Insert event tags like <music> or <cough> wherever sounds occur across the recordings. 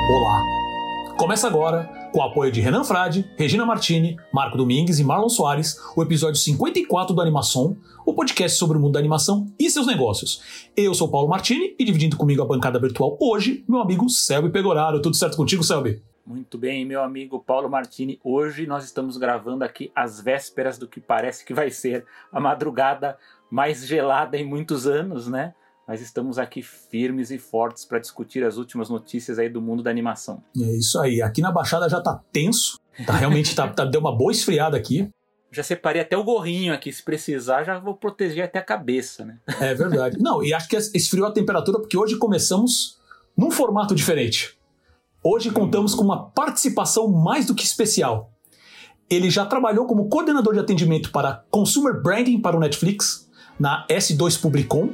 Olá! Começa agora, com o apoio de Renan Frade, Regina Martini, Marco Domingues e Marlon Soares, o episódio 54 do Animação, o podcast sobre o mundo da animação e seus negócios. Eu sou Paulo Martini e dividindo comigo a bancada virtual hoje, meu amigo Selby Pegoraro. Tudo certo contigo, Selby? Muito bem, meu amigo Paulo Martini. Hoje nós estamos gravando aqui às vésperas do que parece que vai ser a madrugada mais gelada em muitos anos, né? Mas estamos aqui firmes e fortes para discutir as últimas notícias aí do mundo da animação. É isso aí. Aqui na Baixada já tá tenso, tá realmente tá, tá deu uma boa esfriada aqui. Já separei até o gorrinho aqui, se precisar, já vou proteger até a cabeça, né? É verdade. Não, e acho que esfriou a temperatura porque hoje começamos num formato diferente. Hoje contamos com uma participação mais do que especial. Ele já trabalhou como coordenador de atendimento para Consumer Branding para o Netflix, na S2 Publicom,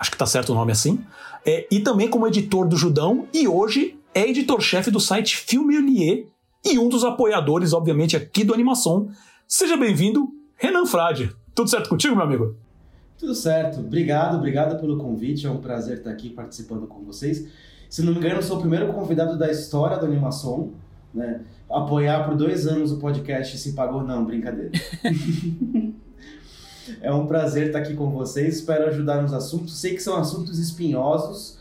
acho que tá certo o nome assim, é, e também como editor do Judão, e hoje é editor-chefe do site Filmelier e um dos apoiadores, obviamente, aqui do Animação. Seja bem-vindo, Renan Frade. Tudo certo contigo, meu amigo? Tudo certo. Obrigado, obrigado pelo convite. É um prazer estar aqui participando com vocês. Se não me engano, eu sou o primeiro convidado da história do Animação. Né? Apoiar por dois anos o podcast se pagou, não, brincadeira. <laughs> É um prazer estar aqui com vocês. Espero ajudar nos assuntos. Sei que são assuntos espinhosos,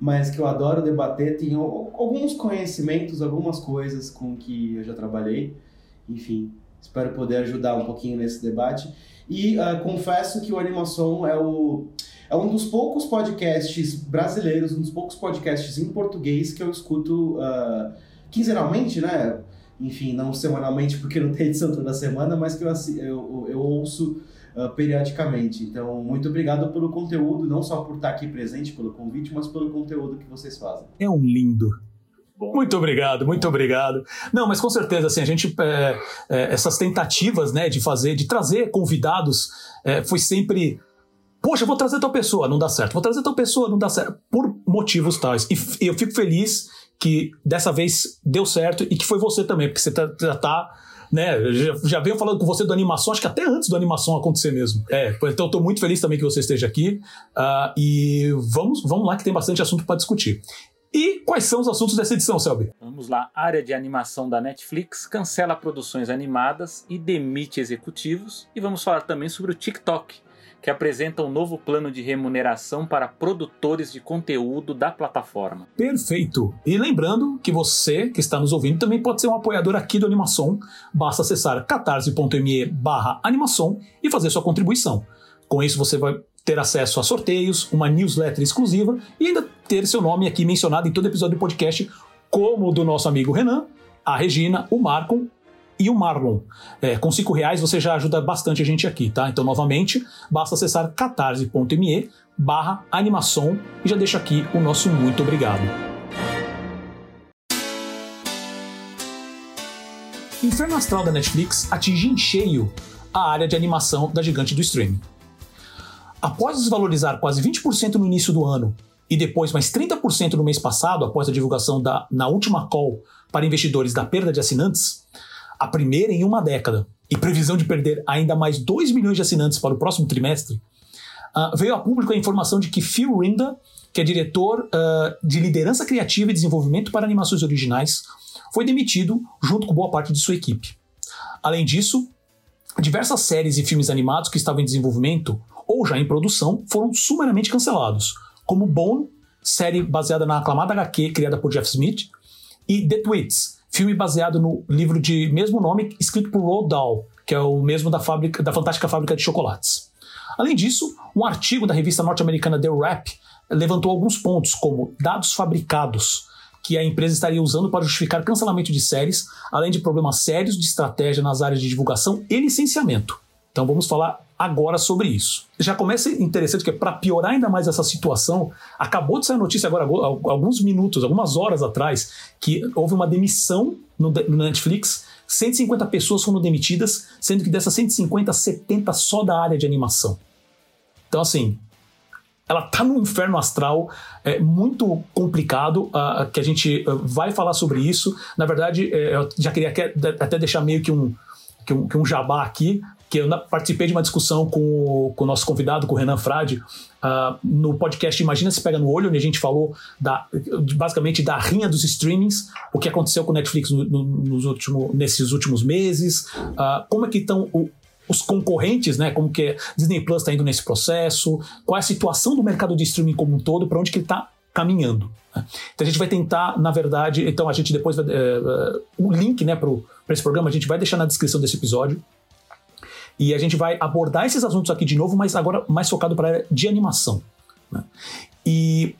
mas que eu adoro debater. Tenho alguns conhecimentos, algumas coisas com que eu já trabalhei. Enfim, espero poder ajudar um pouquinho nesse debate. E uh, confesso que o Animação é, o, é um dos poucos podcasts brasileiros, um dos poucos podcasts em português que eu escuto uh, quinzenalmente, né? Enfim, não semanalmente porque não tem edição toda semana, mas que eu, eu, eu ouço uh, periodicamente. Então, muito obrigado pelo conteúdo, não só por estar aqui presente, pelo convite, mas pelo conteúdo que vocês fazem. É um lindo. Muito obrigado, muito obrigado. Não, mas com certeza, assim, a gente, é, é, essas tentativas, né, de fazer, de trazer convidados, é, foi sempre, poxa, vou trazer tal pessoa, não dá certo, vou trazer tal pessoa, não dá certo, por motivos tais. E eu fico feliz que dessa vez deu certo e que foi você também, porque você tá, já tá né? Já, já venho falando com você do animação, acho que até antes do animação acontecer mesmo. É, então tô muito feliz também que você esteja aqui. Uh, e vamos, vamos lá que tem bastante assunto para discutir. E quais são os assuntos dessa edição, Selby? Vamos lá. Área de animação da Netflix cancela produções animadas e demite executivos. E vamos falar também sobre o TikTok, que apresenta um novo plano de remuneração para produtores de conteúdo da plataforma. Perfeito! E lembrando que você que está nos ouvindo também pode ser um apoiador aqui do Animação. Basta acessar catarse.me barra animação e fazer sua contribuição. Com isso você vai ter acesso a sorteios, uma newsletter exclusiva e ainda ter seu nome aqui mencionado em todo episódio do podcast, como o do nosso amigo Renan, a Regina, o Marco e o Marlon. É, com cinco reais você já ajuda bastante a gente aqui, tá? Então, novamente, basta acessar catarse.me barra animação e já deixa aqui o nosso muito obrigado. Inferno Astral da Netflix atinge em cheio a área de animação da gigante do streaming. Após desvalorizar quase 20% no início do ano e depois mais 30% no mês passado, após a divulgação da, na última call para investidores da perda de assinantes, a primeira em uma década, e previsão de perder ainda mais 2 milhões de assinantes para o próximo trimestre, uh, veio a público a informação de que Phil Rinda, que é diretor uh, de liderança criativa e desenvolvimento para animações originais, foi demitido junto com boa parte de sua equipe. Além disso, diversas séries e filmes animados que estavam em desenvolvimento ou já em produção foram sumariamente cancelados, como Bone, série baseada na aclamada HQ criada por Jeff Smith, e The Tweets, filme baseado no livro de mesmo nome escrito por Roald Dahl, que é o mesmo da, fábrica, da Fantástica Fábrica de Chocolates. Além disso, um artigo da revista norte-americana The Wrap levantou alguns pontos, como dados fabricados que a empresa estaria usando para justificar cancelamento de séries, além de problemas sérios de estratégia nas áreas de divulgação e licenciamento. Então vamos falar agora sobre isso. Já começa interessante que para piorar ainda mais essa situação, acabou de sair a notícia agora alguns minutos, algumas horas atrás, que houve uma demissão no, Netflix, 150 pessoas foram demitidas, sendo que dessas 150, 70 só da área de animação. Então assim, ela tá num inferno astral é muito complicado uh, que a gente uh, vai falar sobre isso. Na verdade, uh, eu já queria até deixar meio que um, que um, que um jabá aqui que eu participei de uma discussão com o, com o nosso convidado, com o Renan Frade, uh, no podcast Imagina se pega no olho, onde a gente falou da, basicamente da rinha dos streamings, o que aconteceu com o Netflix no, no, nos último, nesses últimos meses, uh, como é que estão os concorrentes, né? Como que Disney Plus está indo nesse processo, qual é a situação do mercado de streaming como um todo, para onde que ele está caminhando. Né? Então a gente vai tentar, na verdade, então a gente depois vai, é, o link, né, para esse programa a gente vai deixar na descrição desse episódio. E a gente vai abordar esses assuntos aqui de novo, mas agora mais focado para a área de animação. Né? E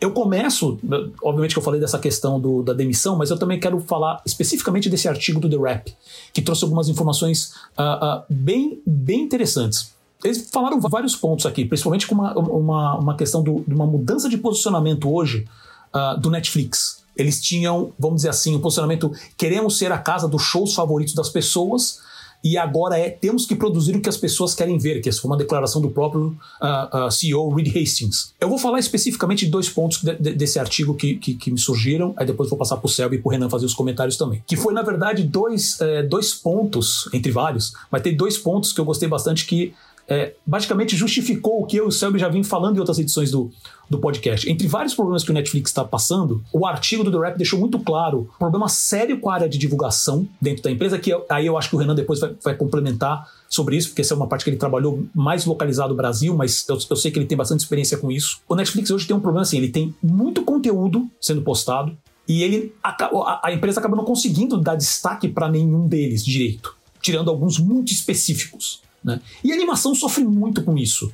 eu começo, obviamente que eu falei dessa questão do, da demissão, mas eu também quero falar especificamente desse artigo do The Rap, que trouxe algumas informações uh, uh, bem, bem interessantes. Eles falaram vários pontos aqui, principalmente com uma, uma, uma questão do, de uma mudança de posicionamento hoje uh, do Netflix. Eles tinham, vamos dizer assim, um posicionamento: queremos ser a casa dos shows favoritos das pessoas, e agora é temos que produzir o que as pessoas querem ver, que essa foi uma declaração do próprio uh, uh, CEO Reed Hastings. Eu vou falar especificamente de dois pontos de, de, desse artigo que, que, que, me surgiram, aí depois vou passar para o Selby e para o Renan fazer os comentários também. Que foi, na verdade, dois, é, dois pontos, entre vários, mas tem dois pontos que eu gostei bastante que é, basicamente justificou o que eu e o Selby já vim falando em outras edições do, do podcast. Entre vários problemas que o Netflix está passando, o artigo do The Rap deixou muito claro um problema sério com a área de divulgação dentro da empresa, que aí eu acho que o Renan depois vai, vai, complementar sobre isso, porque essa é uma parte que ele trabalhou mais localizado no Brasil, mas eu, eu sei que ele tem bastante experiência com isso. O Netflix hoje tem um problema assim, ele tem muito conteúdo sendo postado, e ele a, a empresa acaba não conseguindo dar destaque para nenhum deles direito, tirando alguns muito específicos. Né? E a animação sofre muito com isso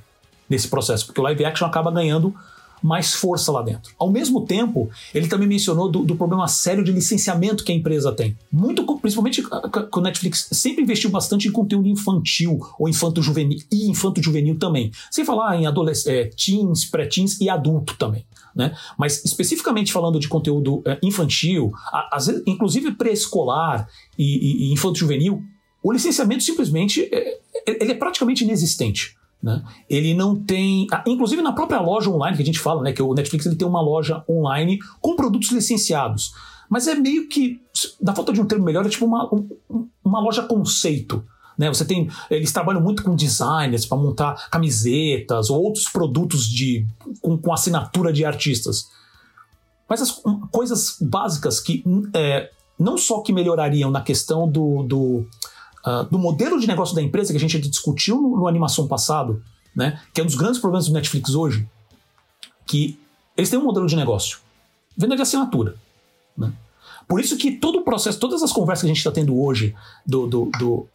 nesse processo, porque o live action acaba ganhando mais força lá dentro. Ao mesmo tempo, ele também mencionou do, do, problema sério de licenciamento que a empresa tem. Muito, principalmente que o Netflix sempre investiu bastante em conteúdo infantil ou infanto-juvenil e infanto-juvenil também. Sem falar em é, teens, pré-teens e adulto também. Né? Mas especificamente falando de conteúdo é, infantil, às vezes, inclusive pré-escolar e, e, e infanto-juvenil, o licenciamento simplesmente é, ele é praticamente inexistente. Né? Ele não tem. Ah, inclusive na própria loja online que a gente fala, né? Que o Netflix ele tem uma loja online com produtos licenciados. Mas é meio que. Da falta de um termo melhor, é tipo uma, um, uma loja conceito. Né? Você tem. Eles trabalham muito com designers para montar camisetas ou outros produtos de, com, com assinatura de artistas. Mas as coisas básicas que é, não só que melhorariam na questão do, do uh, do modelo de negócio da empresa que a gente discutiu no, no, animação passado, né, que é um dos grandes problemas do Netflix hoje, que eles têm um modelo de negócio, venda de assinatura. Né? Por isso que todo o processo, todas as conversas que a gente está tendo hoje do, do, do,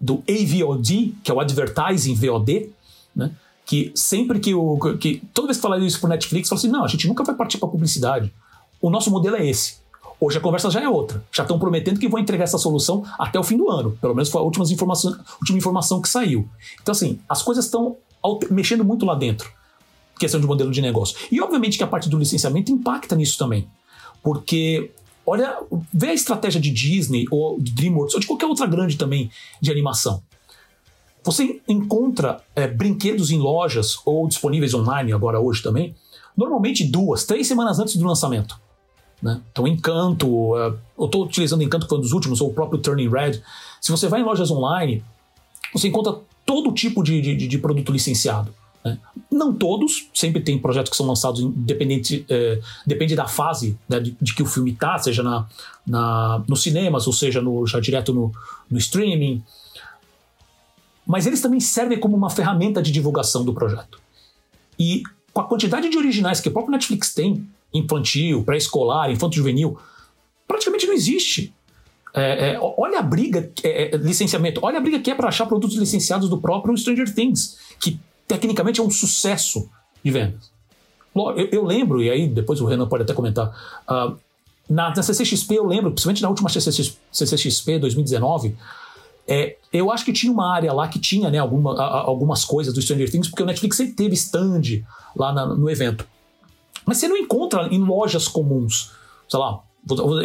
do AVOD, que é o Advertising VOD, né, que sempre que o. Que, toda vez que falaram isso pro Netflix, fala assim: não, a gente nunca vai partir para publicidade. O nosso modelo é esse. Hoje a conversa já é outra. Já estão prometendo que vão entregar essa solução até o fim do ano. Pelo menos foi a última informação, última informação que saiu. Então, assim, as coisas estão mexendo muito lá dentro. Questão de modelo de negócio. E obviamente que a parte do licenciamento impacta nisso também. Porque, olha, vê a estratégia de Disney ou de DreamWorks ou de qualquer outra grande também de animação. Você encontra é, brinquedos em lojas ou disponíveis online agora hoje também, normalmente duas, três semanas antes do lançamento. Né? Então, Encanto, uh, eu estou utilizando Encanto, que foi um dos últimos, ou o próprio Turning Red. Se você vai em lojas online, você encontra todo tipo de, de, de produto licenciado. Né? Não todos, sempre tem projetos que são lançados independente, eh, depende da fase né, de, de, que o filme está, seja na, na, nos cinemas, ou seja no, já direto no, no streaming. Mas eles também servem como uma ferramenta de divulgação do projeto. E com a quantidade de originais que o próprio Netflix tem, infantil, pré-escolar, infanto-juvenil, praticamente não existe. É, é, olha a briga, é, é licenciamento, olha a briga que é para achar produtos licenciados do próprio Stranger Things, que tecnicamente é um sucesso de vendas. Eu, eu lembro, e aí depois o Renan pode até comentar, uh, na, na CCXP eu lembro, principalmente na última CCXP, CCXP 2019, é, eu acho que tinha uma área lá que tinha né, alguma, a, algumas coisas do Stranger Things, porque o Netflix sempre teve stand lá na, no evento. Mas você não encontra em lojas comuns. Sei lá,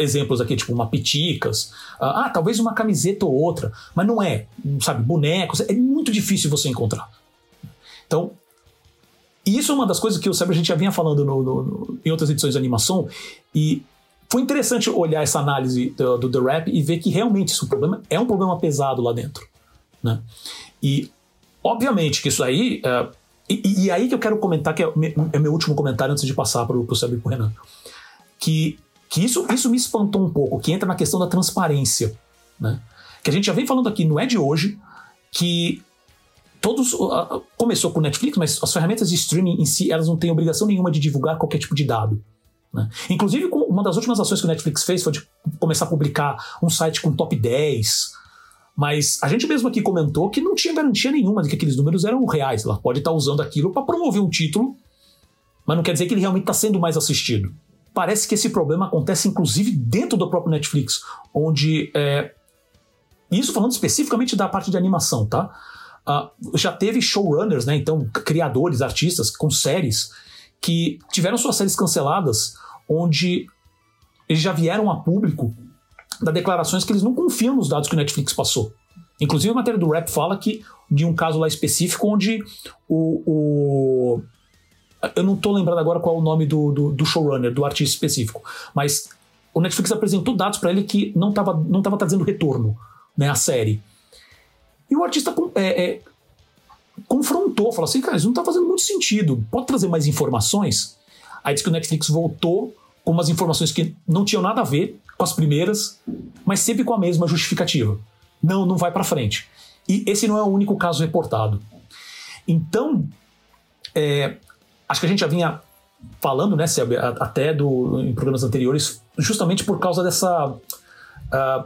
exemplos aqui, tipo uma piticas. Ah, ah, talvez uma camiseta ou outra. Mas não é, sabe, bonecos. É muito difícil você encontrar. Então, isso é uma das coisas que o Saber a gente já vinha falando no, no, no, em outras edições de animação. E foi interessante olhar essa análise do, do The Rap e ver que realmente isso é um problema, é um problema pesado lá dentro. Né? E, obviamente, que isso aí. Uh, e, e, aí que eu quero comentar, que é, é meu último comentário antes de passar para o Sérgio e para Renan. Que, que isso, isso me espantou um pouco, que entra na questão da transparência. Né? Que a gente já vem falando aqui, não é de hoje, que todos. Uh, começou com o Netflix, mas as ferramentas de streaming em si, elas não têm obrigação nenhuma de divulgar qualquer tipo de dado. Né? Inclusive, uma das últimas ações que o Netflix fez foi de começar a publicar um site com top 10 mas a gente mesmo aqui comentou que não tinha garantia nenhuma de que aqueles números eram reais. Ela pode estar usando aquilo para promover um título, mas não quer dizer que ele realmente está sendo mais assistido. Parece que esse problema acontece inclusive dentro do próprio Netflix, onde. É, isso falando especificamente da parte de animação, tá? Uh, já teve showrunners, né? Então, criadores, artistas com séries que tiveram suas séries canceladas, onde eles já vieram a público da declarações que eles não confiam nos dados que o Netflix passou. Inclusive a matéria do Rap fala que de um caso lá específico onde o, o eu não estou lembrando agora qual é o nome do, do, do, showrunner, do artista específico, mas o Netflix apresentou dados para ele que não estava não tava trazendo retorno né, à série. E o artista é, é, confrontou, falou assim, cara, isso não está fazendo muito sentido, pode trazer mais informações? Aí disse que o Netflix voltou com umas informações que não tinham nada a ver com as primeiras, mas sempre com a mesma justificativa. Não, não vai para frente. E esse não é o único caso reportado. Então, é, acho que a gente já vinha falando, né, Seb, até do, em programas anteriores, justamente por causa dessa. Uh,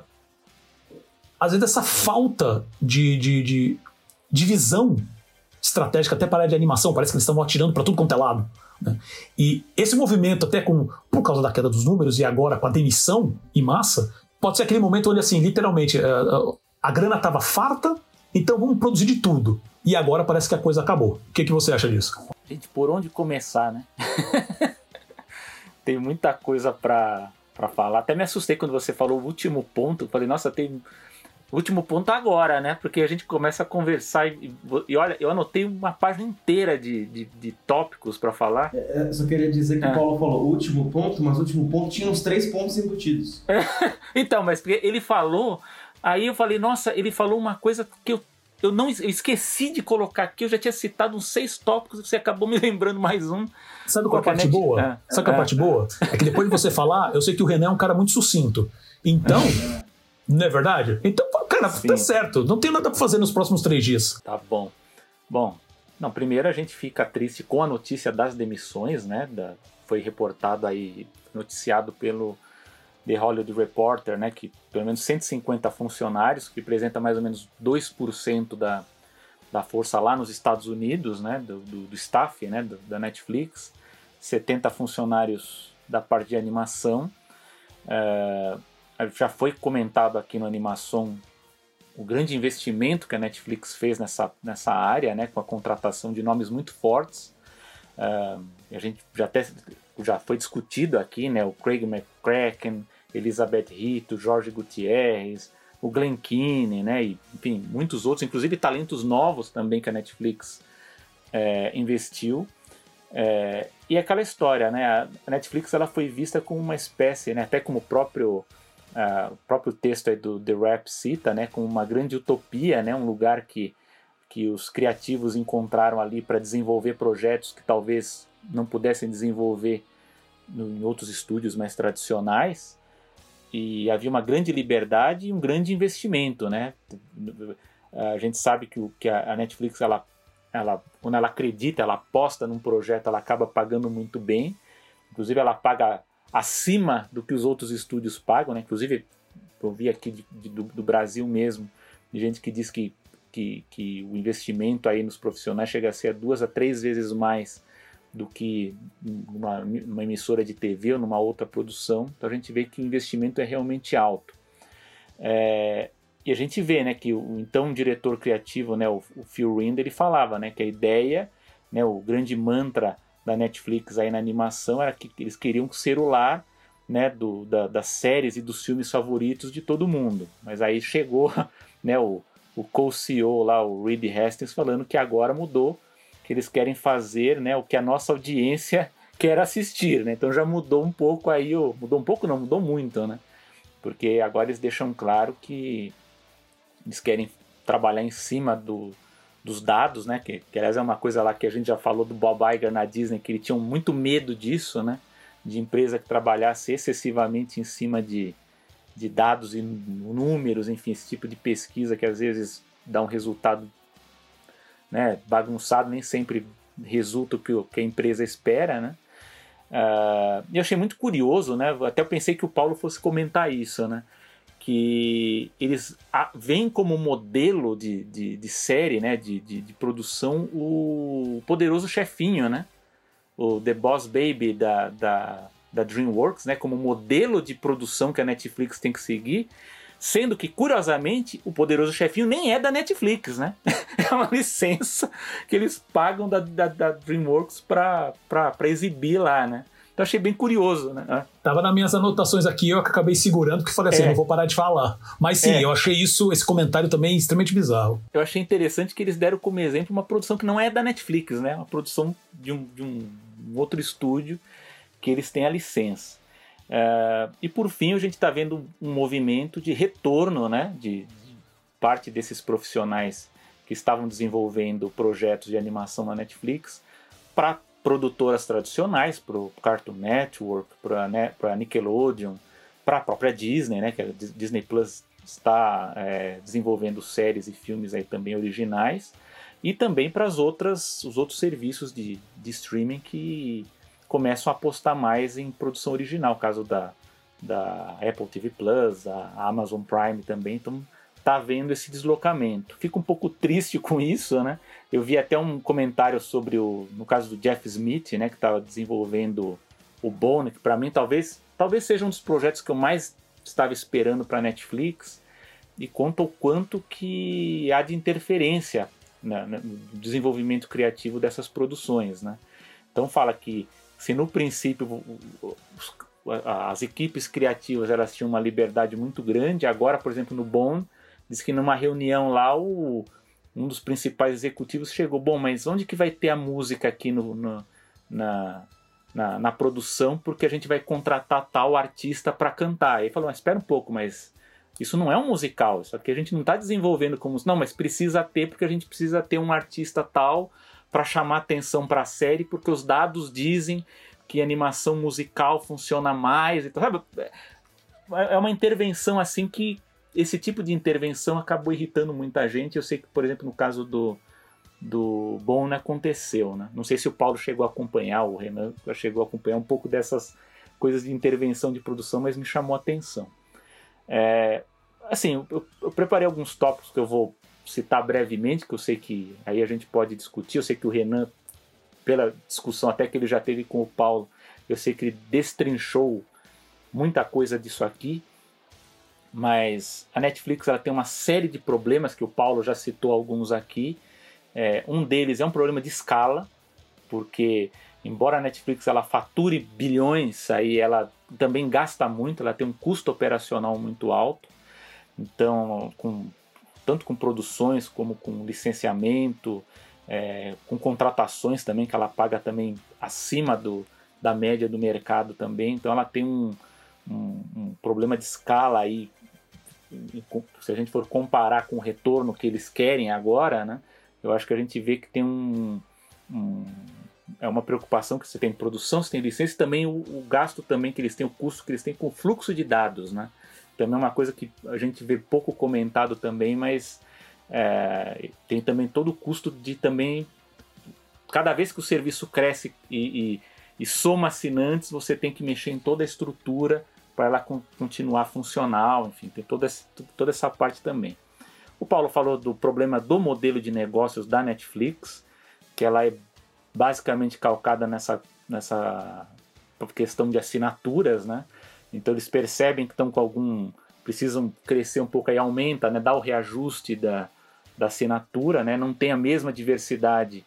às vezes, dessa falta de, de, de, de visão estratégica, até para a área de animação. Parece que eles estão atirando para tudo quanto é lado. Né? E esse movimento, até com, por causa da queda dos números e agora com a demissão em massa, pode ser aquele momento onde, assim, literalmente, a, é, a, a grana estava farta, então vamos produzir de tudo. E agora parece que a coisa acabou. O que, que você acha disso? Gente, por onde começar, né? <laughs> tem muita coisa para falar. Até me assustei quando você falou o último ponto. Falei, nossa, tem o último ponto agora, né? Porque a gente começa a conversar e, e olha, eu anotei uma página inteira de, de, de tópicos para falar. É, só queria dizer que é. o Paulo falou o último ponto, mas o último ponto tinha uns três pontos embutidos. <laughs> então, mas ele falou, aí eu falei, nossa, ele falou uma coisa que eu eu não eu esqueci de colocar aqui, eu já tinha citado uns seis tópicos, você acabou me <laughs> lembrando mais um. Sabe qual é a parte boa? É. Sabe qual é a parte boa? É que depois de você falar, eu sei que o René é um cara muito sucinto. Então, não é verdade? Então, cara, Sim. tá certo. Não tem nada pra fazer nos próximos três dias. Tá bom. Bom, não, primeiro a gente fica triste com a notícia das demissões, né? Da, foi reportado aí, noticiado pelo The Hollywood Reporter, né? Que pelo menos 150 funcionários, que representa mais ou menos 2% da, da força lá nos Estados Unidos, né? Do, do, do staff, né? Do, da Netflix. 70 funcionários da parte de animação. Uh, já foi comentado aqui no Animação o grande investimento que a Netflix fez nessa, nessa área, né, com a contratação de nomes muito fortes. Uh, a gente já até já foi discutido aqui, né, o Craig McCracken, Elizabeth Rito, Jorge Gutierrez, o Glenn Keane, né, e, enfim, muitos outros, inclusive talentos novos também que a Netflix é, investiu. É, e aquela história, né, a Netflix ela foi vista como uma espécie, né, até como o próprio o próprio texto aí do The Rap cita, né, como uma grande utopia, né, um lugar que, que os criativos encontraram ali para desenvolver projetos que talvez não pudessem desenvolver em outros estúdios mais tradicionais. E havia uma grande liberdade e um grande investimento, né? A gente sabe que, o, que a Netflix, ela, ela, quando ela acredita, ela aposta num projeto, ela acaba pagando muito bem. Inclusive, ela paga acima do que os outros estúdios pagam, né? Inclusive, eu vi aqui de, de, do, do, Brasil mesmo, de gente que diz que, que, que, o investimento aí nos profissionais chega a ser duas a três vezes mais do que numa, numa emissora de TV ou numa outra produção. Então a gente vê que o investimento é realmente alto. É, e a gente vê, né, que o então diretor criativo, né, o, o Phil Rind, ele falava, né, que a ideia, né, o grande mantra da Netflix aí na animação era que eles queriam ser o lar né, do, da, das séries e dos filmes favoritos de todo mundo. Mas aí chegou <laughs> né, o, o co-CEO lá, o Reed Hastings, falando que agora mudou, que eles querem fazer né, o que a nossa audiência <laughs> quer assistir. Né? Então já mudou um pouco aí, o, mudou um pouco não, mudou muito, né? Porque agora eles deixam claro que eles querem trabalhar em cima do, dos dados, né? Que, que aliás é uma coisa lá que a gente já falou do Bob Iger na Disney, que ele tinha muito medo disso, né? De empresa que trabalhasse excessivamente em cima de, de dados e números, enfim, esse tipo de pesquisa que às vezes dá um resultado né, bagunçado, nem sempre resulta o que, que a empresa espera, né? Uh, eu achei muito curioso, né? Até eu pensei que o Paulo fosse comentar isso, né? Que eles veem como modelo de, de, de série, né? De, de, de, produção o poderoso chefinho, né? O The Boss Baby da, da, da DreamWorks, né? Como modelo de produção que a Netflix tem que seguir. Sendo que, curiosamente, o Poderoso Chefinho nem é da Netflix, né? <laughs> é uma licença que eles pagam da, da, da DreamWorks para exibir lá, né? Então achei bem curioso, né? Tava nas minhas anotações aqui, eu acabei segurando, porque falei assim, é. não vou parar de falar. Mas sim, é. eu achei isso, esse comentário também extremamente bizarro. Eu achei interessante que eles deram como exemplo uma produção que não é da Netflix, né? Uma produção de um, de um outro estúdio que eles têm a licença. Uh, e por fim, a gente está vendo um movimento de retorno né, de, de, parte desses profissionais que estavam desenvolvendo projetos de animação na Netflix para produtoras tradicionais, para o Cartoon Network, para a Nickelodeon, para a própria Disney, né, que a Disney Plus está é, desenvolvendo séries e filmes aí também originais, e também para os outros serviços de, de streaming que começam a apostar mais em produção original, caso da, da Apple TV Plus, a Amazon Prime também, então tá vendo esse deslocamento. Fico um pouco triste <laughs> com isso, né? Eu vi até um comentário sobre o, no caso do Jeff Smith, né, que estava desenvolvendo o Bone, que para mim talvez, talvez seja um dos projetos que eu mais estava esperando para Netflix, e conta o quanto que há de interferência né, no desenvolvimento criativo dessas produções, né? Então fala que se no princípio as equipes criativas elas tinham uma liberdade muito grande, agora, por exemplo, no Bond, diz que numa reunião lá o, um dos principais executivos chegou, bom, mas onde que vai ter a música aqui no, no na, na, na, produção, porque a gente vai contratar tal artista para cantar. Aí falou, mas espera um pouco, mas isso não é um musical, isso aqui a gente não está desenvolvendo como... Não, mas precisa ter, porque a gente precisa ter um artista tal para chamar atenção para a série, porque os dados dizem que animação musical funciona mais. Então, sabe? É uma intervenção assim que esse tipo de intervenção acabou irritando muita gente. Eu sei que, por exemplo, no caso do do Bone aconteceu, né? Não sei se o Paulo chegou a acompanhar, o Renan chegou a acompanhar um pouco dessas coisas de intervenção de produção, mas me chamou a atenção. É, assim, eu, eu, preparei alguns tópicos que eu vou citar brevemente, que eu sei que aí a gente pode discutir. Eu sei que o Renan, pela discussão até que ele já teve com o Paulo, eu sei que ele destrinchou muita coisa disso aqui. Mas a Netflix ela tem uma série de problemas que o Paulo já citou alguns aqui. É, um deles é um problema de escala, porque embora a Netflix ela fature bilhões, aí ela também gasta muito, ela tem um custo operacional muito alto. Então, com tanto com produções como com licenciamento, é, com contratações também, que ela paga também acima do, da média do mercado também. Então ela tem um, um, um problema de escala aí. Se a gente for comparar com o retorno que eles querem agora, né, eu acho que a gente vê que tem um, um é uma preocupação que você tem produção, você tem licença e também o, o, gasto também que eles têm, o custo que eles têm com o fluxo de dados, né? Também é uma coisa que a gente vê pouco comentado também, mas é, tem também todo o custo de também cada vez que o serviço cresce e, e, e soma assinantes, você tem que mexer em toda a estrutura para ela continuar funcional, enfim, tem toda essa, toda essa parte também. O Paulo falou do problema do modelo de negócios da Netflix, que ela é basicamente calcada nessa, nessa questão de assinaturas, né? Então eles percebem que estão com algum. precisam crescer um pouco aí, aumenta, né? dá o reajuste da, da assinatura, né? Não tem a mesma diversidade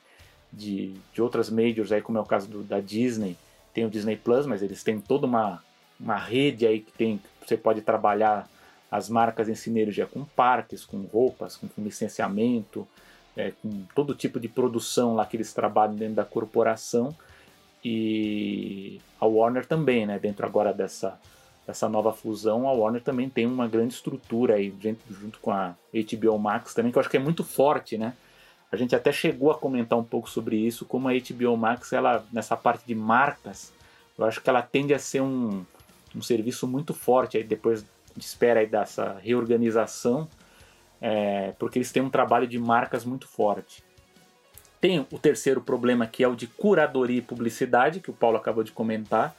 de, de outras majors aí, como é o caso do, da Disney. Tem o Disney Plus, mas eles têm toda uma, uma rede aí que tem. Você pode trabalhar as marcas em sinergia com parques, com roupas, com, com licenciamento, é, com todo tipo de produção lá que eles trabalham dentro da corporação e a Warner também, né, dentro agora dessa dessa nova fusão, a Warner também tem uma grande estrutura aí, junto com a HBO Max também, que eu acho que é muito forte, né? A gente até chegou a comentar um pouco sobre isso, como a HBO Max, ela, nessa parte de marcas, eu acho que ela tende a ser um, um serviço muito forte aí depois de espera aí dessa reorganização, é, porque eles têm um trabalho de marcas muito forte. Tem o terceiro problema que é o de curadoria e publicidade, que o Paulo acabou de comentar,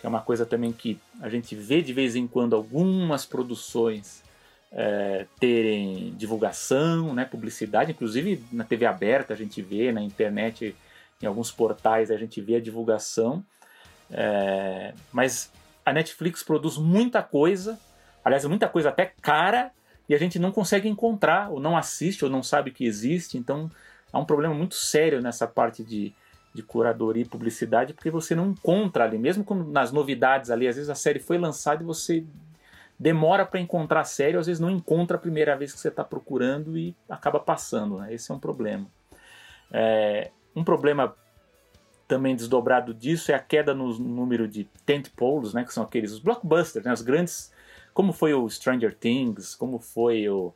que é uma coisa também que a gente vê de vez em quando algumas produções é, terem divulgação, né, publicidade, inclusive na TV aberta a gente vê, na internet, em alguns portais a gente vê a divulgação, é, mas a Netflix produz muita coisa, aliás, muita coisa até cara, e a gente não consegue encontrar, ou não assiste, ou não sabe que existe, então há um problema muito sério nessa parte de, de curadoria e publicidade, porque você não encontra ali, mesmo nas novidades ali, às vezes a série foi lançada e você demora para encontrar a série, ou às vezes não encontra a primeira vez que você está procurando e acaba passando. Né? Esse é um problema. É, um problema também desdobrado disso é a queda no número de tentpoles, né, que são aqueles os blockbusters, né, os grandes, como foi o Stranger Things, como foi o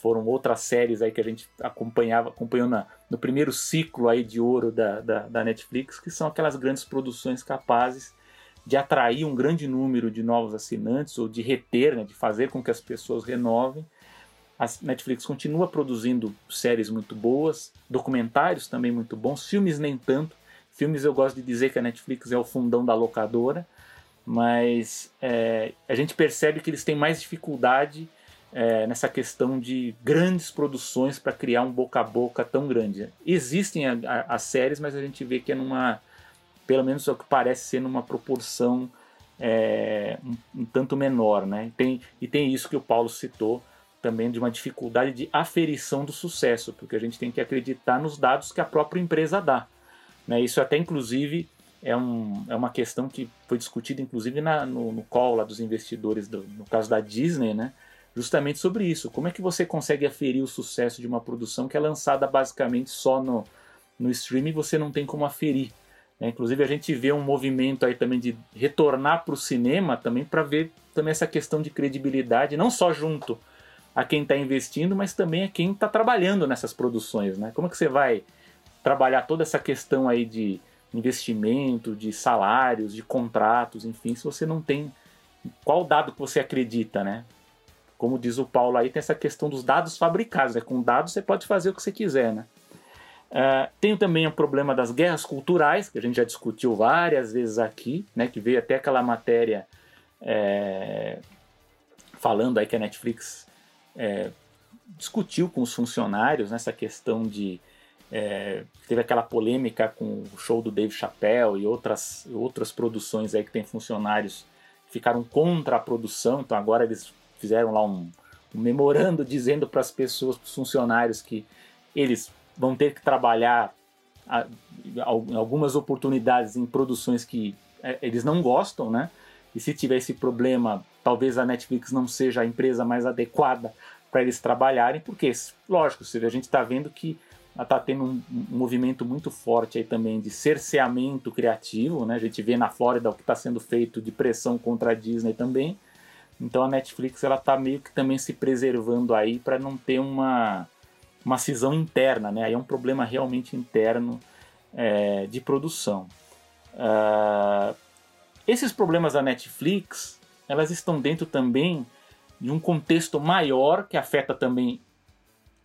foram outras séries aí que a gente acompanhava, acompanhou na, no primeiro ciclo aí de ouro da, da, da, Netflix, que são aquelas grandes produções capazes de atrair um grande número de novos assinantes ou de reter, né, de fazer com que as pessoas renovem. A Netflix continua produzindo séries muito boas, documentários também muito bons, filmes nem tanto. Filmes eu gosto de dizer que a Netflix é o fundão da locadora, mas é, a gente percebe que eles têm mais dificuldade é, nessa questão de grandes produções para criar um boca a boca tão grande. Existem as séries, mas a gente vê que é numa, pelo menos é o que parece ser numa proporção é, um, um, tanto menor, né? Tem, e tem isso que o Paulo citou também de uma dificuldade de aferição do sucesso, porque a gente tem que acreditar nos dados que a própria empresa dá. Né? Isso até inclusive é, um, é uma questão que foi discutida inclusive na, no, no call lá dos investidores, do, no caso da Disney, né? justamente sobre isso. Como é que você consegue aferir o sucesso de uma produção que é lançada basicamente só no, no streaming e você não tem como aferir? Né? Inclusive a gente vê um movimento aí também de retornar para o cinema também para ver também essa questão de credibilidade, não só junto a quem está investindo, mas também a quem está trabalhando nessas produções. Né? Como é que você vai trabalhar toda essa questão aí de investimento, de salários, de contratos, enfim, se você não tem qual dado que você acredita, né? como diz o Paulo aí, tem essa questão dos dados fabricados. Né? Com dados você pode fazer o que você quiser. Né? Uh, tem também o problema das guerras culturais, que a gente já discutiu várias vezes aqui, né? que veio até aquela matéria é, falando aí que a Netflix é, discutiu com os funcionários nessa questão de. É, teve aquela polêmica com o show do Dave Chappelle e outras, outras produções aí que tem funcionários que ficaram contra a produção, então agora eles fizeram lá um, um memorando dizendo para as pessoas, para os funcionários, que eles vão ter que trabalhar algumas oportunidades em produções que é, eles não gostam, né? E se tiver esse problema, talvez a Netflix não seja a empresa mais adequada para eles trabalharem, porque, lógico, a gente está vendo que está tendo um, movimento muito forte aí também de cerceamento criativo, né? A gente vê na Flórida o que está sendo feito de pressão contra a Disney também. Então a Netflix ela tá meio que também se preservando aí para não ter uma, uma cisão interna, né? Aí é um problema realmente interno é, de produção. Uh, esses problemas da Netflix, elas estão dentro também de um contexto maior que afeta também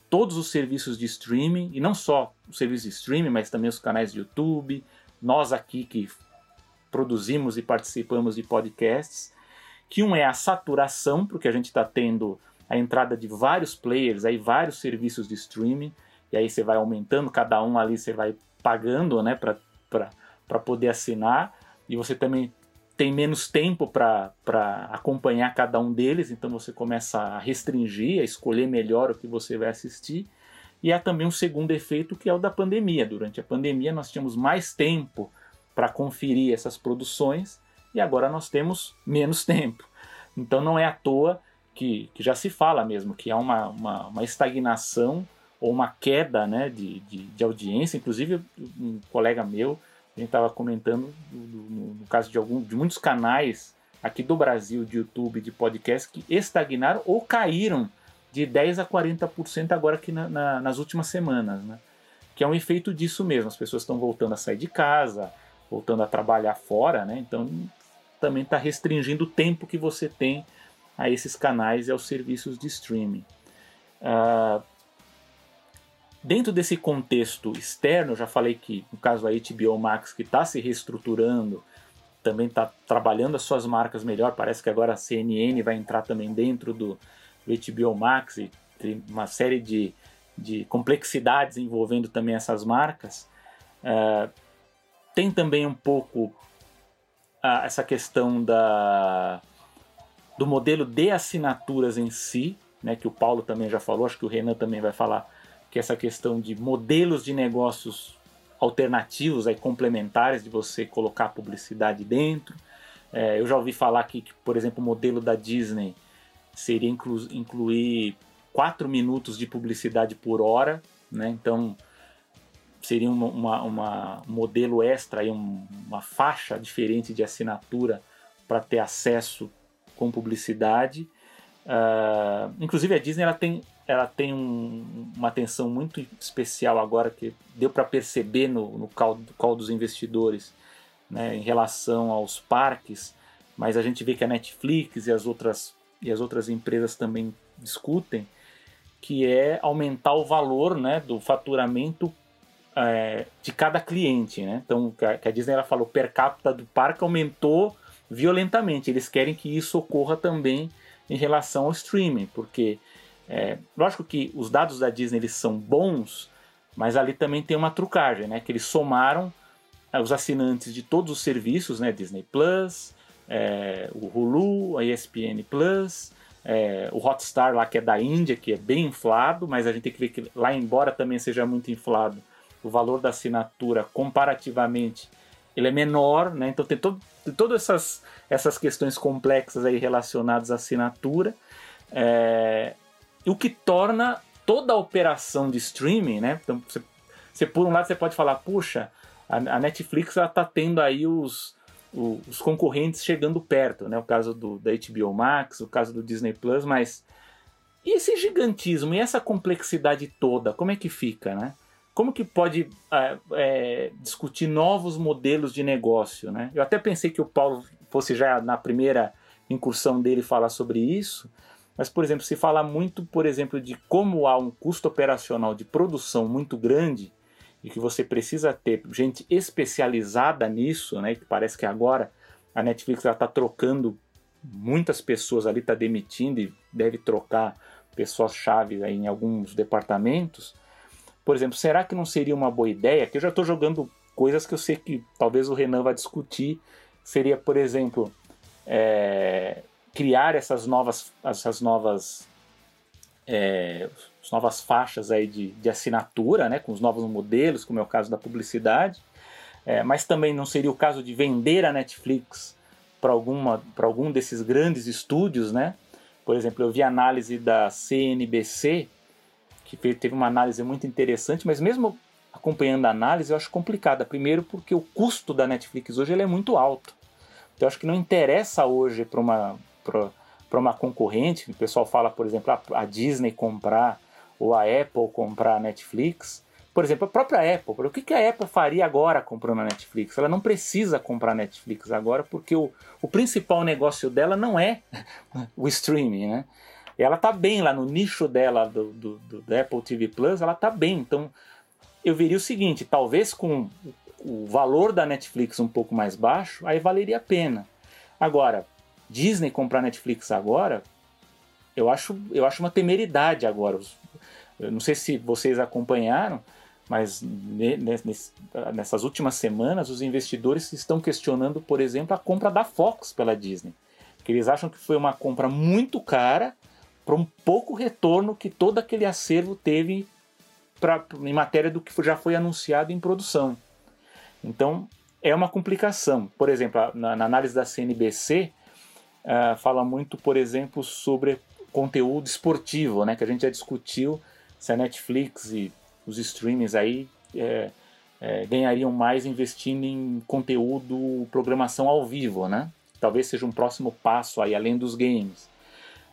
todos os serviços de streaming, e não só os serviços de streaming, mas também os canais de YouTube, nós aqui que produzimos e participamos de podcasts, que um é a saturação, porque a gente está tendo a entrada de vários players, aí vários serviços de streaming, e aí você vai aumentando, cada um ali você vai pagando né, para poder assinar, e você também tem menos tempo para acompanhar cada um deles, então você começa a restringir, a escolher melhor o que você vai assistir. E há também um segundo efeito que é o da pandemia. Durante a pandemia nós tínhamos mais tempo para conferir essas produções e agora nós temos menos <laughs> tempo. Então não é à toa que, que já se fala mesmo que há uma, uma, uma estagnação ou uma queda né, de, de, de, audiência. Inclusive, um colega meu, a gente estava comentando no, caso de, algum, de muitos canais aqui do Brasil de YouTube, de podcast, que estagnaram ou caíram de 10 a 40% agora aqui na, na, nas últimas semanas, né? Que é um efeito disso mesmo. As pessoas estão voltando a sair de casa, voltando a trabalhar fora, né? Então também está restringindo o tempo que você tem a esses canais e aos serviços de streaming. Uh, dentro desse contexto externo, já falei que no caso da HBO Max que está se reestruturando, também está trabalhando as suas marcas melhor. Parece que agora a CNN vai entrar também dentro do, do HBO Max e tem uma série de, de complexidades envolvendo também essas marcas. Uh, tem também um pouco uh, essa questão da, do modelo de assinaturas em si, né, que o Paulo também já falou, acho que o Renan também vai falar, que essa questão de modelos de negócios alternativos aí, complementares de você colocar publicidade dentro. É, eu já ouvi falar que, que, por exemplo, o modelo da Disney seria inclu incluir 4 minutos de publicidade por hora, né? Então seria uma, uma, uma um modelo extra, aí, um, uma faixa diferente de assinatura para ter acesso com publicidade. Uh, inclusive a Disney ela tem ela tem um, uma atenção muito especial agora que deu para perceber no, no call, dos investidores né, em relação aos parques, mas a gente vê que a Netflix e as outras, e as outras empresas também discutem, que é aumentar o valor né, do faturamento é, de cada cliente. Né? Então, que a Disney ela falou, per capita do parque aumentou violentamente. Eles querem que isso ocorra também em relação ao streaming, porque é, lógico que os dados da Disney eles são bons, mas ali também tem uma trucagem, né? Que eles somaram é, os assinantes de todos os serviços, né? Disney Plus, é, o Hulu, a ESPN Plus, é, o Hotstar lá que é da Índia, que é bem inflado, mas a gente tem que ver que lá, embora também seja muito inflado, o valor da assinatura comparativamente ele é menor, né? Então tem, todo, tem todas essas, essas questões complexas aí relacionadas à assinatura. É, o que torna toda a operação de streaming, né? Então, você, você por um lado você pode falar, puxa, a, a Netflix está tendo aí os, os, os, concorrentes chegando perto, né? O caso do, da HBO Max, o caso do Disney Plus, mas e esse gigantismo e essa complexidade toda, como é que fica, né? Como que pode é, é, discutir novos modelos de negócio, né? Eu até pensei que o Paulo fosse já na primeira incursão dele falar sobre isso, mas, por exemplo, se fala muito, por exemplo, de como há um custo operacional de produção muito grande e que você precisa ter gente especializada nisso, né? Que parece que agora a Netflix está trocando muitas pessoas ali, está demitindo e deve trocar pessoas-chave em alguns departamentos. Por exemplo, será que não seria uma boa ideia? Que eu já estou jogando coisas que eu sei que talvez o Renan vai discutir. Seria, por exemplo, é, criar essas novas, essas novas, é, novas faixas aí de, de assinatura, né, com os novos modelos, como é o caso da publicidade, é, mas também não seria o caso de vender a Netflix para algum desses grandes estúdios, né? Por exemplo, eu vi a análise da CNBC que teve uma análise muito interessante, mas mesmo acompanhando a análise eu acho complicada. Primeiro porque o custo da Netflix hoje ele é muito alto. Então eu acho que não interessa hoje para uma para uma concorrente, o pessoal fala, por exemplo, a, a, Disney comprar ou a Apple comprar a Netflix. Por exemplo, a própria Apple, o que, que a Apple faria agora comprando a Netflix? Ela não precisa comprar a Netflix agora porque o, o principal negócio dela não é <laughs> o streaming, né? Ela tá bem lá no nicho dela do, do, do Apple TV Plus, ela tá bem. Então, eu veria o seguinte, talvez com o valor da Netflix um pouco mais baixo, aí valeria a pena. Agora, Disney comprar Netflix agora, eu acho, eu acho uma temeridade agora. Eu não sei se vocês acompanharam, mas nessas últimas semanas os investidores estão questionando, por exemplo, a compra da Fox pela Disney. Que eles acham que foi uma compra muito cara para um pouco retorno que todo aquele acervo teve pra, em matéria do que já foi anunciado em produção. Então é uma complicação. Por exemplo, na, na análise da CNBC, uh, fala muito, por exemplo, sobre conteúdo esportivo, né? Que a gente já discutiu se a Netflix e os streamings aí é, é, ganhariam mais investindo em conteúdo, programação ao vivo, né? talvez seja um próximo passo aí, além dos games.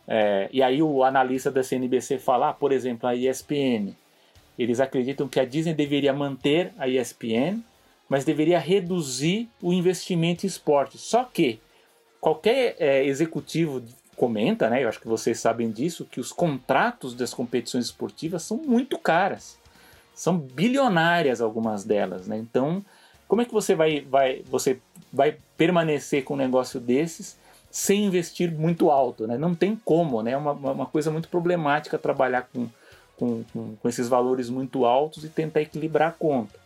É, e aí o analista da CNBC fala, ah, por exemplo, a ESPN. Eles acreditam que a Disney deveria manter a ESPN, mas deveria reduzir o investimento em esporte. Só que qualquer é, executivo comenta, né, eu acho que vocês sabem disso, que os contratos das competições esportivas são muito caras. São bilionárias algumas delas, né? Então, como é que você vai, vai, você vai permanecer com um negócio desses sem investir muito alto, né? Não tem como, né? É uma, uma coisa muito problemática trabalhar com, com, com, com esses valores muito altos e tentar equilibrar a conta.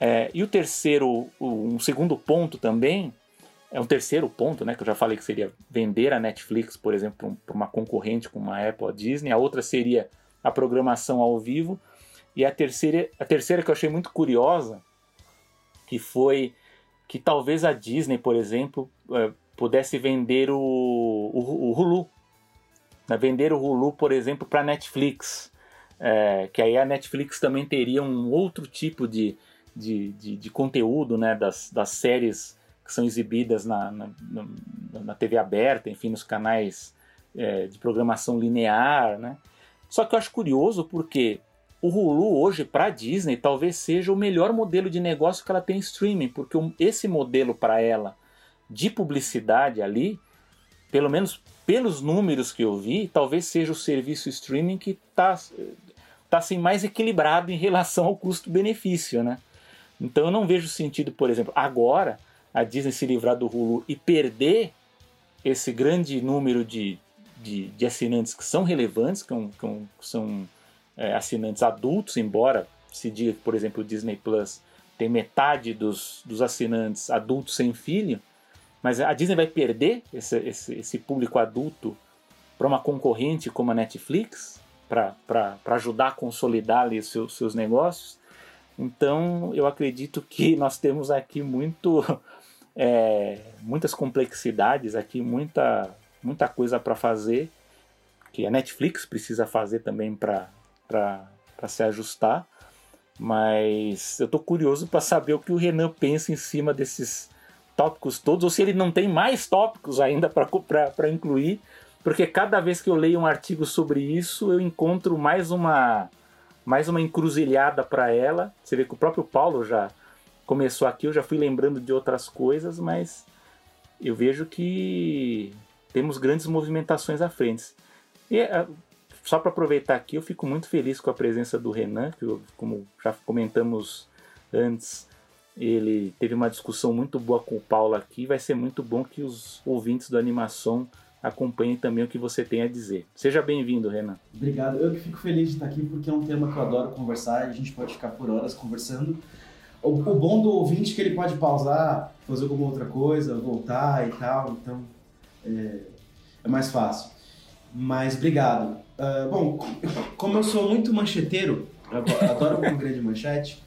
É, e o terceiro, um segundo ponto também, é um terceiro ponto, né, que eu já falei que seria vender a Netflix, por exemplo, para uma concorrente como a Apple, a Disney. A outra seria a programação ao vivo. E a terceira, a terceira que eu achei muito curiosa, que foi que talvez a Disney, por exemplo, é, pudesse vender o, o, o Hulu. Né? Vender o Hulu, por exemplo, para a Netflix. É, que aí a Netflix também teria um outro tipo de, de, de, de conteúdo né? das, das séries que são exibidas na, na, na TV aberta, enfim, nos canais é, de programação linear. Né? Só que eu acho curioso porque o Hulu hoje para a Disney talvez seja o melhor modelo de negócio que ela tem em streaming, porque esse modelo para ela de publicidade ali, pelo menos pelos números que eu vi, talvez seja o serviço streaming que está tá assim, mais equilibrado em relação ao custo-benefício, né? Então eu não vejo sentido, por exemplo, agora a Disney se livrar do Hulu e perder esse grande número de, de, de assinantes que são relevantes, que, que são é, assinantes adultos, embora se diga que, por exemplo, o Disney Plus tem metade dos, dos assinantes adultos sem filho, mas a Disney vai perder esse, esse, esse público adulto para uma concorrente como a Netflix, para ajudar a consolidar ali seus, seus negócios. Então, eu acredito que nós temos aqui muito, é, muitas complexidades, aqui muita, muita coisa para fazer, que a Netflix precisa fazer também para se ajustar. Mas eu estou curioso para saber o que o Renan pensa em cima desses, tópicos todos, ou se ele não tem mais tópicos ainda para incluir, porque cada vez que eu leio um artigo sobre isso, eu encontro mais uma mais uma encruzilhada para ela. Você vê que o próprio Paulo já começou aqui, eu já fui lembrando de outras coisas, mas eu vejo que temos grandes movimentações à frente. E é, só para aproveitar aqui, eu fico muito feliz com a presença do Renan, que eu, como já comentamos antes, ele teve uma discussão muito boa com o Paulo aqui. Vai ser muito bom que os ouvintes do Animação acompanhem também o que você tem a dizer. Seja bem-vindo, Renan. Obrigado. Eu que fico feliz de estar aqui porque é um tema que eu adoro conversar e a gente pode ficar por horas conversando. O, o bom do ouvinte é que ele pode pausar, fazer alguma outra coisa, voltar e tal, então é, é mais fácil. Mas obrigado. Uh, bom, como eu sou muito mancheteiro, adoro uma grande manchete,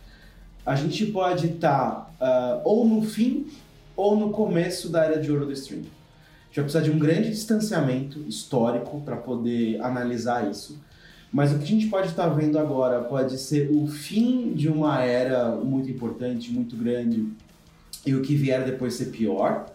a gente pode estar tá, uh, ou no fim ou no começo da era de ouro do streaming. A gente vai precisar de um grande distanciamento histórico para poder analisar isso. Mas o que a gente pode estar tá vendo agora pode ser o fim de uma era muito importante, muito grande, e o que vier depois ser pior.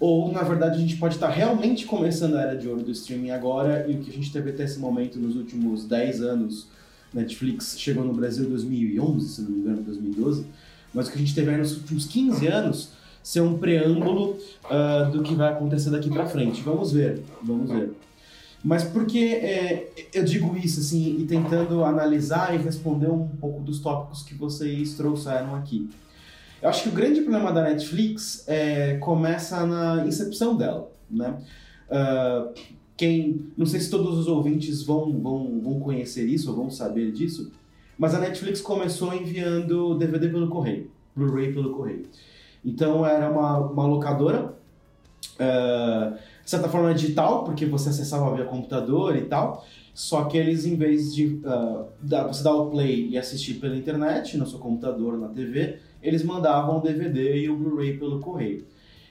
Ou, na verdade, a gente pode estar tá realmente começando a era de ouro do streaming agora, e o que a gente teve até esse momento nos últimos 10 anos Netflix chegou no Brasil em 2011, se não me engano, 2012, mas o que a gente teve aí nos últimos 15 anos ser um preâmbulo uh, do que vai acontecer daqui para frente. Vamos ver, vamos ver. Mas por que é, eu digo isso assim e tentando analisar e responder um pouco dos tópicos que vocês trouxeram aqui? Eu acho que o grande problema da Netflix é, começa na incepção dela, né? Uh, quem, não sei se todos os ouvintes vão, vão, vão conhecer isso ou vão saber disso, mas a Netflix começou enviando DVD pelo correio, Blu-ray pelo correio. Então era uma, uma locadora, uh, de certa forma digital, porque você acessava via computador e tal, só que eles, em vez de uh, dar, você dar o play e assistir pela internet, no seu computador, na TV, eles mandavam o DVD e o Blu-ray pelo correio.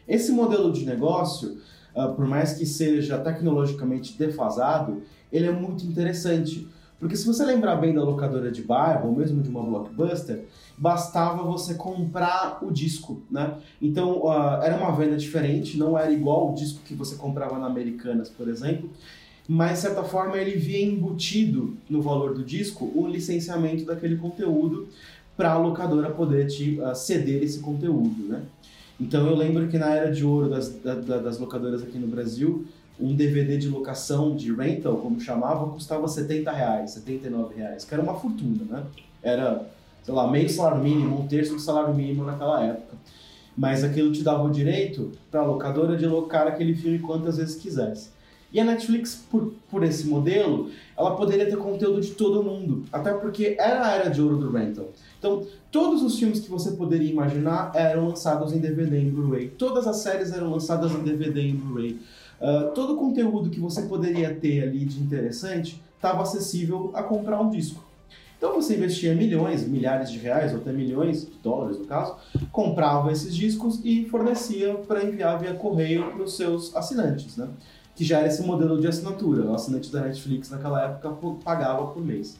Esse modelo de negócio uh, por mais que seja tecnologicamente defasado, ele é muito interessante, Porque se você lembrar bem da locadora de bairro, ou mesmo de uma blockbuster, bastava você comprar o disco, né? Então uh, era uma venda diferente, não era igual o disco que você comprava na Americanas, por exemplo, mas de certa forma ele via embutido no valor do disco o licenciamento daquele conteúdo para a locadora poder te uh, ceder esse conteúdo, né? Então eu lembro que na era de ouro das, da, das locadoras aqui no Brasil, um DVD de locação, de rental, como chamava, custava 70 reais, 79 reais, que era uma fortuna, né? Era, sei lá, meio salário mínimo, um terço do salário mínimo naquela época. Mas aquilo te dava o direito para a locadora de locar aquele filme quantas vezes quisesse. E a Netflix, por, por esse modelo, ela poderia ter conteúdo de todo mundo, até porque era a era de ouro do rental. Então, todos os filmes que você poderia imaginar eram lançados em DVD e Blu-ray. Todas as séries eram lançadas em DVD e Blu-ray. Uh, todo o conteúdo que você poderia ter ali de interessante estava acessível a comprar um disco. Então você investia milhões, milhares de reais, ou até milhões de dólares no caso, comprava esses discos e fornecia para enviar via correio para os seus assinantes, né? que já era esse modelo de assinatura. O assinante da Netflix naquela época pagava por mês.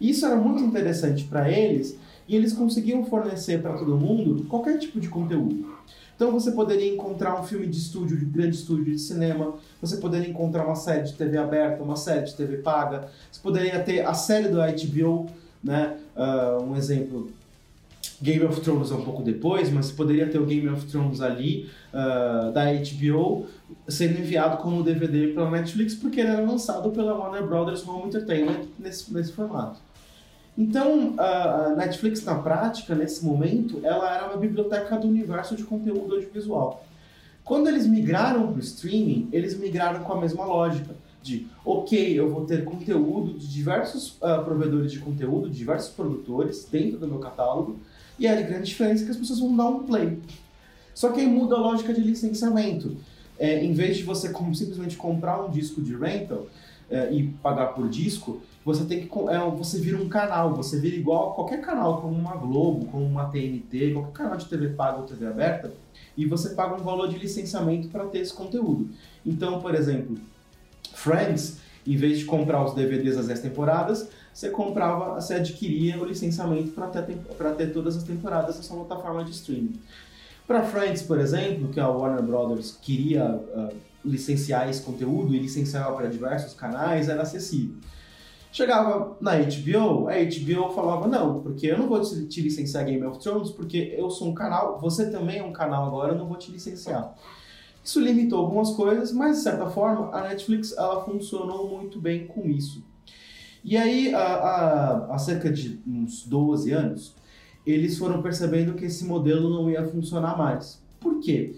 Isso era muito interessante para eles e eles conseguiam fornecer para todo mundo qualquer tipo de conteúdo. Então você poderia encontrar um filme de estúdio, de grande estúdio de cinema, você poderia encontrar uma série de TV aberta, uma série de TV paga, você poderia ter a série do HBO, né? Uh, um exemplo, Game of Thrones é um pouco depois, mas você poderia ter o Game of Thrones ali, uh, da HBO, sendo enviado como DVD pela Netflix, porque ele era lançado pela Warner Brothers Home Entertainment nesse, nesse formato. Então, a Netflix, na prática, nesse momento, ela era uma biblioteca do universo de conteúdo audiovisual. Quando eles migraram para o streaming, eles migraram com a mesma lógica de, ok, eu vou ter conteúdo de diversos uh, provedores de conteúdo, de diversos produtores dentro do meu catálogo, e a grande diferença é que as pessoas vão dar um play. Só que aí muda a lógica de licenciamento. É, em vez de você simplesmente comprar um disco de rental é, e pagar por disco, você tem que é, você vira um canal, você vira igual a qualquer canal, como uma Globo, como uma TNT, qualquer canal de TV paga ou TV aberta, e você paga um valor de licenciamento para ter esse conteúdo. Então, por exemplo, Friends, em vez de comprar os DVDs das 10 temporadas, você comprava, você adquiria o licenciamento para ter, ter todas as temporadas na sua plataforma de streaming. Para Friends, por exemplo, que a Warner Brothers queria uh, licenciar esse conteúdo e licenciava para diversos canais, era acessível. Chegava na HBO, a HBO falava: não, porque eu não vou te licenciar Game of Thrones, porque eu sou um canal, você também é um canal agora, eu não vou te licenciar. Isso limitou algumas coisas, mas de certa forma a Netflix ela funcionou muito bem com isso. E aí, há, cerca de uns 12 anos, eles foram percebendo que esse modelo não ia funcionar mais. Por quê?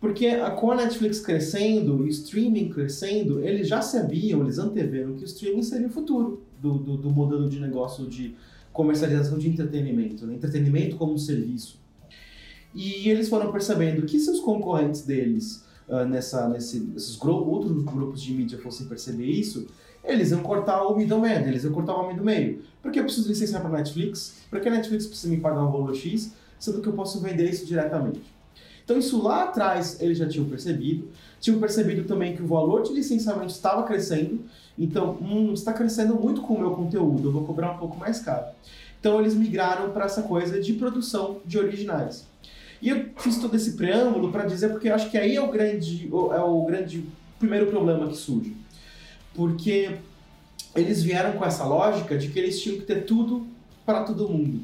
Porque com a Netflix crescendo, o streaming crescendo, eles já sabiam, eles anteveram que o streaming seria o futuro do, do, do modelo de negócio de comercialização de entretenimento, né? entretenimento como serviço. E eles foram percebendo que se os concorrentes deles, uh, nessa, nesse, esses gru outros grupos de mídia fossem perceber isso, eles iam cortar o middleman, eles iam cortar o homem do meio. Porque eu preciso licenciar para Netflix, porque a Netflix precisa me pagar um valor X, sendo que eu posso vender isso diretamente. Então isso lá atrás eles já tinham percebido, tinham percebido também que o valor de licenciamento estava crescendo, então, hum, está crescendo muito com o meu conteúdo, eu vou cobrar um pouco mais caro. Então eles migraram para essa coisa de produção de originais. E eu fiz todo esse preâmbulo para dizer porque eu acho que aí é o grande, é o grande primeiro problema que surge. Porque eles vieram com essa lógica de que eles tinham que ter tudo para todo mundo.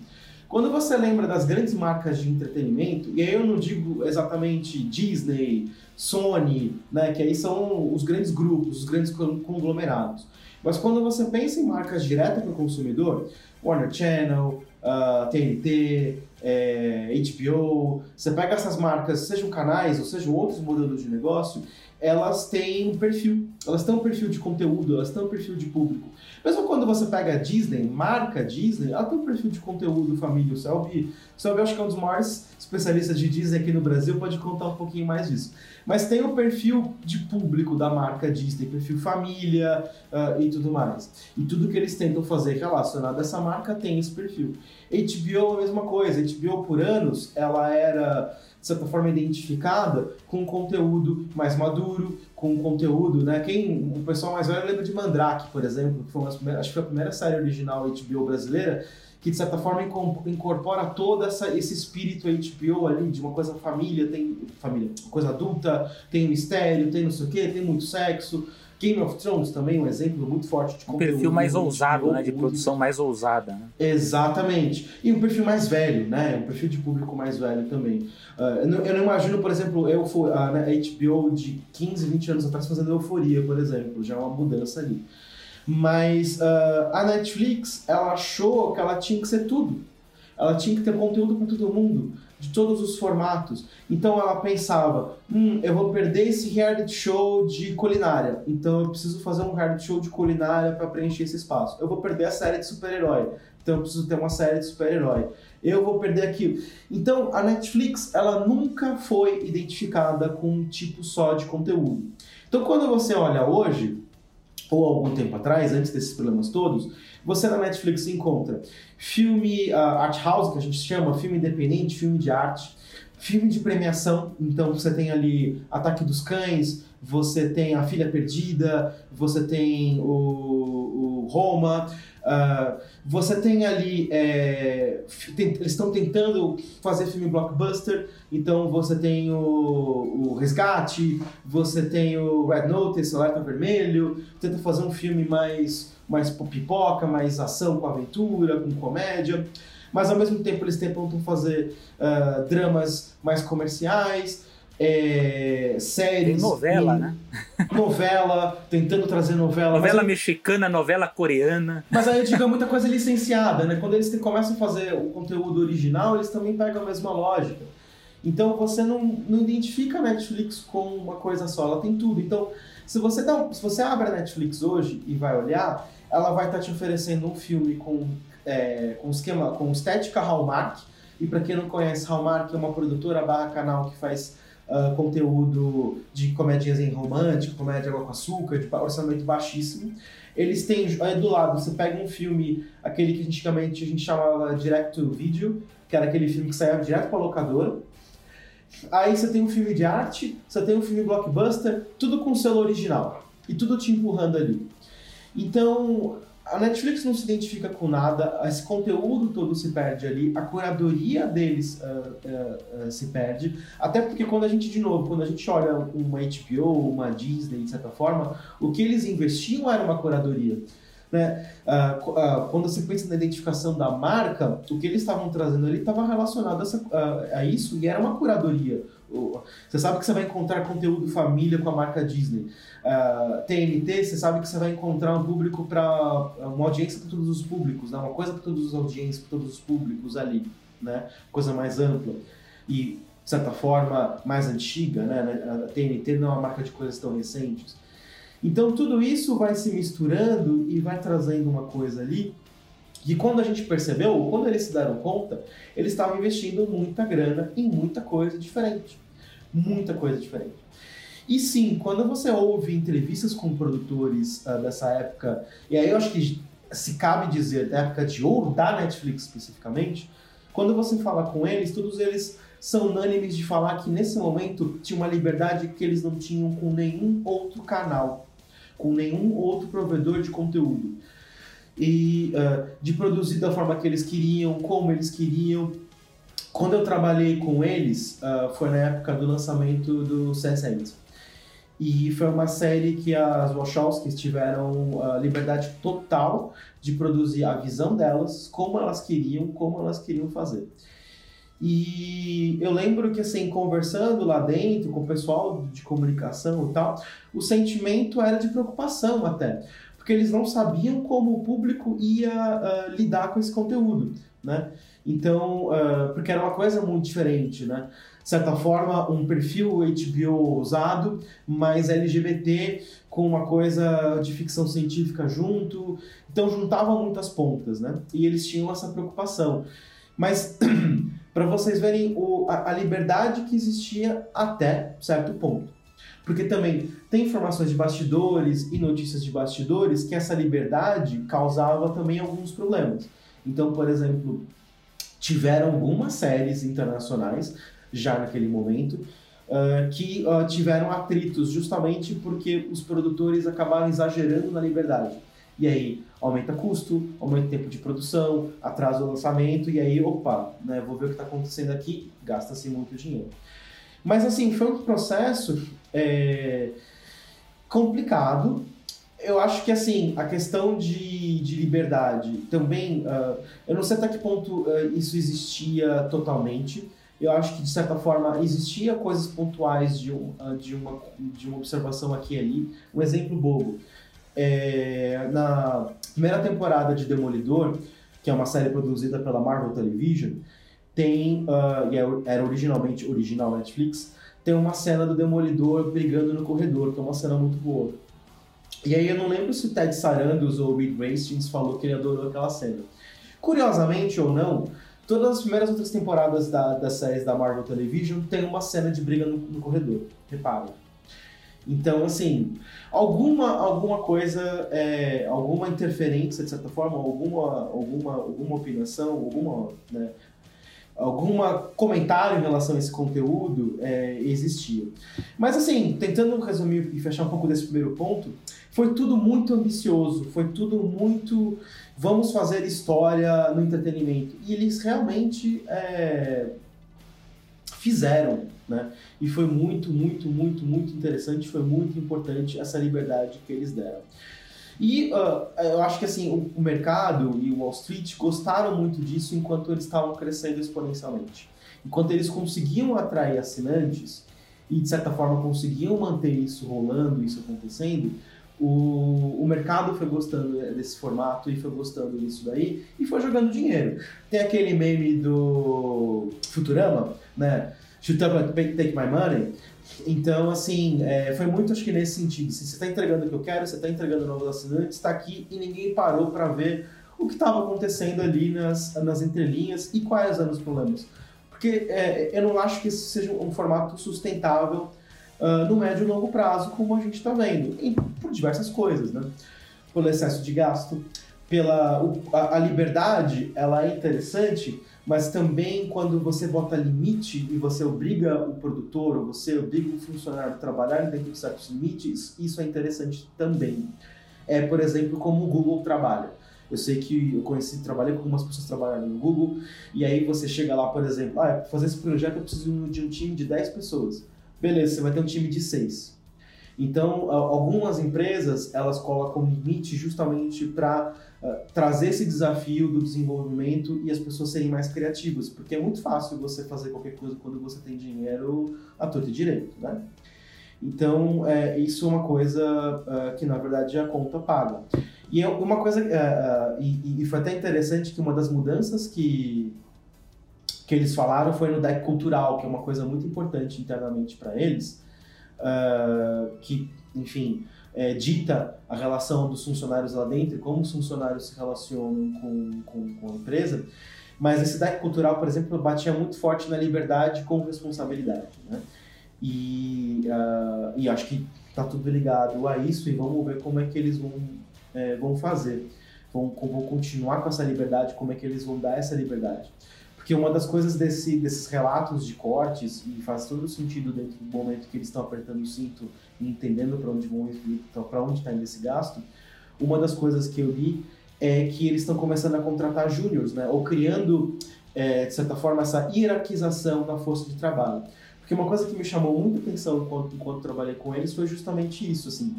Quando você lembra das grandes marcas de entretenimento, e aí eu não digo exatamente Disney, Sony, né, que aí são os grandes grupos, os grandes conglomerados. Mas quando você pensa em marcas diretas para o consumidor, Warner Channel, uh, ah, TNT, é, HBO, você pega essas marcas, sejam canais ou sejam outros modelos de negócio, elas têm um perfil, elas têm um perfil de conteúdo, elas têm um perfil de público. Mesmo quando você pega a Disney, marca Disney, ela tem um perfil de conteúdo família. O Selby, o Selby acho que é um dos maiores especialistas de Disney aqui no Brasil, pode contar um pouquinho mais disso. Mas tem o perfil de público da marca Disney, perfil família uh, e tudo mais. E tudo que eles tentam fazer relacionado a essa marca tem esse perfil. HBO é a mesma coisa. HBO por anos, ela era de certa forma, identificada com um conteúdo mais maduro, com um conteúdo, né? Quem, o pessoal mais velho lembra de Mandrake, por exemplo, que foi uma das primeiras, acho que foi a primeira série original HBO brasileira, que de certa forma incorpora todo essa, esse espírito HBO ali, de uma coisa família, tem família, coisa adulta, tem mistério, tem não sei o que, tem muito sexo, Game of Thrones também um exemplo muito forte de um perfil mais ousado, né, de produção mais ousada. Né? Exatamente. E um perfil mais velho, né, um perfil de público mais velho também. Uh, eu, não, eu, não, imagino, por exemplo, eu, a, né, a HBO de 15, 20 anos atrás fazendo Euforia, por exemplo, já é uma mudança ali. Mas uh, a Netflix, ela achou que ela tinha que ser tudo. Ela tinha que ter conteúdo para todo mundo de todos os formatos. Então ela pensava, hum, eu vou perder esse reality show de culinária, então eu preciso fazer um reality show de culinária para preencher esse espaço. Eu vou perder a série de super-herói, então eu preciso ter uma série de super-herói. Eu vou perder aquilo. Então a Netflix, ela nunca foi identificada com um tipo só de conteúdo. Então quando você olha hoje, ou algum tempo atrás, antes desses problemas todos, você na Netflix encontra filme uh, art house, que a gente chama, filme independente, filme de arte, filme de premiação, então você tem ali Ataque dos Cães, você tem A Filha Perdida, você tem o, o Roma, uh, você tem ali. É, tem, eles estão tentando fazer filme blockbuster, então você tem o, o Resgate, você tem o Red Notice, Alerta Vermelho, tenta fazer um filme mais, mais pipoca, mais ação com aventura, com comédia mas ao mesmo tempo eles tentam fazer uh, dramas mais comerciais é, séries. Tem novela, né? Novela, tentando trazer novela. Novela mexicana, novela coreana. Mas aí eu digo, é muita coisa licenciada, né? Quando eles começam a fazer o conteúdo original, eles também pegam a mesma lógica. Então você não, não identifica a Netflix com uma coisa só, ela tem tudo. Então, se você, dá, se você abre a Netflix hoje e vai olhar, ela vai estar tá te oferecendo um filme com, é, com esquema, com estética Hallmark. E para quem não conhece, Hallmark é uma produtora barra canal que faz uh, conteúdo de comédias em romântico, comédia água com açúcar, de orçamento baixíssimo. Eles têm, aí do lado, você pega um filme, aquele que antigamente a gente chamava direct to video, que era aquele filme que saía direto para locadora. Aí você tem um filme de arte, você tem um filme blockbuster, tudo com selo original. E tudo te empurrando ali. Então, a Netflix não se identifica com nada, esse conteúdo todo se perde ali, a curadoria deles uh, uh, uh, se perde, até porque quando a gente, de novo, quando a gente olha uma HBO, uma Disney, de certa forma, o que eles investiam era uma curadoria. Né? quando você pensa na identificação da marca, o que eles estavam trazendo ali estava relacionado a, essa, a isso e era uma curadoria. Você sabe que você vai encontrar conteúdo família com a marca Disney. Uh, TNT, você sabe que você vai encontrar um público para uma audiência para todos os públicos, né? uma coisa para todos os audiências, para todos os públicos ali, né? Coisa mais ampla e de certa forma mais antiga, né? A TNT não é uma marca de coisas tão recentes. Então tudo isso vai se misturando e vai trazendo uma coisa ali que quando a gente percebeu, quando eles se deram conta, eles estavam investindo muita grana em muita coisa diferente muita coisa diferente. E sim, quando você ouve entrevistas com produtores uh, dessa época, e aí eu acho que se cabe dizer da época de ouro da Netflix especificamente, quando você fala com eles, todos eles são unânimes de falar que nesse momento tinha uma liberdade que eles não tinham com nenhum outro canal, com nenhum outro provedor de conteúdo. E uh, de produzir da forma que eles queriam, como eles queriam, quando eu trabalhei com eles, uh, foi na época do lançamento do Sense8. E foi uma série que as Wachowskis tiveram a liberdade total de produzir a visão delas, como elas queriam, como elas queriam fazer. E eu lembro que, assim, conversando lá dentro com o pessoal de comunicação e tal, o sentimento era de preocupação até, porque eles não sabiam como o público ia uh, lidar com esse conteúdo, né? Então, uh, porque era uma coisa muito diferente, né? De certa forma, um perfil HBO usado, mas LGBT com uma coisa de ficção científica junto. Então, juntava muitas pontas, né? E eles tinham essa preocupação. Mas, <clears throat> para vocês verem o, a, a liberdade que existia até certo ponto. Porque também tem informações de bastidores e notícias de bastidores que essa liberdade causava também alguns problemas. Então, por exemplo, tiveram algumas séries internacionais já naquele momento, uh, que uh, tiveram atritos justamente porque os produtores acabaram exagerando na liberdade. E aí aumenta custo, aumenta tempo de produção, atrasa o lançamento, e aí, opa, né, vou ver o que está acontecendo aqui, gasta-se muito dinheiro. Mas assim, foi um processo é, complicado. Eu acho que assim, a questão de, de liberdade também, uh, eu não sei até que ponto uh, isso existia totalmente. Eu acho que de certa forma existia coisas pontuais de, um, uh, de, uma, de uma observação aqui e ali. Um exemplo bobo. É, na primeira temporada de Demolidor, que é uma série produzida pela Marvel Television, tem, uh, e é era originalmente original Netflix, tem uma cena do Demolidor brigando no corredor, que é uma cena muito boa. E aí eu não lembro se o Ted Sarandos ou o Reed Hastings falou que ele adorou aquela cena. Curiosamente ou não, todas as primeiras outras temporadas da, das séries da Marvel Television tem uma cena de briga no, no corredor. Reparem. Então, assim, alguma, alguma coisa, é, alguma interferência, de certa forma, alguma, alguma, alguma opinação, alguma, né, alguma comentário em relação a esse conteúdo é, existia. Mas assim, tentando resumir e fechar um pouco desse primeiro ponto, foi tudo muito ambicioso, foi tudo muito vamos fazer história no entretenimento. E eles realmente é, fizeram, né? E foi muito, muito, muito, muito interessante, foi muito importante essa liberdade que eles deram. E uh, eu acho que assim, o, o, mercado e o Wall Street gostaram muito disso enquanto eles estavam crescendo exponencialmente. Enquanto eles conseguiam atrair assinantes e de certa forma conseguiam manter isso rolando, isso acontecendo, o, o mercado foi gostando desse formato e foi gostando disso daí e foi jogando dinheiro. Tem aquele meme do Futurama, né? Up and take my money. Então, assim, é, foi muito, acho que nesse sentido. Se você está entregando o que eu quero, você está entregando novos assinantes, está aqui e ninguém parou para ver o que estava acontecendo ali nas, nas entrelinhas e quais eram os problemas. Porque é, eu não acho que esse seja um formato sustentável uh, no médio e longo prazo, como a gente está vendo, e por diversas coisas, né? Pelo excesso de gasto, pela a, a liberdade, ela é interessante, mas também quando você bota limite e você obriga o produtor ou você obriga o funcionário a trabalhar dentro de certos limites, isso é interessante também. É, por exemplo, como o Google trabalha. Eu sei que eu conheci, trabalhei com algumas pessoas trabalhando no Google, e aí você chega lá, por exemplo, ah, para fazer esse projeto eu preciso de um time de 10 pessoas. Beleza, você vai ter um time de 6. Então, algumas empresas, elas colocam limite justamente para uh, trazer esse desafio do desenvolvimento e as pessoas serem mais criativas, porque é muito fácil você fazer qualquer coisa quando você tem dinheiro à torta e direito, né? Então, é, isso é uma coisa uh, que, na verdade, a conta paga. E é uma coisa, uh, e, e, foi até interessante que uma das mudanças que, que eles falaram foi no deck cultural, que é uma coisa muito importante internamente para eles, uh, que, enfim, é, dita a relação dos funcionários lá dentro, como os funcionários se relacionam com, com, com a empresa. Mas esse deck cultural, por exemplo, batia muito forte na liberdade com responsabilidade. Né? E, uh, e acho que está tudo ligado a isso e vamos ver como é que eles vão, é, vão fazer. Vão, vão continuar com essa liberdade, como é que eles vão dar essa liberdade. Porque uma das coisas desse, desses relatos de cortes, e faz todo sentido dentro do momento que eles estão apertando o cinto e entendendo para onde vão para onde está indo esse gasto, uma das coisas que eu li é que eles estão começando a contratar júniores, né? Ou criando, é, de certa forma, essa hierarquização da força de trabalho. Porque uma coisa que me chamou muita atenção enquanto, enquanto trabalhei com eles foi justamente isso, assim.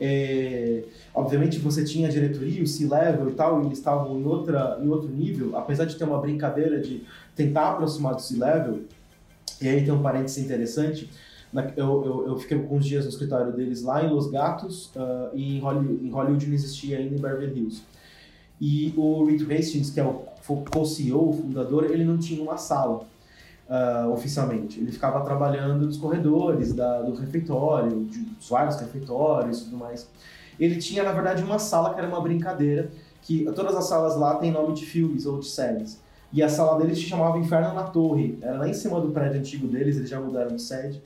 É, obviamente você tinha a diretoria, o C-level e tal, e eles estavam em, outra, em outro nível, apesar de ter uma brincadeira de tentar aproximar do C-level, e aí tem um parênteses interessante, na, eu, eu, eu, fiquei alguns dias no escritório deles lá em Los Gatos, uh, e em Hollywood, em Hollywood não existia ainda em Beverly Hills. E o Reed Hastings, que é o co-CEO, o fundador, ele não tinha uma sala uh, oficialmente. Ele ficava trabalhando nos corredores da, do refeitório, de, dos vários refeitórios e tudo mais. Ele tinha, na verdade, uma sala que era uma brincadeira, que todas as salas lá têm nome de filmes ou de séries. E a sala deles se chamava Inferno na Torre. Era lá em cima do prédio antigo deles, eles já mudaram de sede.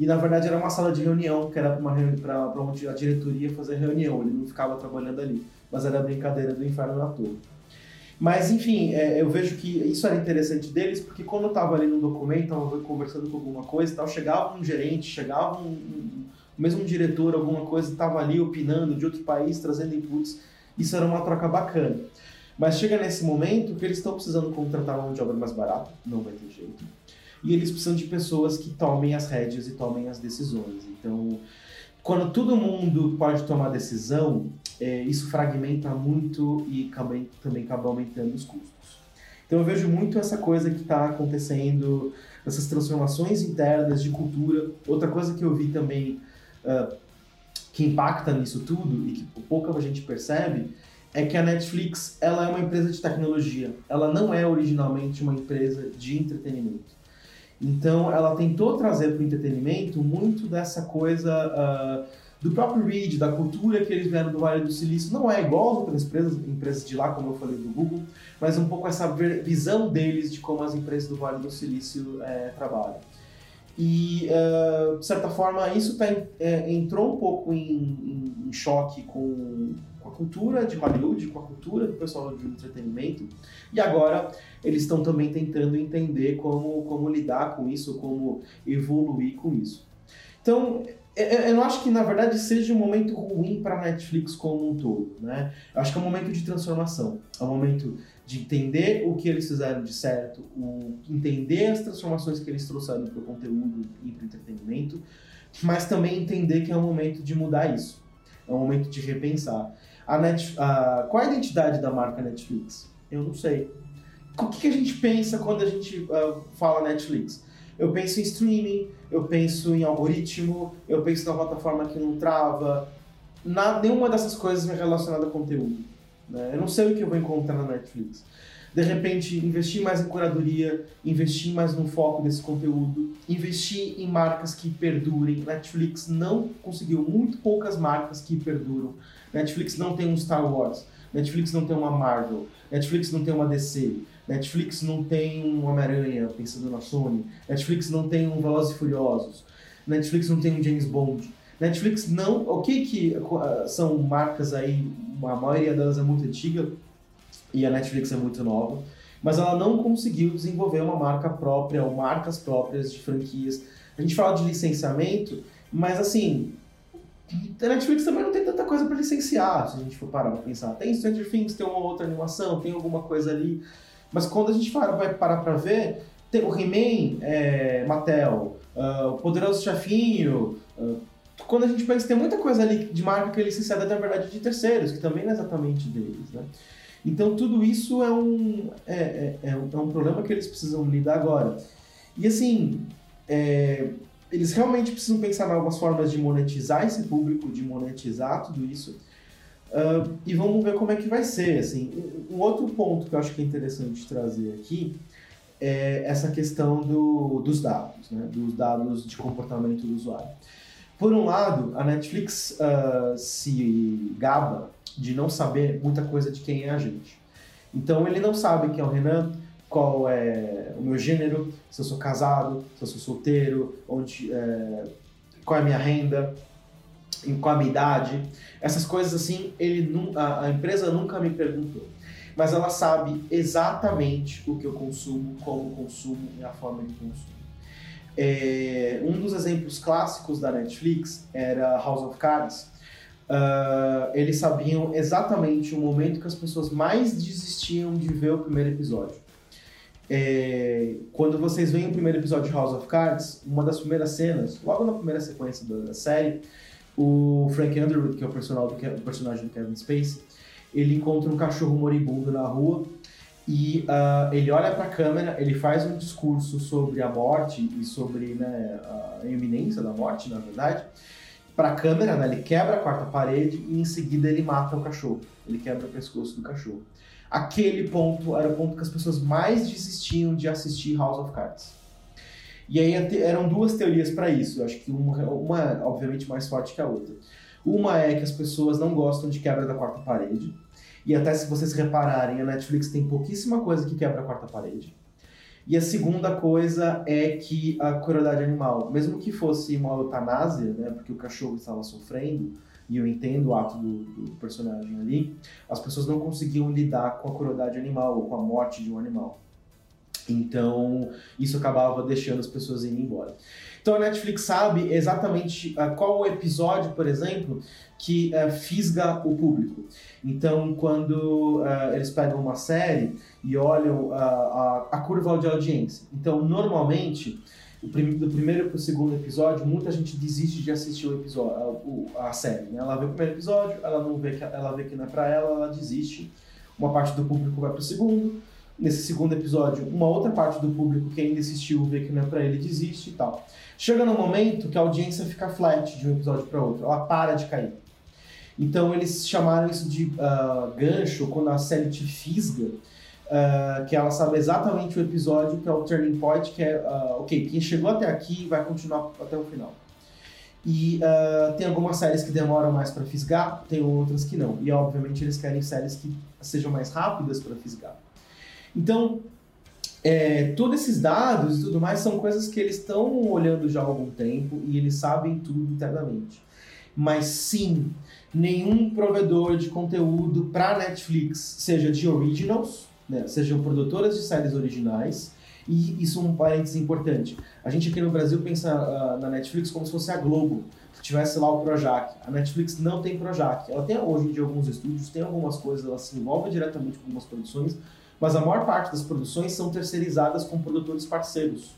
E na verdade era uma sala de reunião, que era para onde a diretoria fazer reunião. Ele não ficava trabalhando ali, mas era a brincadeira do Inferno na Torre. Mas, enfim, é, eu vejo que isso era interessante deles, porque quando eu estava ali no documento, estava conversando com alguma coisa e tal, chegava um gerente, chegava um, um mesmo um diretor, alguma coisa, estava ali opinando de outro país, trazendo inputs. Isso era uma troca bacana. Mas chega nesse momento que eles estão precisando contratar uma mão de obra mais barata, não vai ter jeito. E eles precisam de pessoas que tomem as rédeas e tomem as decisões. Então, quando todo mundo pode tomar decisão, é, isso fragmenta muito e também, também acaba aumentando os custos. Então eu vejo muito essa coisa que está acontecendo, essas transformações internas de cultura. Outra coisa que eu vi também uh, que impacta nisso tudo e que pouca gente percebe é que a Netflix ela é uma empresa de tecnologia. Ela não é originalmente uma empresa de entretenimento. Então ela tentou trazer para o entretenimento muito dessa coisa uh, do próprio Reed, da cultura que eles vieram do Vale do Silício. Não é igual às outras empresas, empresas de lá, como eu falei do Google, mas um pouco essa visão deles de como as empresas do Vale do Silício é, trabalham. E, uh, de certa forma, isso tá, é, entrou um pouco em, em, em choque com, com, a cultura de Hollywood, com a cultura do pessoal de entretenimento. E agora eles estão também tentando entender como, como lidar com isso, como evoluir com isso. Então, eu não acho que, na verdade, seja um momento ruim para a Netflix como um todo. Né? Eu acho que é um momento de transformação. É um momento de entender o que eles fizeram de certo, o, entender as transformações que eles trouxeram para o conteúdo e para o entretenimento, mas também entender que é um momento de mudar isso. É um momento de repensar. A Net, a, qual a identidade da marca Netflix? Eu não sei. O que, que a gente pensa quando a gente uh, fala Netflix? Eu penso em streaming, eu penso em algoritmo, eu penso na plataforma que não trava. Na, nenhuma dessas coisas é relacionada a conteúdo. Né? Eu não sei o que eu vou encontrar na Netflix. De repente, investir mais em curadoria, investir mais no foco desse conteúdo, investir em marcas que perdurem. Netflix não conseguiu muito poucas marcas que perduram. Netflix não tem um Star Wars. Netflix não tem uma Marvel. Netflix não tem uma DC. Netflix não tem um Homem-Aranha, pensando na Sony. Netflix não tem um Velozes e Furiosos. Netflix não tem um James Bond. Netflix não... O que que uh, são marcas aí, a maioria delas é muito antiga e a Netflix é muito nova, mas ela não conseguiu desenvolver uma marca própria ou marcas próprias de franquias. A gente fala de licenciamento, mas assim, a Netflix também não tem tanta coisa para licenciar, se a gente for parar para pensar. Tem Stranger Things, tem uma outra animação, tem alguma coisa ali, mas quando a gente vai parar para ver, tem o He-Man, é, Mattel, uh, o Poderoso Chefinho. Uh, quando a gente pensa, tem muita coisa ali de marca que é licenciada, na verdade, de terceiros, que também não é exatamente deles, né? Então, tudo isso é um, é, é, é um, é um problema que eles precisam lidar agora. E, assim, é, eles realmente precisam pensar em algumas formas de monetizar esse público, de monetizar tudo isso. Uh, e vamos ver como é que vai ser. Assim. Um, outro ponto que eu acho que é interessante trazer aqui é essa questão do, dos dados, né? dos dados de comportamento do usuário. Por um lado, a Netflix uh, se gaba de não saber muita coisa de quem é a gente. Então ele não sabe quem é o Renan, qual é o meu gênero, se eu sou casado, se eu sou solteiro, onde, é, qual é a minha renda, qual a. Essas coisas assim, ele, a, a empresa nunca me perguntou. Mas ela sabe exatamente o que eu consumo, como consumo e a forma de consumo. É, um dos exemplos clássicos da Netflix era House of Cards. Uh, eles sabiam exatamente o momento que as pessoas mais desistiam de ver o primeiro episódio. É, quando vocês veem o primeiro episódio de House of Cards, uma das primeiras cenas, logo na primeira sequência da série, o Frank Underwood, que é o personagem do, personagem do Kevin Spacey, ele encontra um cachorro moribundo na rua e uh, ele olha para a câmera, ele faz um discurso sobre a morte e sobre né, a iminência da morte, na verdade, para a câmera, né, ele quebra a quarta parede e em seguida ele mata o cachorro. Ele quebra o pescoço do cachorro. Aquele ponto era o ponto que as pessoas mais desistiam de assistir House of Cards. E aí eram duas teorias para isso. Eu acho que uma, uma, obviamente, mais forte que a outra. Uma é que as pessoas não gostam de quebra da quarta parede. E até se vocês repararem, a Netflix tem pouquíssima coisa que quebra a quarta parede. E a segunda coisa é que a crueldade animal, mesmo que fosse uma eutanásia, né, porque o cachorro estava sofrendo, e eu entendo o ato do, do, personagem ali, as pessoas não conseguiam lidar com a crueldade animal ou com a morte de um animal. Então, isso acabava deixando as pessoas indo embora. Então, a Netflix sabe exatamente uh, qual o episódio, por exemplo, que uh, fisga o público. Então, quando uh, eles pegam uma série e olham a, a curva de audiência. Então, normalmente, do primeiro para o segundo episódio, muita gente desiste de assistir o episódio, a, a série. Né? Ela vê o primeiro episódio, ela não vê que ela vê que não é para ela, ela desiste. Uma parte do público vai para o segundo. Nesse segundo episódio, uma outra parte do público que ainda assistiu vê que não é para ele desiste e tal. Chega no momento que a audiência fica flat de um episódio para outro, ela para de cair. Então eles chamaram isso de uh, gancho quando a série te fisga Uh, que ela sabe exatamente o episódio que é o turning point, que é, uh, ok, quem chegou até aqui vai continuar até o final. E tem algumas séries que demoram mais para fisgar, tem outras que não. E obviamente eles querem séries que sejam mais rápidas para fisgar. Então, é, todos esses dados e tudo mais são coisas que eles estão olhando já há algum tempo e eles sabem tudo internamente. Mas sim, nenhum provedor de conteúdo para Netflix, seja de originals, né, sejam produtoras de séries originais. E isso é um parênteses importante. A gente aqui no Brasil pensa uh, na Netflix como se fosse a Globo, que tivesse lá o Projac. A Netflix não tem Projac. Ela tem hoje em dia alguns estúdios, tem algumas coisas, ela se envolve diretamente com algumas produções, mas a maior parte das produções são terceirizadas com produtores parceiros,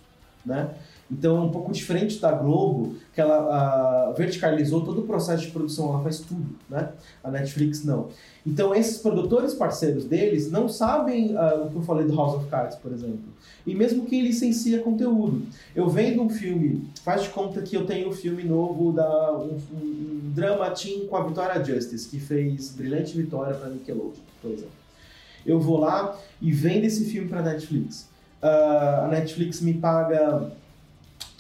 né? Então é um pouco diferente da Globo, que ela uh, verticalizou todo o processo de produção, ela faz tudo, né? A Netflix não. Então esses produtores parceiros deles não sabem uh, o que eu falei do House of Cards, por exemplo. E mesmo quem licencia conteúdo. Eu vendo um filme, faz de conta que eu tenho um filme novo, da, um, um, drama team com a Victoria Justice, que fez Brilhante Vitória para Nickelodeon, por exemplo. Eu vou lá e vendo esse filme para Netflix. Uh, a Netflix me paga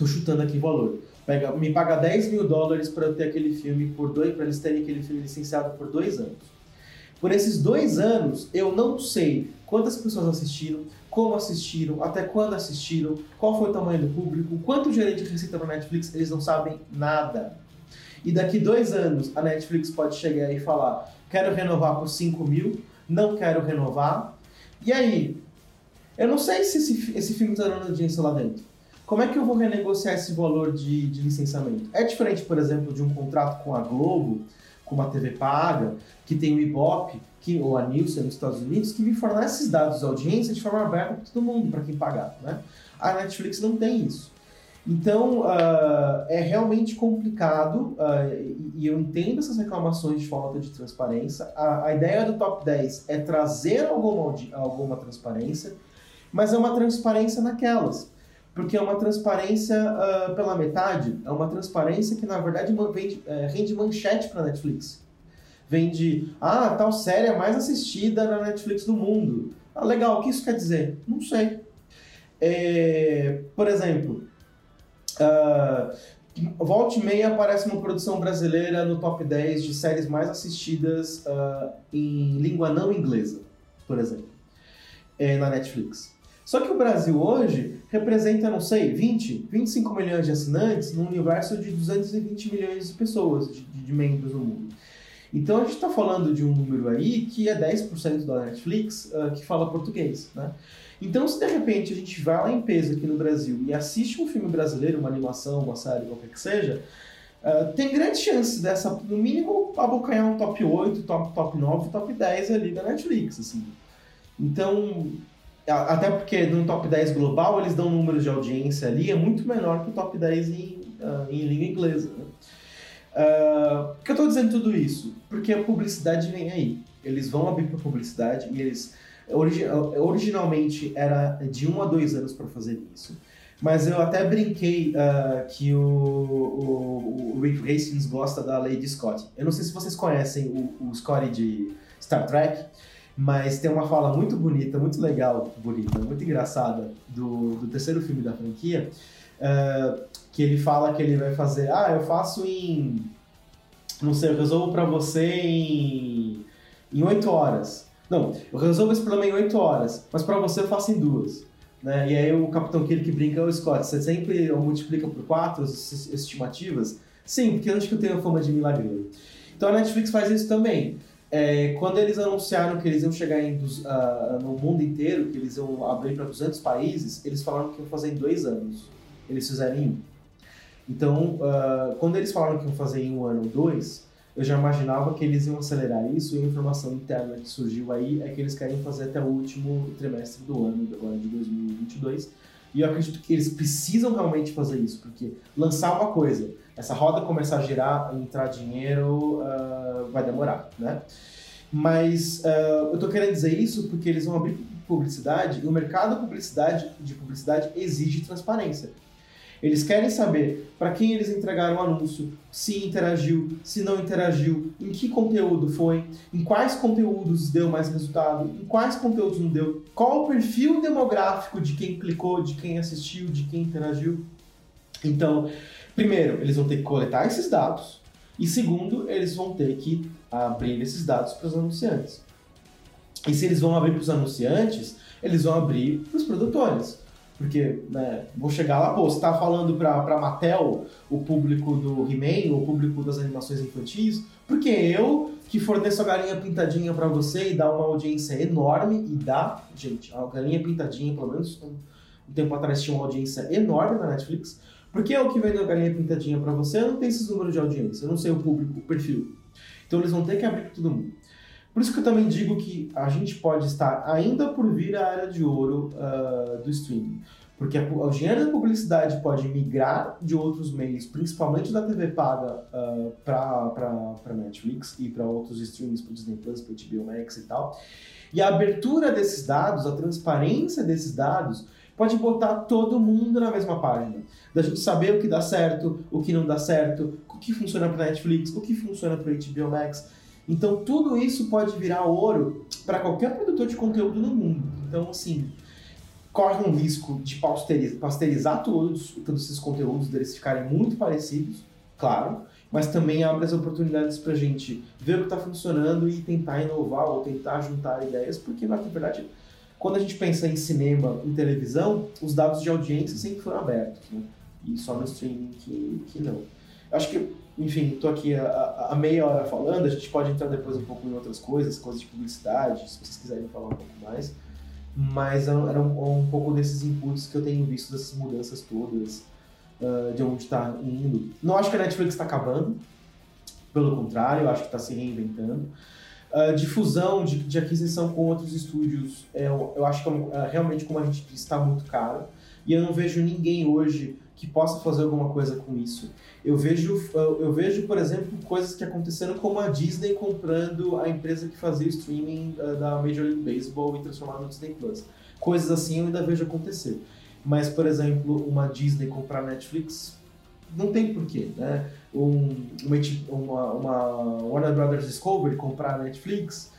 Tô chutando aqui o valor. Pega, me paga 10 mil dólares para eu ter aquele filme por dois, para eles terem aquele filme licenciado por dois anos. Por esses dois anos, eu não sei quantas pessoas assistiram, como assistiram, até quando assistiram, qual foi o tamanho do público, quanto gerente de receita para Netflix, eles não sabem nada. E daqui dois anos, a Netflix pode chegar e falar: quero renovar por 5 mil, não quero renovar. E aí? Eu não sei se esse, esse filme está dando audiência lá dentro. Como é que eu vou renegociar esse valor de, de licenciamento? É diferente, por exemplo, de um contrato com a Globo, com uma TV paga, que tem o Ibope, que, ou a Nielsen nos Estados Unidos, que me fornece esses dados de audiência de forma aberta para todo mundo, para quem pagar. Né? A Netflix não tem isso. Então, uh, é realmente complicado uh, e, eu entendo essas reclamações de falta de transparência. A, a ideia do Top 10 é trazer alguma, alguma transparência, mas é uma transparência naquelas porque é uma transparência uh, pela metade, é uma transparência que na verdade vende, é, rende manchete para Netflix. Vende, ah, tal série é mais assistida na Netflix do mundo. Ah, legal, o que isso quer dizer? Não sei. É, por exemplo, uh, volta e meia aparece uma produção brasileira no top 10 de séries mais assistidas uh, em língua não inglesa, por exemplo, é, na Netflix. Só que o Brasil hoje representa, não sei, 20, 25 milhões de assinantes num universo de 220 milhões de pessoas, de, de membros no mundo. Então a gente está falando de um número aí que é 10% da Netflix uh, que fala português, né? Então se de repente a gente vai lá em peso aqui no Brasil e assiste um filme brasileiro, uma animação, uma série, qualquer que seja, uh, tem grande chance dessa, no mínimo, abocanhar um top 8, top, top 9, top 10 ali da Netflix, assim. Então, até porque no top 10 global eles dão números de audiência ali, é muito menor que o top 10 em, uh, em língua inglesa. Né? Uh, por que eu estou dizendo tudo isso? Porque a publicidade vem aí. Eles vão abrir para publicidade e eles. Origi originalmente era de um a dois anos para fazer isso. Mas eu até brinquei uh, que o, o, o, Rick Hastings gosta da Lady Scott. Eu não sei se vocês conhecem o, o Scotty de Star Trek, mas tem uma fala muito bonita, muito legal, bonita, muito engraçada do, do terceiro filme da franquia, uh, que ele fala que ele vai fazer, ah, eu faço em, não sei, eu resolvo para você em em oito horas. Não, eu resolvo esse problema em oito horas, mas para você eu faço em duas. Né? E aí o Capitão Kirk brinca, o Scott, você sempre multiplica por quatro as estimativas? Sim, porque acho que eu tenho fama de milagreiro. Então a Netflix faz isso também. É, quando eles anunciaram que eles iam chegar em, uh, no mundo inteiro, que eles iam abrir para 200 países, eles falaram que iam fazer em dois anos. Eles fizeram em um. Então, uh, quando eles falaram que iam fazer em um ano ou dois, eu já imaginava que eles iam acelerar isso e a informação interna que surgiu aí é que eles querem fazer até o último trimestre do ano, agora de 2022. E eu acredito que eles precisam realmente fazer isso, porque lançar uma coisa, essa roda começar a girar, entrar dinheiro, uh, vai demorar, né? Mas uh, eu estou querendo dizer isso porque eles vão abrir publicidade e o mercado de publicidade, de publicidade exige transparência. Eles querem saber para quem eles entregaram o anúncio, se interagiu, se não interagiu, em que conteúdo foi, em quais conteúdos deu mais resultado, em quais conteúdos não deu, qual o perfil demográfico de quem clicou, de quem assistiu, de quem interagiu. Então, primeiro, eles vão ter que coletar esses dados, e segundo, eles vão ter que abrir esses dados para os anunciantes. E se eles vão abrir para os anunciantes, eles vão abrir para os produtores. Porque, né, vou chegar lá, pô, você tá falando pra, pra Mattel, o público do He-Man, o público das animações infantis, porque eu, que forneço a galinha pintadinha para você e dá uma audiência enorme, e dá, gente, a galinha pintadinha, pelo menos um, tempo atrás tinha uma audiência enorme na Netflix, porque eu que vendo a galinha pintadinha para você, eu não tenho esses números de audiência, eu não sei o público, o perfil. Então eles vão ter que abrir para todo mundo. Por isso que eu também digo que a gente pode estar ainda por vir à área de ouro uh, do streaming. Porque a, o dinheiro da publicidade pode migrar de outros meios, principalmente da TV paga, uh, para Netflix e para outros streams, para Disney Plus, para HBO Max e tal. E a abertura desses dados, a transparência desses dados, pode botar todo mundo na mesma página. Da gente saber o que dá certo, o que não dá certo, o que funciona para Netflix, o que funciona para HBO Max. Então tudo isso pode virar ouro para qualquer produtor de conteúdo no mundo. Então, assim, corre um risco de pasteurizar todos, todos esses conteúdos, deles ficarem muito parecidos, claro, mas também abre as oportunidades para a gente ver o que está funcionando e tentar inovar ou tentar juntar ideias, porque na verdade, quando a gente pensa em cinema, em televisão, os dados de audiência sempre foram abertos, né? e só no streaming que, que não. Acho que enfim, estou aqui a, meia hora falando, a gente pode entrar depois um pouco em outras coisas, coisas de publicidade, se vocês quiserem falar um pouco mais. Mas era, um, um, pouco desses inputs que eu tenho visto, dessas mudanças todas, uh, de onde está indo. Não acho que a Netflix está acabando, pelo contrário, eu acho que está se reinventando. Uh, de fusão, de, de, aquisição com outros estúdios, é, eu, eu acho que é, realmente, como a gente está muito caro. E eu não vejo ninguém hoje que possa fazer alguma coisa com isso. Eu vejo, eu vejo, por exemplo, coisas que aconteceram como a Disney comprando a empresa que fazia o streaming uh, da Major League Baseball e transformando no Disney Plus. Coisas assim eu ainda vejo acontecer. Mas, por exemplo, uma Disney comprar Netflix, não tem porquê, né? Um, uma, uma Warner Brothers Discovery comprar Netflix,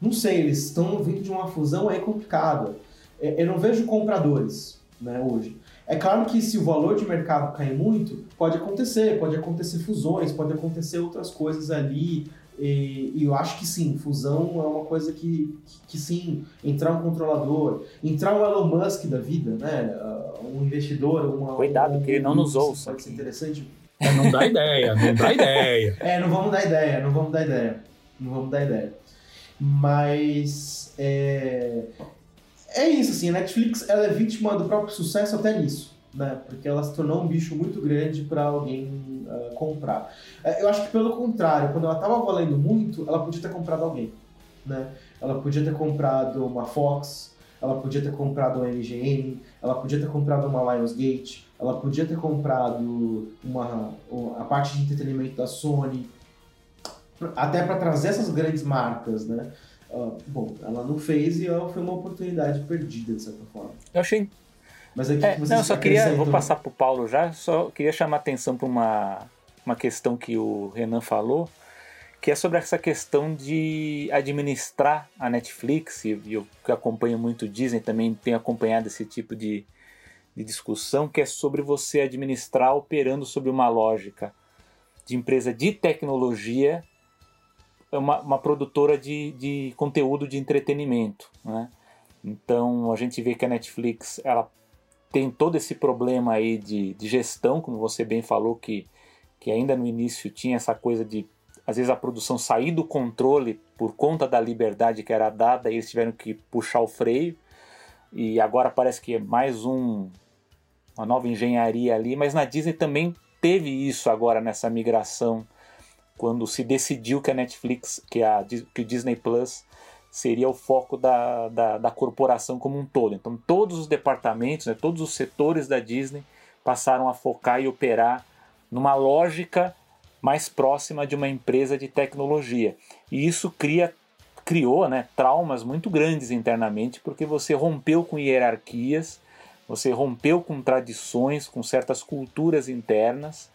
não sei, eles estão vindo de uma fusão aí complicada. É, eu não vejo compradores né, hoje. É claro que se o valor de mercado cair muito, pode acontecer, pode acontecer fusões, pode acontecer outras coisas ali. E, e eu acho que sim, fusão é uma coisa que, que, que, sim, entrar um controlador, entrar um Elon Musk da vida, né? Uh, um investidor, uma. Cuidado, um, que ele não nos ouça. Pode ser interessante. É, não dá ideia, não dá ideia. <laughs> É, não vamos dar ideia, não vamos dar ideia. Não vamos dar ideia. Mas. É, é isso, assim, a Netflix ela é vítima do próprio sucesso até nisso, né? Porque ela se tornou um bicho muito grande para alguém uh, comprar. Uh, eu acho que pelo contrário, quando ela estava valendo muito, ela podia ter comprado alguém, né? Ela podia ter comprado uma Fox, ela podia ter comprado uma MGM, ela podia ter comprado uma Lionsgate, ela podia ter comprado uma a parte de entretenimento da Sony, até para trazer essas grandes marcas, né? Bom, ela não fez e foi uma oportunidade perdida, de certa forma. Eu achei. Mas aqui é, não, eu só queria. Vou passar para o Paulo já, só queria chamar atenção para uma, uma questão que o Renan falou, que é sobre essa questão de administrar a Netflix, e eu que acompanho muito o Disney também tenho acompanhado esse tipo de, de discussão, que é sobre você administrar operando sobre uma lógica de empresa de tecnologia é uma, uma produtora de, de conteúdo de entretenimento. Né? Então a gente vê que a Netflix ela tem todo esse problema aí de, de gestão, como você bem falou, que, que ainda no início tinha essa coisa de às vezes a produção sair do controle por conta da liberdade que era dada, e eles tiveram que puxar o freio. E agora parece que é mais um, uma nova engenharia ali, mas na Disney também teve isso agora nessa migração, quando se decidiu que a Netflix, que, a, que o Disney Plus seria o foco da, da, da corporação como um todo. Então todos os departamentos, né, todos os setores da Disney passaram a focar e operar numa lógica mais próxima de uma empresa de tecnologia. E isso cria, criou né, traumas muito grandes internamente, porque você rompeu com hierarquias, você rompeu com tradições, com certas culturas internas,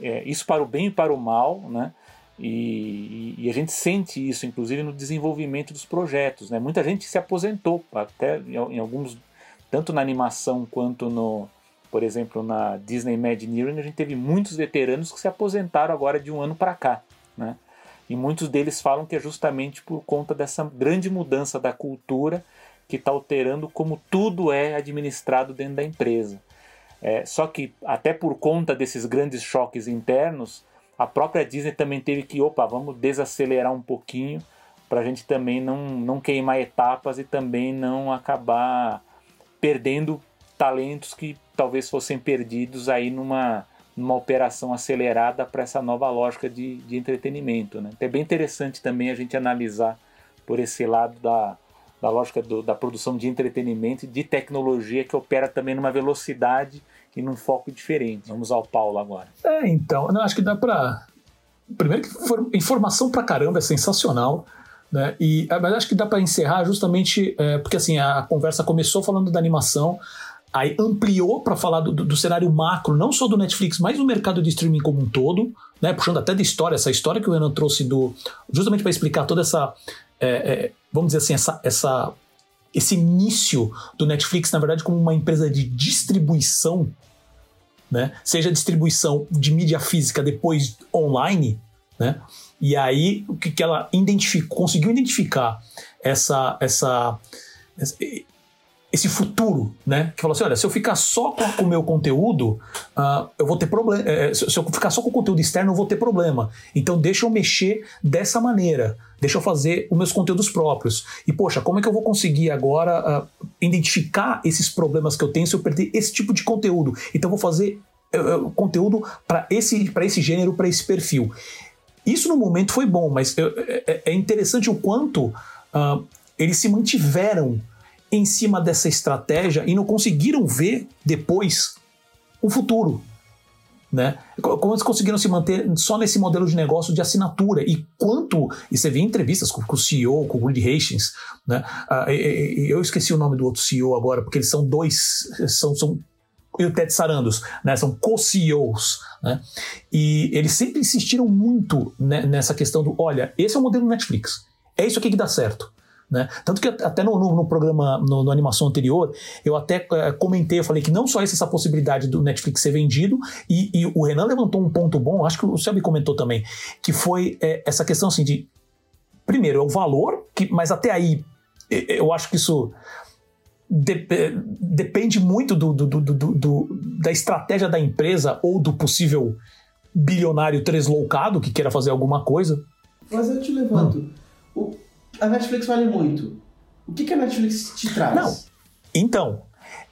é, isso para o bem e para o mal, né? E, e, a gente sente isso, inclusive, no desenvolvimento dos projetos. Né? Muita gente se aposentou, até em alguns, tanto na animação quanto no, por exemplo, na Disney Imagineering, a gente teve muitos veteranos que se aposentaram agora de um ano para cá. Né? E muitos deles falam que é justamente por conta dessa grande mudança da cultura que está alterando como tudo é administrado dentro da empresa. É, só que, até por conta desses grandes choques internos, a própria Disney também teve que, opa, vamos desacelerar um pouquinho para a gente também não, não queimar etapas e também não acabar perdendo talentos que talvez fossem perdidos aí numa, numa operação acelerada para essa nova lógica de, de entretenimento. Né? Então é bem interessante também a gente analisar por esse lado da, da lógica do, da produção de entretenimento e de tecnologia que opera também numa velocidade e num foco diferente. Vamos ao Paulo agora. É, então, não, acho que dá para. Primeiro que informação pra caramba é sensacional. Né? E, mas acho que dá para encerrar justamente é, porque assim a conversa começou falando da animação, aí ampliou para falar do, do, cenário macro, não só do Netflix, mas do mercado de streaming como um todo, né? puxando até da história, essa história que o Renan trouxe do justamente para explicar toda essa, é, é, vamos dizer assim, essa, essa, esse início do Netflix, na verdade, como uma empresa de distribuição, né? seja distribuição de mídia física depois online, né? e aí o que, que ela identificou, conseguiu identificar essa, essa, esse futuro, né? Que falou assim: olha, se eu ficar só com o meu conteúdo, uh, eu vou ter problema. É, se eu ficar só com o conteúdo externo, eu vou ter problema. Então, deixa eu mexer dessa maneira. Deixa eu fazer os meus conteúdos próprios. E, poxa, como é que eu vou conseguir agora uh, identificar esses problemas que eu tenho se eu perder esse tipo de conteúdo? Então, eu vou fazer uh, conteúdo para esse, esse gênero, para esse perfil. Isso no momento foi bom, mas é, é interessante o quanto eles se mantiveram em cima dessa estratégia e não conseguiram ver depois o futuro. Né? Como eles conseguiram se manter só nesse modelo de negócio de assinatura e quanto, e você vê entrevistas com, com o CEO, com o Reed Hastings, né? Uh, eu esqueci o nome do outro CEO agora, porque eles são dois, são, são e o Ted Sarandos, né? São co-CEOs, né? E eles sempre insistiram muito né, nessa questão do, olha, esse é o modelo Netflix, é isso aqui que dá certo. Né? Tanto que até no, no, no programa, no, no, animação anterior, eu até é, comentei, eu falei que não só existe essa possibilidade do Netflix ser vendido, e, e, o Renan levantou um ponto bom, acho que o Selby comentou também, que foi é, essa questão assim de, primeiro, é o valor, que, mas até aí eu acho que isso de, depende muito do, do, do, do, da estratégia da empresa ou do possível bilionário tresloucado que queira fazer alguma coisa. Mas eu te levanto. Hum. O a Netflix vale muito. O que, que a Netflix te traz? Não. Então,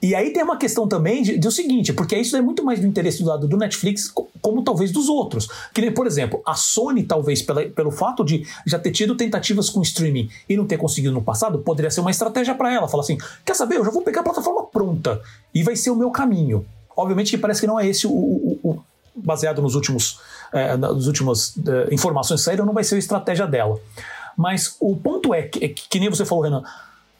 e aí tem uma questão também de, de, o seguinte, porque isso é muito mais do interesse do lado do Netflix, como talvez dos outros. Que por exemplo, a Sony, talvez, pela, pelo fato de já ter tido tentativas com streaming e não ter conseguido no passado, poderia ser uma estratégia para ela. Falar assim: quer saber? Eu já vou pegar a plataforma pronta e vai ser o meu caminho. Obviamente que parece que não é esse o, o, o baseado nos últimos, é, nas últimas é, informações que saíram, não vai ser a estratégia dela. Mas o ponto é que, que nem você falou, Renan,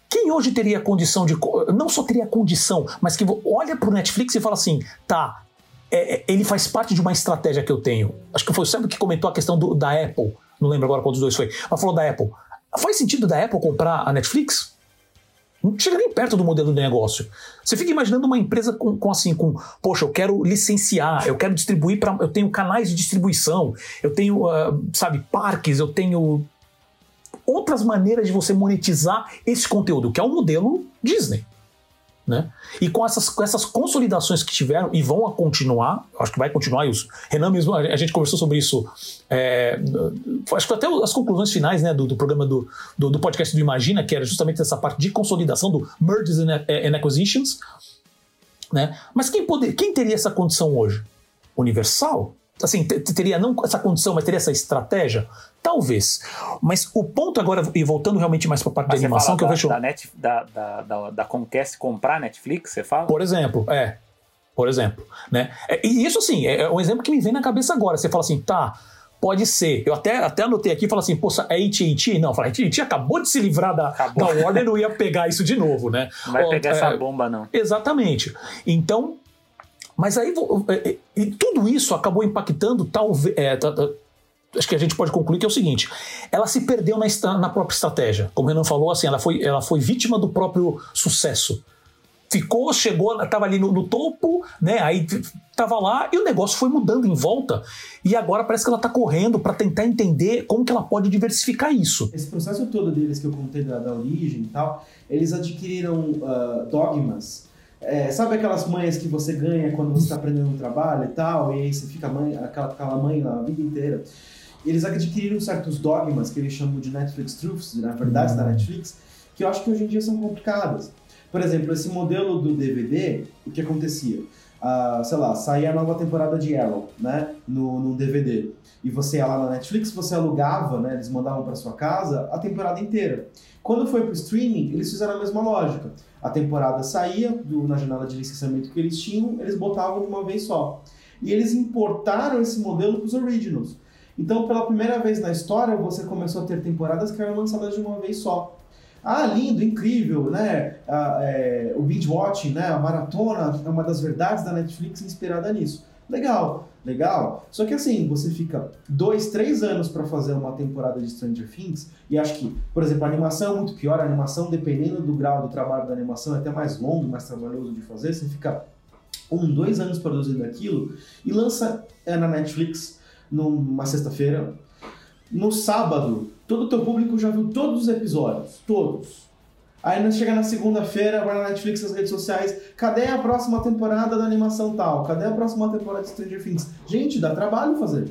quem hoje teria condição de. Não só teria condição, mas que olha para o Netflix e fala assim: tá, é, é, ele faz parte de uma estratégia que eu tenho. Acho que foi o que comentou a questão do, da Apple. Não lembro agora qual dos dois foi. Mas falou da Apple. Faz sentido da Apple comprar a Netflix? Não chega nem perto do modelo de negócio. Você fica imaginando uma empresa com, com assim, com, poxa, eu quero licenciar, eu quero distribuir para, eu tenho canais de distribuição, eu tenho, uh, sabe, parques, eu tenho outras maneiras de você monetizar esse conteúdo, que é o modelo Disney. Né? E com essas, com essas consolidações que tiveram e vão continuar, acho que vai continuar, e Renan mesmo, a gente conversou sobre isso, é, acho que até as conclusões finais né, do, do programa do, do, do, podcast do Imagina, que era justamente essa parte de consolidação do mergers and, and acquisitions. Né? Mas quem, poder, quem teria essa condição hoje? Universal? Assim, teria não essa condição, mas teria essa estratégia? Talvez. Mas o ponto agora, e voltando realmente mais para a parte mas da animação, que da, eu vejo. Da, net, da, da, da, da Comcast comprar Netflix, você fala? Por exemplo, é. Por exemplo. Né? É, e isso, assim, é, é um exemplo que me vem na cabeça agora. Você fala assim, tá. Pode ser. Eu até, até anotei aqui e falei assim, poxa, é AT&T? Não, a AT&T acabou de se livrar da, da Warner, <laughs> não ia pegar isso de novo, né? Não vai pegar é, essa bomba, não. Exatamente. Então, mas aí é, é, e tudo isso acabou impactando, talvez. É, acho que a gente pode concluir que é o seguinte: ela se perdeu na, na própria estratégia. Como o Renan falou, assim, ela foi, ela foi vítima do próprio sucesso. Ficou, chegou, estava ali no, no, topo, né? Aí estava lá e o negócio foi mudando em volta. E agora parece que ela está correndo para tentar entender como que ela pode diversificar isso. Esse processo todo deles que eu contei da, da origem e tal, eles adquiriram uh, dogmas é, sabe aquelas manhas que você ganha quando você está aprendendo um trabalho e tal, e aí você fica mãe, aquela, aquela mãe a vida inteira? Eles adquiriram certos dogmas que eles chamam de Netflix Truths, na verdade da Netflix, que eu acho que hoje em dia são complicadas. Por exemplo, esse modelo do DVD, o que acontecia? Uh, sei lá, saía a nova temporada de Arrow, né, no, no DVD. E você ia lá na Netflix, você alugava, né, eles mandavam para sua casa a temporada inteira. Quando foi para o streaming, eles fizeram a mesma lógica. A temporada saía do, na janela de licenciamento que eles tinham, eles botavam de uma vez só. E eles importaram esse modelo para os originals. Então, pela primeira vez na história, você começou a ter temporadas que eram lançadas de uma vez só. Ah, lindo, incrível, né? Ah, é, o binge watching, né? A maratona é uma das verdades da Netflix inspirada nisso. Legal, legal. Só que assim, você fica dois, três anos para fazer uma temporada de Stranger Things, e acho que, por exemplo, a animação é muito pior, a animação, dependendo do grau do trabalho da animação, é até mais longo, mais trabalhoso de fazer, você fica um, dois anos produzindo aquilo, e lança é, na Netflix numa sexta-feira. No sábado, todo o teu público já viu todos os episódios, todos. Aí chega na segunda-feira, vai na Netflix, nas redes sociais, cadê a próxima temporada da animação tal? Cadê a próxima temporada de Stranger Things? Gente, dá trabalho fazer.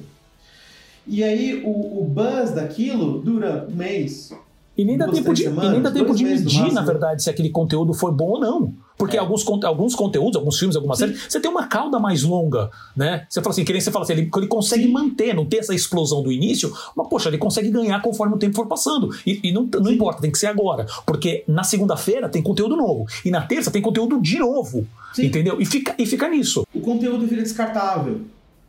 E aí o, o buzz daquilo dura um mês, e nem dá tempo de, semanas, nem dá tempo de medir, na verdade, se aquele conteúdo foi bom ou não. Porque é. alguns, alguns conteúdos, alguns filmes, algumas séries, você tem uma cauda mais longa, né? Você fala assim, que nem você fala assim, ele, ele consegue Sim. manter, não ter essa explosão do início, mas poxa, ele consegue ganhar conforme o tempo for passando. E, e não, não importa, tem que ser agora. Porque na segunda-feira tem conteúdo novo. E na terça tem conteúdo de novo. Entendeu? E fica, e fica nisso. O conteúdo vira descartável.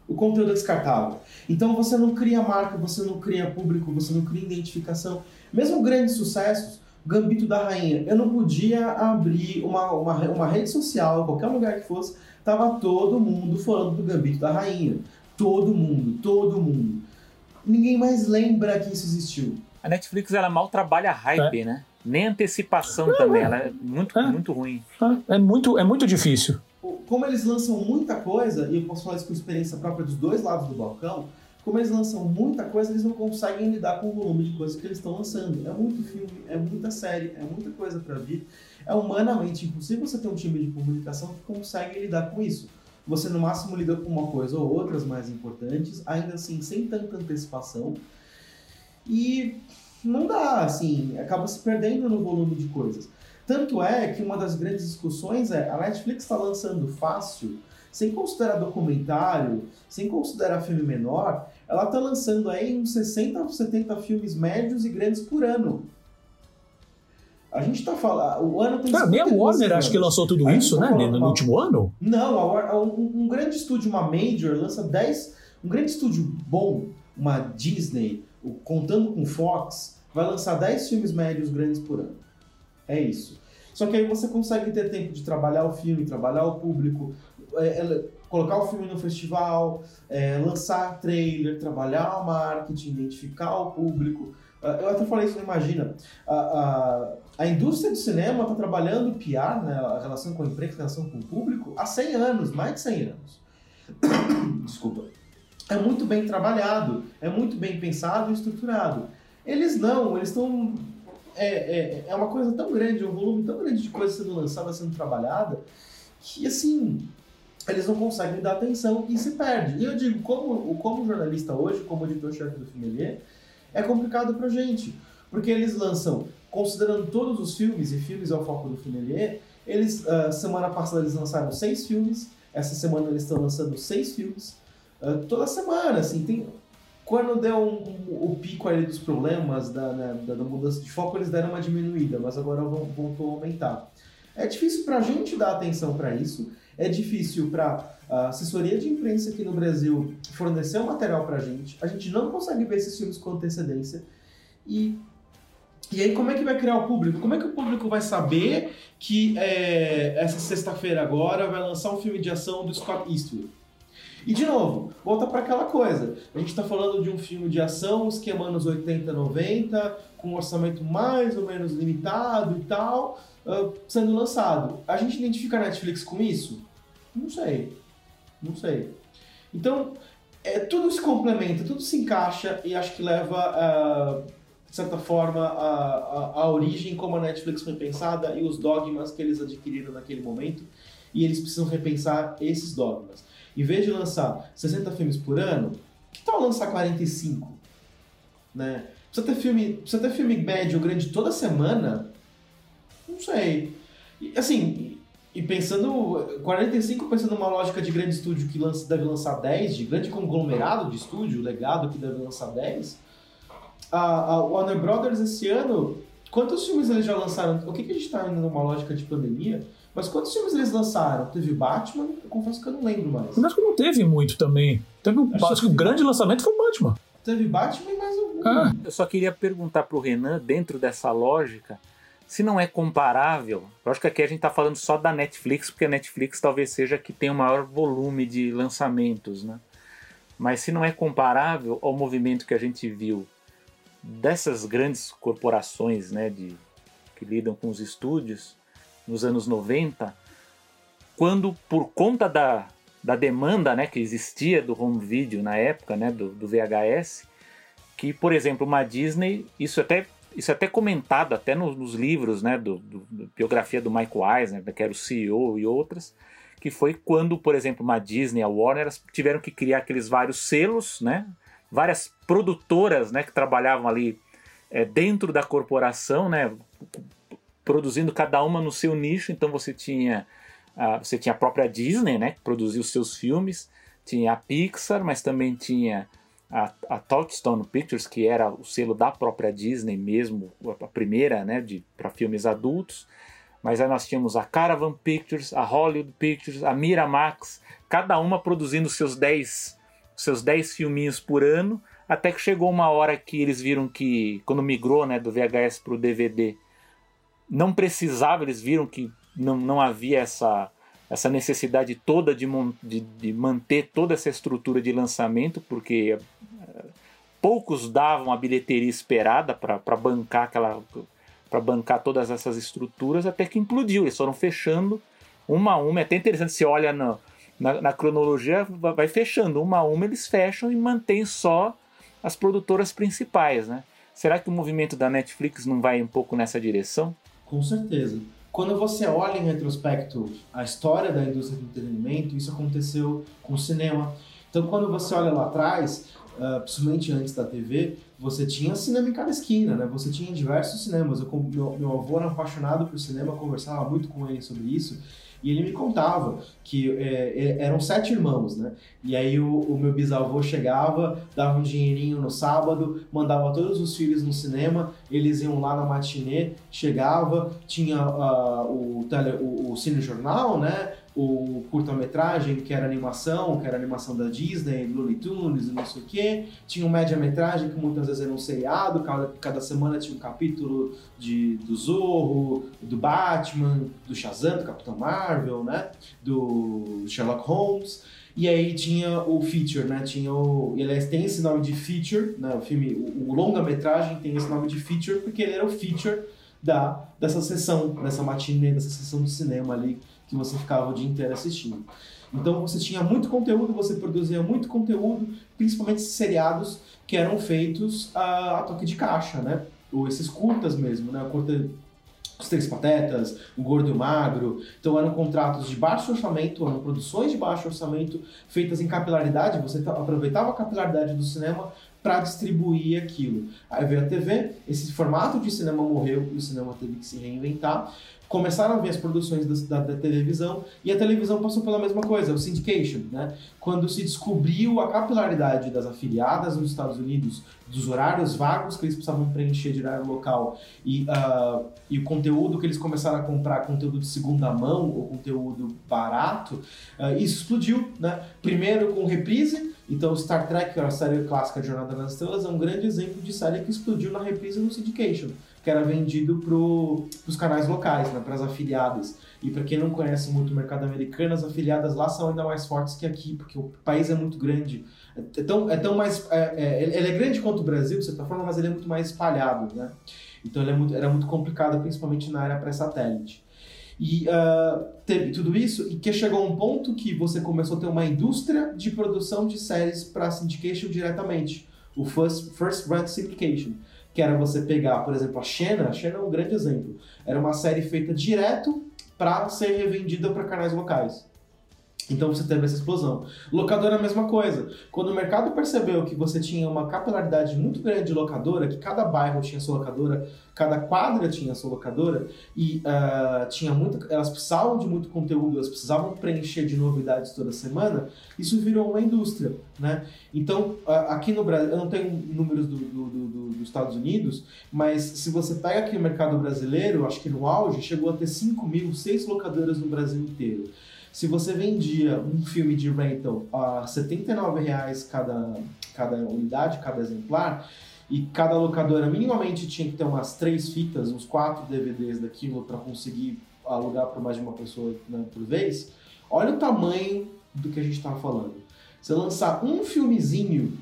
O conteúdo é descartável. Então você não cria marca, você não cria público, você não cria identificação. Mesmo grandes sucessos, Gambito da Rainha, eu não podia abrir uma, uma, uma rede social, qualquer lugar que fosse, tava todo mundo falando do Gambito da Rainha. Todo mundo, todo mundo. Ninguém mais lembra que isso existiu. A Netflix ela mal trabalha hype, é. né? Nem antecipação também, ela é muito, é. muito ruim. É. é muito, é muito difícil. Como eles lançam muita coisa, e eu posso falar isso com experiência própria dos dois lados do balcão, como eles lançam muita coisa, eles não conseguem lidar com o volume de coisas que eles estão lançando. É muito filme, é muita série, é muita coisa para vir. É humanamente impossível você ter um time de comunicação que consegue lidar com isso. Você no máximo lida com uma coisa ou outras mais importantes, ainda assim sem tanta antecipação. E não dá, assim, acaba se perdendo no volume de coisas. Tanto é que uma das grandes discussões é a Netflix está lançando fácil, sem considerar documentário, sem considerar filme menor, ela está lançando aí uns 60, 70 filmes médios e grandes por ano. A gente está falando. O ano tem. Ah, nem a Warner acho que lançou tudo isso, né? No, no, último ano? Não, a, um, um, grande estúdio, uma Major, lança 10. Um grande estúdio bom, uma Disney, contando com Fox, vai lançar 10 filmes médios grandes por ano. É isso. Só que aí você consegue ter tempo de trabalhar o filme, trabalhar o público, é, colocar o filme no festival, é, lançar trailer, trabalhar o marketing, identificar o público. Uh, eu até falei isso, imagina. A, a, indústria do cinema está trabalhando PR, né, a relação com a imprensa, a relação com o público, há 100 anos, mais de 100 anos. <coughs> Desculpa. É muito bem trabalhado, é muito bem pensado e estruturado. Eles não, eles estão é, é, é uma coisa tão grande, um volume tão grande de coisa sendo lançada, sendo trabalhada, que assim, eles não conseguem dar atenção e se perde. E eu digo, como, como jornalista hoje, como editor-chefe do Filmelier, é complicado pra gente. Porque eles lançam, considerando todos os filmes, e filmes é o foco do Filmelier, eles, uh, semana passada eles lançaram seis filmes, essa semana eles estão lançando seis filmes, uh, toda semana, assim, tem... Quando deu um, um, o pico ali dos problemas, da, né, da, da, mudança de foco, eles deram uma diminuída, mas agora vão, voltou a aumentar. É difícil pra gente dar atenção para isso, é difícil para a assessoria de imprensa aqui no Brasil fornecer o material para a gente. A gente não consegue ver esses filmes com antecedência. E, e aí, como é que vai criar o público? Como é que o público vai saber que é, essa sexta-feira agora vai lançar um filme de ação do Scott Eastwood? E de novo, volta para aquela coisa. A gente está falando de um filme de ação, esquema anos 80, 90, com um orçamento mais ou menos limitado e tal, uh, sendo lançado. A gente identifica a Netflix com isso? Não sei. Não sei. Então, é, tudo se complementa, tudo se encaixa e acho que leva, uh, de certa forma, a, a, a, origem como a Netflix foi pensada e os dogmas que eles adquiriram naquele momento. E eles precisam repensar esses dogmas. Em vez de lançar 60 filmes por ano, que tal lançar 45? Né? Precisa ter filme, precisa ter filme médio grande toda semana? Não sei. E, assim, e pensando, 45 pensando numa lógica de grande estúdio que lança, deve lançar 10, de grande conglomerado de estúdio, legado que deve lançar 10. A, a Warner Brothers esse ano, quantos filmes eles já lançaram? O que, que a gente está indo numa lógica de pandemia? Mas quantos filmes eles lançaram? Teve Batman? Eu confesso que eu não lembro mais. Eu acho que não teve muito também. Teve um, acho, acho que o grande lançamento foi o Batman. Teve Batman e mais um. Ah. Eu só queria perguntar pro Renan, dentro dessa lógica, se não é comparável, eu acho que aqui a gente está falando só da Netflix, porque a Netflix talvez seja que tem o maior volume de lançamentos, né? Mas se não é comparável ao movimento que a gente viu dessas grandes corporações, né, de, que lidam com os estúdios nos anos 90, quando por conta da, da demanda, né, que existia do home video na época, né, do, do VHS, que, por exemplo, uma Disney, isso até isso é até comentado até nos, nos livros, né, do, do, do, biografia do Michael Eisner, que era o CEO e outras, que foi quando, por exemplo, uma Disney, a Warner, tiveram que criar aqueles vários selos, né, várias produtoras, né, que trabalhavam ali é, dentro da corporação, né, produzindo cada uma no seu nicho. Então você tinha a, você tinha a própria Disney, né, que produzia os seus filmes, tinha a Pixar, mas também tinha a, a Touchstone Pictures, que era o selo da própria Disney mesmo, a primeira né, para filmes adultos. Mas aí nós tínhamos a Caravan Pictures, a Hollywood Pictures, a Miramax, cada uma produzindo seus 10 seus 10 filminhos por ano, até que chegou uma hora que eles viram que, quando migrou né, do VHS para o DVD, não precisava, eles viram que não, não havia essa, essa necessidade toda de, de, de, manter toda essa estrutura de lançamento, porque uh, poucos davam a bilheteria esperada para bancar aquela para bancar todas essas estruturas até que implodiu. Eles foram fechando uma a uma. É até interessante, se olha na, na, na cronologia, vai fechando uma a uma, eles fecham e mantém só as produtoras principais. Né? Será que o movimento da Netflix não vai um pouco nessa direção? Com certeza. Quando você olha em retrospecto a história da indústria do entretenimento, isso aconteceu com o cinema. Então, quando você olha lá atrás, uh, principalmente antes da TV, você tinha cinema em cada esquina, né? Você tinha diversos cinemas. Eu, meu, meu avô era apaixonado por cinema, conversava muito com ele sobre isso. E ele me contava que é, é, eram sete irmãos, né? E aí o, o, meu bisavô chegava, dava um dinheirinho no sábado, mandava todos os filhos no cinema, eles iam lá na matinê, chegava, tinha uh, o, tele, o, o Cine Jornal, né? o curta-metragem, que era animação, que era animação da Disney, Looney Tunes, não sei o quê. Tinha um média-metragem, que muitas vezes era um seriado, cada, cada semana tinha um capítulo de, do Zorro, do Batman, do Shazam, do Capitão Marvel, né? Do Sherlock Holmes. E aí tinha o feature, né? Tinha o. Ele tem esse nome de feature, né? O filme, o, o longa-metragem tem esse nome de feature porque ele era o feature da, dessa sessão, dessa matinê, dessa sessão do cinema ali que você ficava o dia inteiro assistindo. Então você tinha muito conteúdo, você produzia muito conteúdo, principalmente seriados que eram feitos a, a toque de caixa, né? ou esses curtas mesmo, né? Curta os Três Patetas, o Gordo e o Magro. Então eram contratos de baixo orçamento, eram produções de baixo orçamento feitas em capilaridade. Você aproveitava a capilaridade do cinema para distribuir aquilo. Aí veio a TV, esse formato de cinema morreu e o cinema teve que se reinventar começaram a ver as produções da, da, da, televisão e a televisão passou pela mesma coisa, o syndication, né? Quando se descobriu a capilaridade das afiliadas nos Estados Unidos, dos horários vagos que eles precisavam preencher de horário local e, uh, e o conteúdo que eles começaram a comprar, conteúdo de segunda mão ou conteúdo barato, uh, isso explodiu, né? Primeiro com reprise, então Star Trek, a série clássica Jornada nas Estrelas, é um grande exemplo de série que explodiu na reprise no syndication que era vendido para os canais locais, né, para as afiliadas. E para quem não conhece muito o mercado americano, as afiliadas lá são ainda mais fortes que aqui, porque o país é muito grande. É tão, é tão mais. É, é, ele é grande quanto o Brasil, de certa forma, mas ele é muito mais espalhado. Né? Então ele é muito, era muito complicado, principalmente na área pré-satélite. E uh, teve tudo isso, e que chegou um ponto que você começou a ter uma indústria de produção de séries para syndication diretamente. O First, first Run Syndication que era você pegar, por exemplo, a Xena, a Xena é um grande exemplo. Era uma série feita direto para ser revendida para canais locais. Então você teve essa explosão. Locadora é a mesma coisa. Quando o mercado percebeu que você tinha uma capilaridade muito grande de locadora, que cada bairro tinha sua locadora, cada quadra tinha sua locadora, e uh, tinha muito, elas precisavam de muito conteúdo, elas precisavam preencher de novidades toda semana, isso virou uma indústria. Né? Então, uh, aqui no Brasil, eu não tenho números do, do, do, dos Estados Unidos, mas se você pega aqui o mercado brasileiro, acho que no auge, chegou a ter 5 mil, 6 locadoras no Brasil inteiro. Se você vendia um filme de rental a 79 reais cada, cada unidade, cada exemplar, e cada locadora minimamente tinha que ter umas três fitas, uns quatro DVDs daquilo para conseguir alugar para mais de uma pessoa né, por vez, olha o tamanho do que a gente estava falando. Você lançar um filmezinho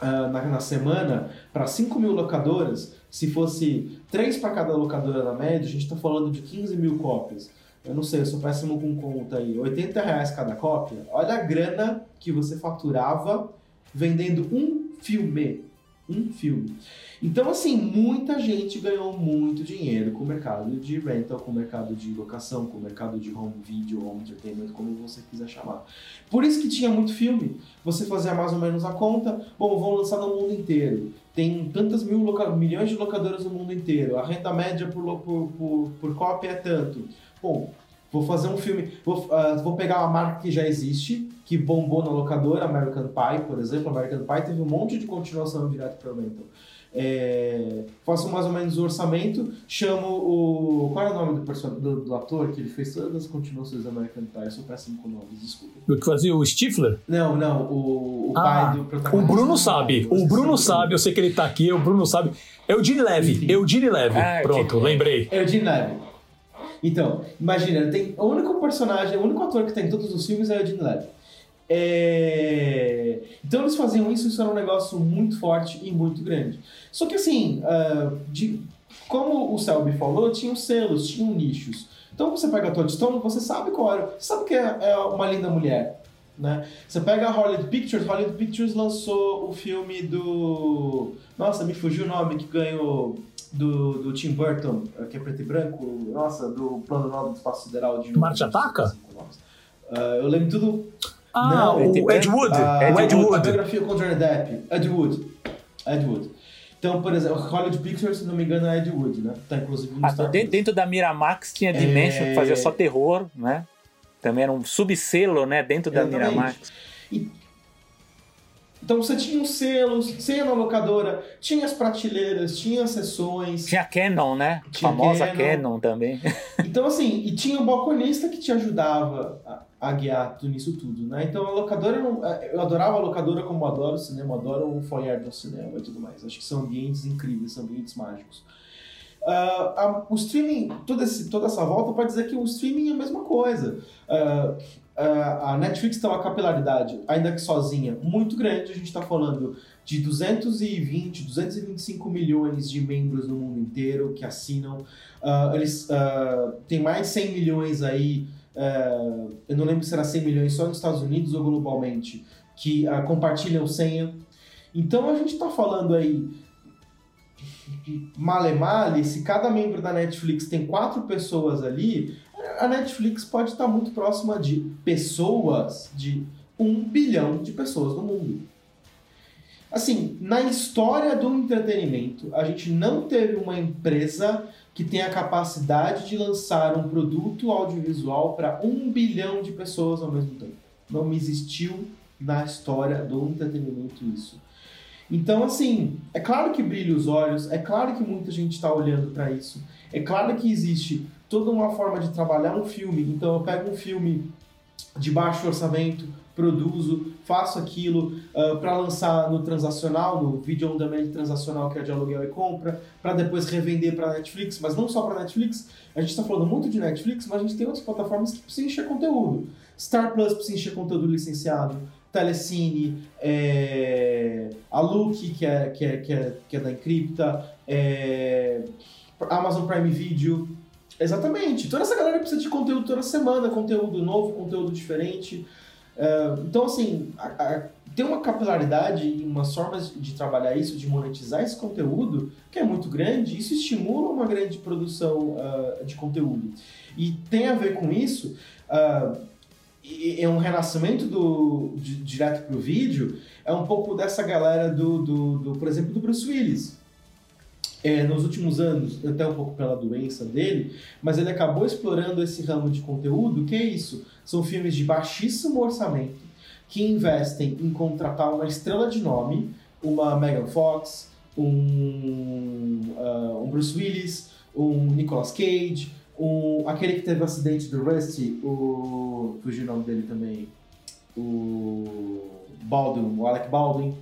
uh, na, na semana para 5 mil locadoras, se fosse três para cada locadora na média, a gente está falando de 15 mil cópias eu não sei, eu sou péssimo com conta aí, 80 reais cada cópia, olha a grana que você faturava vendendo um filme. Um filme. Então, assim, muita gente ganhou muito dinheiro com o mercado de rental, com o mercado de locação, com o mercado de home video, home entertainment, como você quiser chamar. Por isso que tinha muito filme. Você fazia mais ou menos a conta, bom, vamos lançar no mundo inteiro. Tem tantas mil milhões de locadoras no mundo inteiro. A renda média por, por, por, por cópia é tanto Bom, vou fazer um filme, vou, uh, vou pegar uma marca que já existe, que bombou na locadora, American Pie, por exemplo. American Pie teve um monte de continuação direto para o Rental. É, faço mais ou menos o orçamento, chamo o. Qual é o nome do, person... do, do ator que ele fez todas as continuações do American Pie? Eu sou péssimo com nomes, desculpa. O que fazia o Stifler? Não, não, o, o ah, pai do protagonista. O Bruno sabe, o Bruno sabe, eu sei que ele tá aqui, o Bruno sabe. Eugene Levy, Eugene Levy. Ah, Pronto, lembrei. Eugene Levy. Então, imagina, tem o único personagem, o único ator que tem em todos os filmes é o Gene Levy. É... Então eles faziam isso, isso era um negócio muito forte e muito grande. Só que assim, uh, de... como o Selby falou, tinham selos, tinham nichos. Então você pega a Toadstone, você sabe qual era. Você sabe que é, é uma linda mulher. Né? Você pega a Hollywood Pictures, Hollywood Pictures lançou o filme do. Nossa, me fugiu o nome que ganhou do, do Tim Burton, que é preto e branco, nossa, do Plano Novo do Espaço Sideral de... Marte Ataca? Uh, eu lembro tudo... Ah, não, o Ed Wood. Uh, o Ed Wood. A biografia com Johnny Depp. Ed Wood. Ed Wood. Então, por exemplo, Hollywood Pictures, se não me engano, é Ed Wood, né? Tá inclusive no ah, Star dentro, dentro da Miramax tinha Dimension, é... que fazia só terror, né? Também era um subselo, né? Dentro da Exatamente. Miramax. E então você tinha os selos, você ia na locadora, tinha as prateleiras, tinha as sessões. Tinha Canon, né? Tinha famosa Canon. Canon também. <laughs> Então, assim, e tinha o balconista que te ajudava a, a guiar nisso tudo, né? Então a locadora, eu adorava a locadora como eu adoro o cinema, eu adoro o foyer do cinema e tudo mais. Acho que são ambientes incríveis, são ambientes mágicos. Uh, a, o streaming, toda, esse, toda essa volta pode dizer que o streaming é a mesma coisa. Uh, a Netflix tem uma capilaridade, ainda que sozinha, muito grande. A gente está falando de 220, 225 milhões de membros no mundo inteiro que assinam. Uh, eles uh, têm mais 100 milhões aí, uh, eu não lembro se era 100 milhões só nos Estados Unidos ou globalmente, que compartilham senha. Então a gente está falando aí male male, se cada membro da Netflix tem quatro pessoas ali, a Netflix pode estar muito próxima de pessoas, de um bilhão de pessoas no mundo. Assim, na história do entretenimento, a gente não teve uma empresa que tenha a capacidade de lançar um produto audiovisual para um bilhão de pessoas ao mesmo tempo. Não existiu na história do entretenimento isso. Então, assim, é claro que brilha os olhos, é claro que muita gente está olhando para isso, é claro que existe toda uma forma de trabalhar um filme. Então, eu pego um filme de baixo orçamento, produzo, faço aquilo uh, para lançar no transacional, no vídeo on demand transacional que é de aluguel e compra, para depois revender para Netflix, mas não só para Netflix. A gente está falando muito de Netflix, mas a gente tem outras plataformas que precisam encher conteúdo. Star Plus precisa encher conteúdo licenciado, Telecine, é, a Look, que é, que, é, que, é, que é da Encripta, é, Amazon Prime Video. Exatamente. Toda essa galera precisa de conteúdo toda semana, conteúdo novo, conteúdo diferente. É, então, assim, a, a, tem uma capilaridade e umas formas de trabalhar isso, de monetizar esse conteúdo, que é muito grande. Isso estimula uma grande produção uh, de conteúdo. E tem a ver com isso. Uh, é um renascimento do, de, direto para o vídeo, é um pouco dessa galera do, do, do por exemplo, do Bruce Willis. É, nos últimos anos, até um pouco pela doença dele, mas ele acabou explorando esse ramo de conteúdo, que é isso, são filmes de baixíssimo orçamento, que investem em contratar uma estrela de nome, uma Megan Fox, um, uh, um Bruce Willis, um Nicolas Cage, um, aquele que teve o acidente do Rusty, o. fugiu o nome dele também. O. Baldwin, o Alec Baldwin.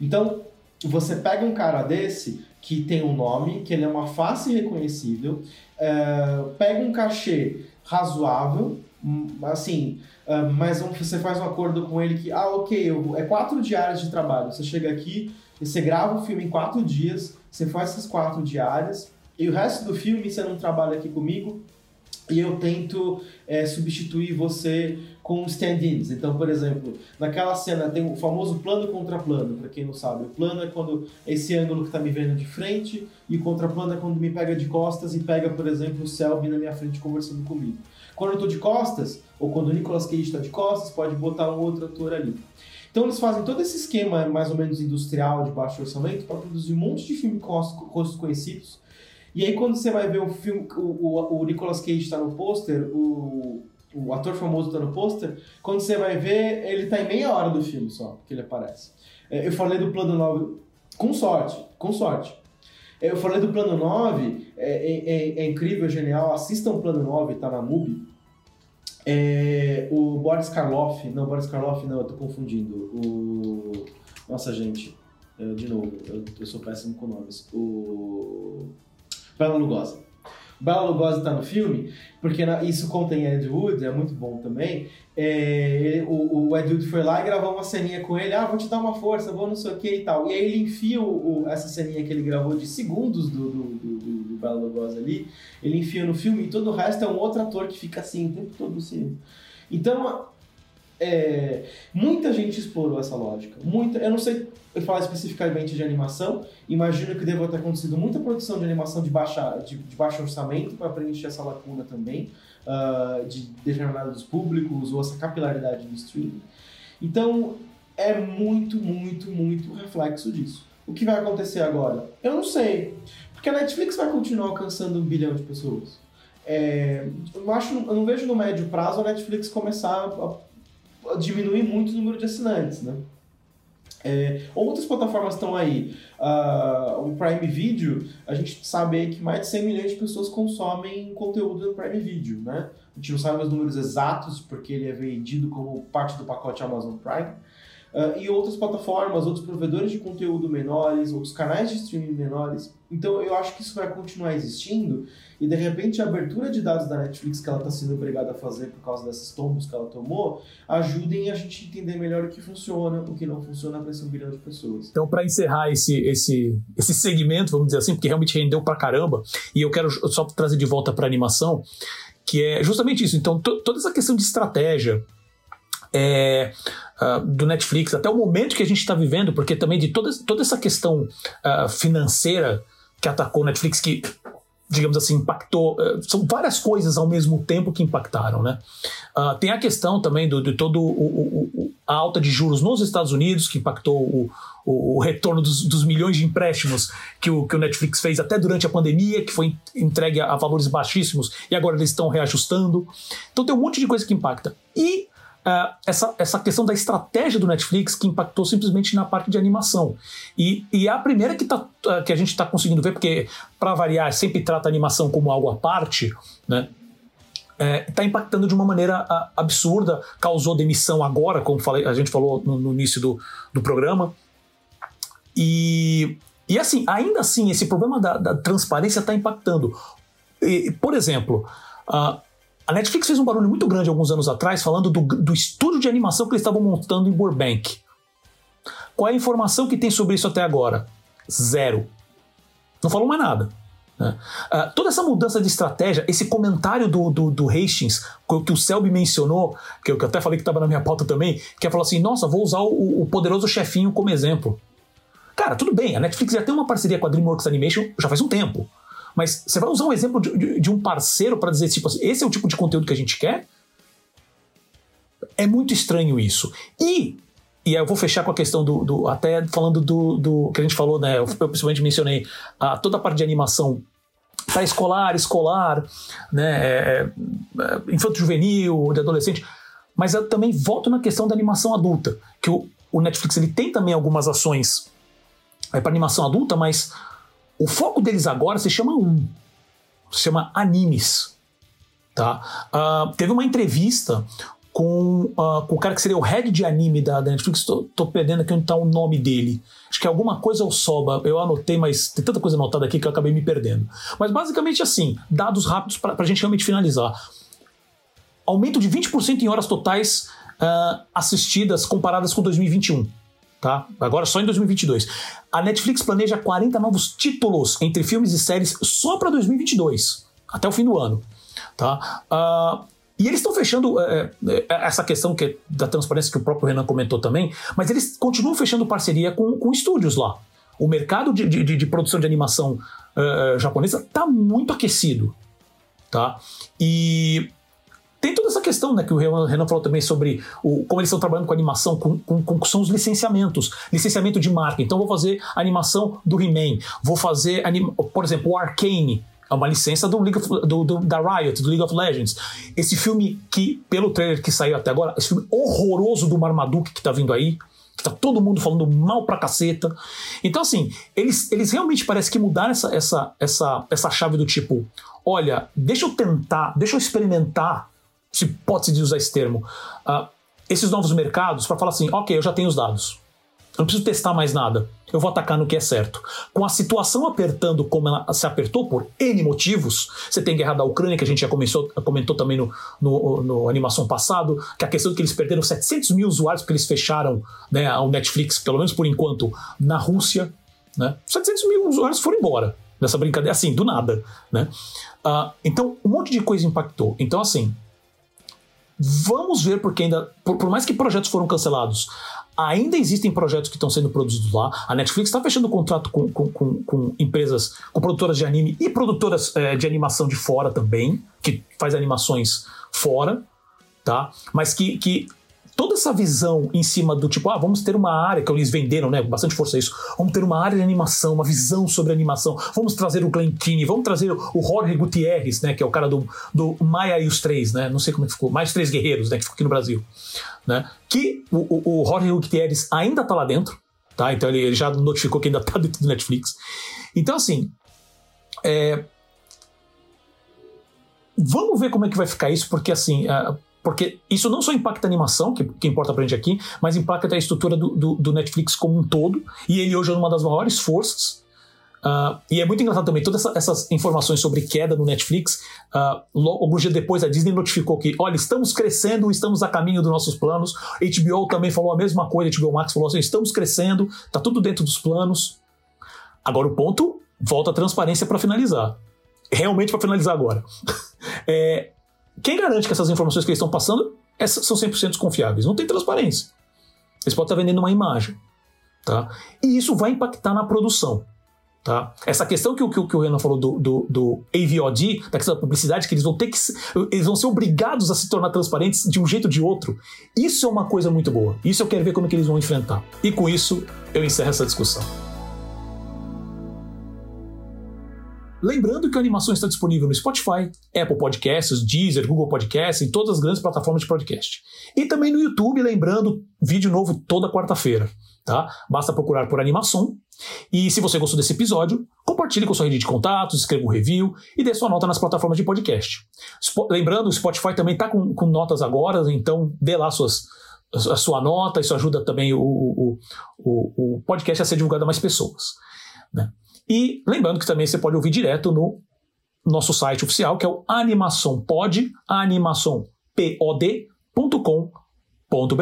Então, você pega um cara desse que tem um nome, que ele é uma face reconhecível, é, pega um cachê razoável, hum, assim, é, mas você faz um acordo com ele que, ah, ok, eu, é quatro diárias de trabalho. Você chega aqui, você grava o filme em quatro dias, você faz essas quatro diárias, e o resto do filme você não trabalha aqui comigo e eu tento é, substituir você com stand-ins. Então, por exemplo, naquela cena tem o famoso plano contra plano, para quem não sabe. O plano é quando esse ângulo que está me vendo de frente e o contraplano é quando me pega de costas e pega, por exemplo, o Selby na minha frente conversando comigo. Quando eu estou de costas, ou quando o Nicolas Cage está de costas, pode botar um outro ator ali. Então eles fazem todo esse esquema mais ou menos industrial de baixo orçamento para produzir um monte de filmes com rostos conhecidos e aí quando você vai ver o filme, o, o, o Nicolas Cage está no pôster, o, o ator famoso está no pôster, quando você vai ver, ele está em meia hora do filme só, que ele aparece. É, eu falei do plano 9, com sorte, com sorte. É, eu falei do plano 9, é, é, é, é incrível, é genial, assistam o plano 9, tá na MUBI. É, o Boris Karloff, não, Boris Karloff não, eu tô confundindo. O. Nossa, gente, de novo, eu, eu sou péssimo com nomes. O. Bela Lugosi. Bela Lugosi está no filme, porque na, isso contém Ed Wood, é muito bom também. É, o, o, Ed Wood foi lá e gravou uma ceninha com ele, ah, vou te dar uma força, vou não sei o que e tal. E aí ele enfia o, o, essa ceninha que ele gravou de segundos do, do, do, do, do Bela Lugosi ali, ele enfia no filme e todo o resto é um outro ator que fica assim o tempo todo assim. Então, é, muita gente explorou essa lógica. Muita, eu não sei falar especificamente de animação, imagino que deva ter acontecido muita produção de animação de, baixa, de, de baixo orçamento para preencher essa lacuna também, uh, de determinados públicos ou essa capilaridade do streaming. Então, é muito, muito, muito reflexo disso. O que vai acontecer agora? Eu não sei. Porque a Netflix vai continuar alcançando um bilhão de pessoas. É, eu, acho, eu não vejo no médio prazo a Netflix começar a diminuir muito o número de assinantes, né? É, outras plataformas estão aí. Uh, o Prime Video, a gente sabe que mais de 100 milhões de pessoas consomem conteúdo no Prime Video, né? A gente não sabe os números exatos, porque ele é vendido como parte do pacote Amazon Prime. Uh, e outras plataformas, outros provedores de conteúdo menores, outros canais de streaming menores. Então eu acho que isso vai continuar existindo e de repente a abertura de dados da Netflix que ela está sendo obrigada a fazer por causa desses tombos que ela tomou, ajudem a gente a entender melhor o que funciona, o que não funciona para esse um bilhão de pessoas. Então, para encerrar esse, esse, esse segmento, vamos dizer assim, porque realmente rendeu pra caramba, e eu quero só trazer de volta para animação, que é justamente isso. Então, toda essa questão de estratégia, é, uh, do Netflix, até o momento que a gente está vivendo, porque também de toda, toda essa questão uh, financeira que atacou o Netflix, que digamos assim, impactou. Eh, são várias coisas ao mesmo tempo que impactaram, né? Uh, tem a questão também do, de todo o, o, o, a alta de juros nos Estados Unidos, que impactou o, o retorno dos, dos, milhões de empréstimos que o, que o Netflix fez até durante a pandemia, que foi entregue a, a valores baixíssimos e agora eles estão reajustando. Então tem um monte de coisa que impacta. E uh, essa, essa questão da estratégia do Netflix que impactou simplesmente na parte de animação. E, e é a primeira que, tá, uh, que a gente está conseguindo ver, porque, para variar, sempre trata a animação como algo à parte, né? está é, impactando de uma maneira a, absurda, causou demissão agora, como falei, a gente falou no, no início do, do programa. E, e assim, ainda assim, esse problema da, da transparência está impactando. E, por exemplo, uh, a Netflix fez um barulho muito grande alguns anos atrás falando do, do estúdio de animação que eles estavam montando em Burbank. Qual é a informação que tem sobre isso até agora? Zero. Não falou mais nada. Né? Uh, toda essa mudança de estratégia, esse comentário do, do, do Hastings, que o Selby mencionou, que eu, que eu até falei que estava na minha pauta também, que é falar assim: nossa, vou usar o, o poderoso chefinho como exemplo. Cara, tudo bem, a Netflix já tem uma parceria com a DreamWorks Animation já faz um tempo. Mas você vai usar um exemplo de, de, de um parceiro para dizer, tipo assim, esse é o tipo de conteúdo que a gente quer? É muito estranho isso. E e aí eu vou fechar com a questão do. do até falando do, do, que a gente falou, né? Eu, eu principalmente mencionei a, toda a parte de animação para escolar, escolar, né? É, é, é, infanto juvenil, de adolescente. Mas eu também volto na questão da animação adulta. Que o, o Netflix ele tem também algumas ações é, para animação adulta, mas o foco deles agora se chama um, se chama animes. Tá? Uh, teve uma entrevista com, uh, com o cara que seria o head de anime da, Netflix, tô perdendo aqui onde tá o nome dele. Acho que é alguma coisa ao Soba, eu anotei, mas tem tanta coisa anotada aqui que eu acabei me perdendo. Mas basicamente assim, dados rápidos para a gente realmente finalizar. Aumento de 20% em horas totais uh, assistidas comparadas com 2021 tá? Agora só em 2022. A Netflix planeja 40 novos títulos entre filmes e séries só para 2022, até o fim do ano, tá? Uh, e eles estão fechando é, é, essa questão que é da transparência que o próprio Renan comentou também, mas eles continuam fechando parceria com, com estúdios lá. O mercado de, de, de produção de animação uh, japonesa está muito aquecido, tá? E tem toda essa questão né, que o Renan falou também sobre o, como eles estão trabalhando com animação, com, com, com são os licenciamentos, licenciamento de marca. Então vou fazer animação do He-Man, vou fazer, anima, por exemplo, o Arcane, é uma licença do, League of, do, do, da Riot, do League of Legends. Esse filme que, pelo trailer que saiu até agora, esse filme horroroso do Marmaduke que tá vindo aí, que tá todo mundo falando mal pra caceta. Então, assim, eles, eles realmente parece que mudaram essa, essa, essa, essa chave do tipo: olha, deixa eu tentar, deixa eu experimentar se pode se usar esse termo, uh, esses novos mercados para falar assim, ok, eu já tenho os dados. Eu não preciso testar mais nada. Eu vou atacar no que é certo. Com a situação apertando como ela se apertou por N motivos, você tem guerra da Ucrânia, que a gente já começou, comentou também no, no, no animação passado, que a questão de que eles perderam 700 mil usuários porque eles fecharam né, o Netflix, pelo menos por enquanto, na Rússia. Né? 700 mil usuários foram embora nessa brincadeira, assim, do nada. Né? Uh, então, um monte de coisa impactou. Então, assim, Vamos ver, porque ainda, por, por, mais que projetos foram cancelados, ainda existem projetos que estão sendo produzidos lá. A Netflix está fechando contrato com, com, com, com, empresas, com produtoras de anime e produtoras é, de animação de fora também, que faz animações fora, tá? Mas que, que toda essa visão em cima do tipo, ah, vamos ter uma área, que eles venderam, né, bastante força isso, vamos ter uma área de animação, uma visão sobre animação, vamos trazer o Glenn Keane, vamos trazer o Jorge Gutierrez, né, que é o cara do, do Maia e os Três, né, não sei como é que ficou, mais Três Guerreiros, né, que ficou aqui no Brasil, né, que o, o, o Jorge Gutierrez ainda tá lá dentro, tá, então ele, ele já notificou que ainda tá dentro do Netflix. Então, assim, é, Vamos ver como é que vai ficar isso, porque assim, porque isso não só impacta a animação, que, que importa pra gente aqui, mas impacta a estrutura do, do, do Netflix como um todo. E ele hoje é uma das maiores forças. Uh, e é muito engraçado também, todas essa, essas informações sobre queda no Netflix. Uh, logo, alguns dias depois, a Disney notificou que, olha, estamos crescendo, estamos a caminho dos nossos planos. HBO também falou a mesma coisa, HBO Max falou assim: estamos crescendo, tá tudo dentro dos planos. Agora o ponto, volta a transparência para finalizar. Realmente para finalizar agora. <laughs> é, quem garante que essas informações que eles estão passando são 100% confiáveis? Não tem transparência. Eles podem estar vendendo uma imagem. Tá? E isso vai impactar na produção. Tá? Essa questão que, que, que o Renan falou do, do, do AVOD, da questão da publicidade, que eles vão ter que. Eles vão ser obrigados a se tornar transparentes de um jeito ou de outro. Isso é uma coisa muito boa. Isso eu quero ver como é que eles vão enfrentar. E com isso, eu encerro essa discussão. Lembrando que a animação está disponível no Spotify, Apple Podcasts, Deezer, Google Podcasts, em todas as grandes plataformas de podcast. E também no YouTube, lembrando, vídeo novo toda quarta-feira. Tá? Basta procurar por animação. E se você gostou desse episódio, compartilhe com sua rede de contatos, escreva um review e dê sua nota nas plataformas de podcast. Lembrando, o Spotify também está com, com, notas agora, então dê lá suas, a sua nota, isso ajuda também o, o, o, o podcast a ser divulgado a mais pessoas. Né? E lembrando que também você pode ouvir direto no nosso site oficial, que é o animaçãopod, animaçãopod.com.br.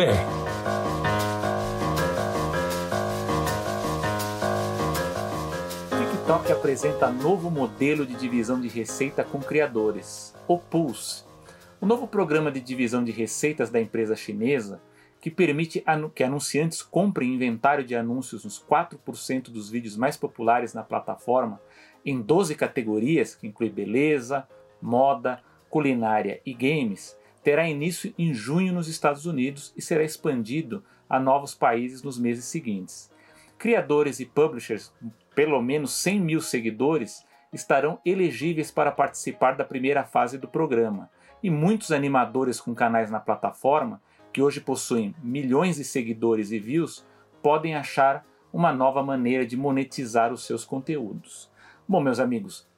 TikTok apresenta novo modelo de divisão de receita com criadores, o Pulse. O novo programa de divisão de receitas da empresa chinesa que permite que anunciantes comprem inventário de anúncios nos 4% dos vídeos mais populares na plataforma em 12 categorias, que inclui beleza, moda, culinária e games, terá início em junho nos Estados Unidos e será expandido a novos países nos meses seguintes. Criadores e publishers com pelo menos 100 mil seguidores estarão elegíveis para participar da primeira fase do programa, e muitos animadores com canais na plataforma que hoje possuem milhões de seguidores e views, podem achar uma nova maneira de monetizar os seus conteúdos. Bom, meus amigos,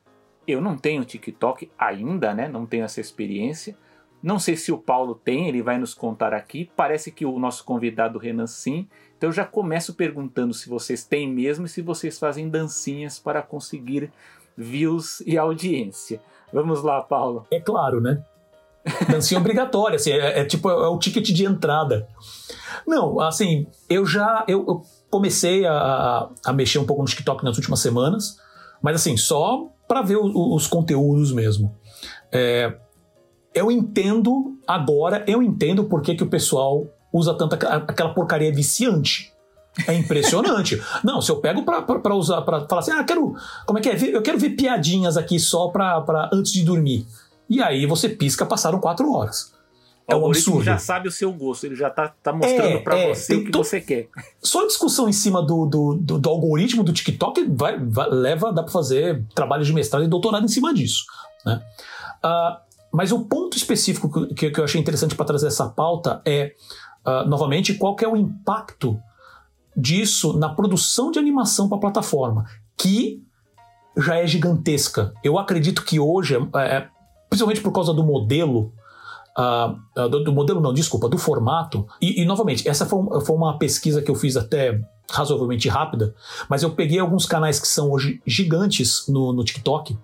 eu não tenho TikTok ainda, né? Não tenho essa experiência. Não sei se o Paulo tem, ele vai nos contar aqui. Parece que o nosso convidado Renan sim. Então eu já começo perguntando se vocês têm mesmo e se vocês fazem dancinhas para conseguir views e audiência. Vamos lá, Paulo. É claro, né? Dancinha obrigatória, assim, é, é tipo é o ticket de entrada. Não, assim, eu já eu, eu comecei a, a, mexer um pouco no TikTok nas últimas semanas, mas assim, só para ver o, os conteúdos mesmo. É, eu entendo agora, eu entendo por que, que o pessoal usa tanta aquela porcaria viciante. É impressionante. <laughs> Não, se eu pego pra usar, pra falar assim, ah, quero. Como é que é? Eu quero ver piadinhas aqui só pra antes de dormir. E aí você pisca, passaram quatro horas. É um absurdo. já sabe o seu gosto, ele já tá, tá mostrando é, para é, você o que você quer. Só a discussão em cima do, do, do, do algoritmo do TikTok vai, vai, leva, dá para fazer trabalho de mestrado e doutorado em cima disso. Né? Uh, mas o ponto específico que, que eu achei interessante para trazer essa pauta é, uh, novamente, qual que é o impacto disso na produção de animação para a plataforma, que já é gigantesca. Eu acredito que hoje é, é principalmente por causa do modelo. Uh, do, do, modelo, não, desculpa, do formato. E, e novamente, essa foi, foi, uma pesquisa que eu fiz até razoavelmente rápida, mas eu peguei alguns canais que são hoje gigantes no, no TikTok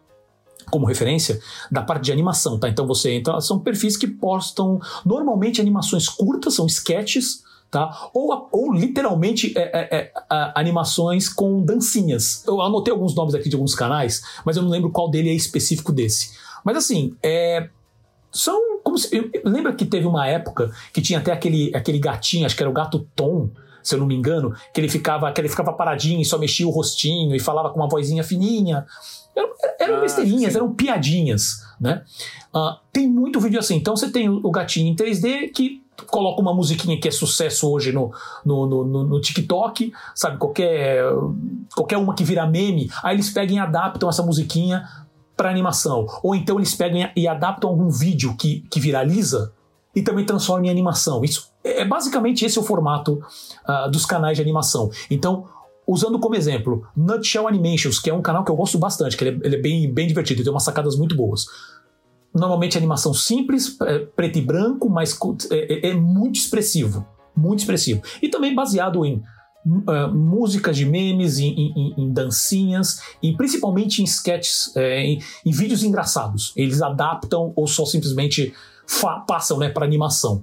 como referência da parte de animação, tá? Então você entra, são perfis que postam normalmente animações curtas, são sketches, tá? Ou, ou literalmente é, é, é, animações com dancinhas. Eu anotei alguns nomes aqui de alguns canais, mas eu não lembro qual dele é específico desse. Mas assim, é, são como se, lembra que teve uma época que tinha até aquele, aquele gatinho, acho que era o gato Tom, se eu não me engano, que ele ficava, que ele ficava paradinho e só mexia o rostinho e falava com uma vozinha fininha. Eram, eram ah, besteirinhas, sim. eram piadinhas, né? Uh, tem muito vídeo assim. Então você tem o gatinho em 3D que coloca uma musiquinha que é sucesso hoje no, no, no, no, TikTok, sabe? Qualquer, qualquer uma que vira meme, aí eles pegam e adaptam essa musiquinha para animação. Ou então eles pegam e adaptam algum vídeo que, que viraliza e também transformam em animação. Isso é, é basicamente esse é o formato uh, dos canais de animação. Então, usando como exemplo, Nutshell Animations, que é um canal que eu gosto bastante, que ele é, ele é bem, bem divertido, tem umas sacadas muito boas. Normalmente animação simples, é, preto e branco, mas é, é, é muito expressivo. Muito expressivo. E também baseado em uh, músicas de memes, em, em, em, dancinhas e principalmente em sketches, é, em, em, vídeos engraçados. Eles adaptam ou só simplesmente passam né, para animação.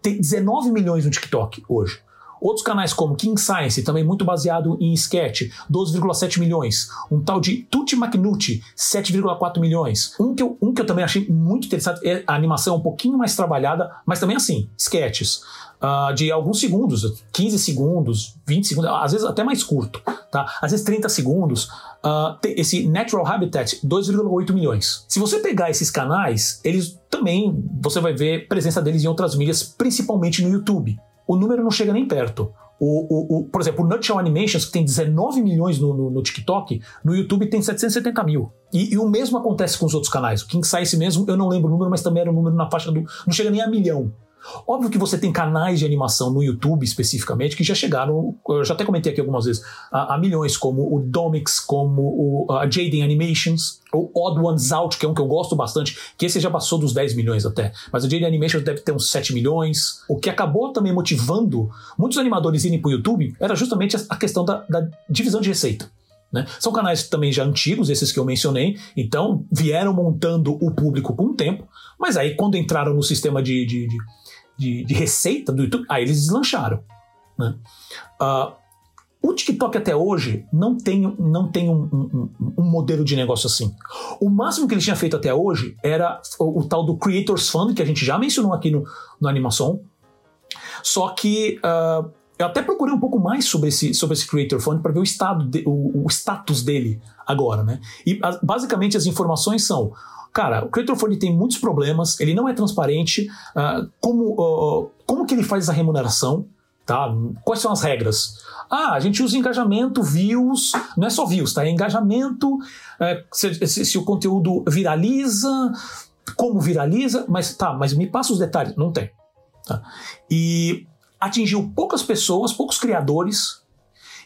Tem 19 milhões no TikTok hoje. Outros canais como King Science, também muito baseado em sketch, 12,7 milhões. Um tal de Tutti Macnucci, 7,4 milhões. Um que, eu, um que eu também achei muito interessante é a animação um pouquinho mais trabalhada, mas também assim, sketches. Uh, de alguns segundos, 15 segundos, 20 segundos, às vezes até mais curto, tá? Às vezes 30 segundos. Uh, esse Natural Habitat, 2,8 milhões. Se você pegar esses canais, eles também, você vai ver presença deles em outras mídias, principalmente no YouTube. O número não chega nem perto. O, o, o, por exemplo, o Nutshell Animations, que tem 19 milhões no, no, no TikTok, no YouTube tem 770 mil. E, e, o mesmo acontece com os outros canais. O King Size mesmo, eu não lembro o número, mas também era um número na faixa do. Não chega nem a milhão. Óbvio que você tem canais de animação no YouTube especificamente que já chegaram, eu já até comentei aqui algumas vezes, a, a milhões, como o Domix, como o, a Jaden Animations, o Odd Ones Out, que é um que eu gosto bastante, que esse já passou dos 10 milhões até, mas o Jaden Animations deve ter uns 7 milhões. O que acabou também motivando muitos animadores irem para o YouTube era justamente a questão da, da divisão de receita. Né? São canais também já antigos, esses que eu mencionei, então vieram montando o público com o tempo, mas aí quando entraram no sistema de, de, de de, de receita do YouTube, aí eles deslancharam. Né? Uh, o TikTok até hoje não tem, não tem um, um, um, modelo de negócio assim. O máximo que ele tinha feito até hoje era o, o tal do Creators Fund, que a gente já mencionou aqui no, no Animação. Só que uh, eu até procurei um pouco mais sobre esse, sobre esse Creator Fund para ver o, estado de, o, o, status dele agora. Né? E basicamente as informações são Cara, o Creator Fund tem muitos problemas, ele não é transparente. Uh, como, uh, como que ele faz essa remuneração? Tá? Quais são as regras? Ah, a gente usa engajamento, views, não é só views, tá? É engajamento, é, se, se, se, o conteúdo viraliza, como viraliza, mas tá, mas me passa os detalhes. Não tem. Tá? E atingiu poucas pessoas, poucos criadores,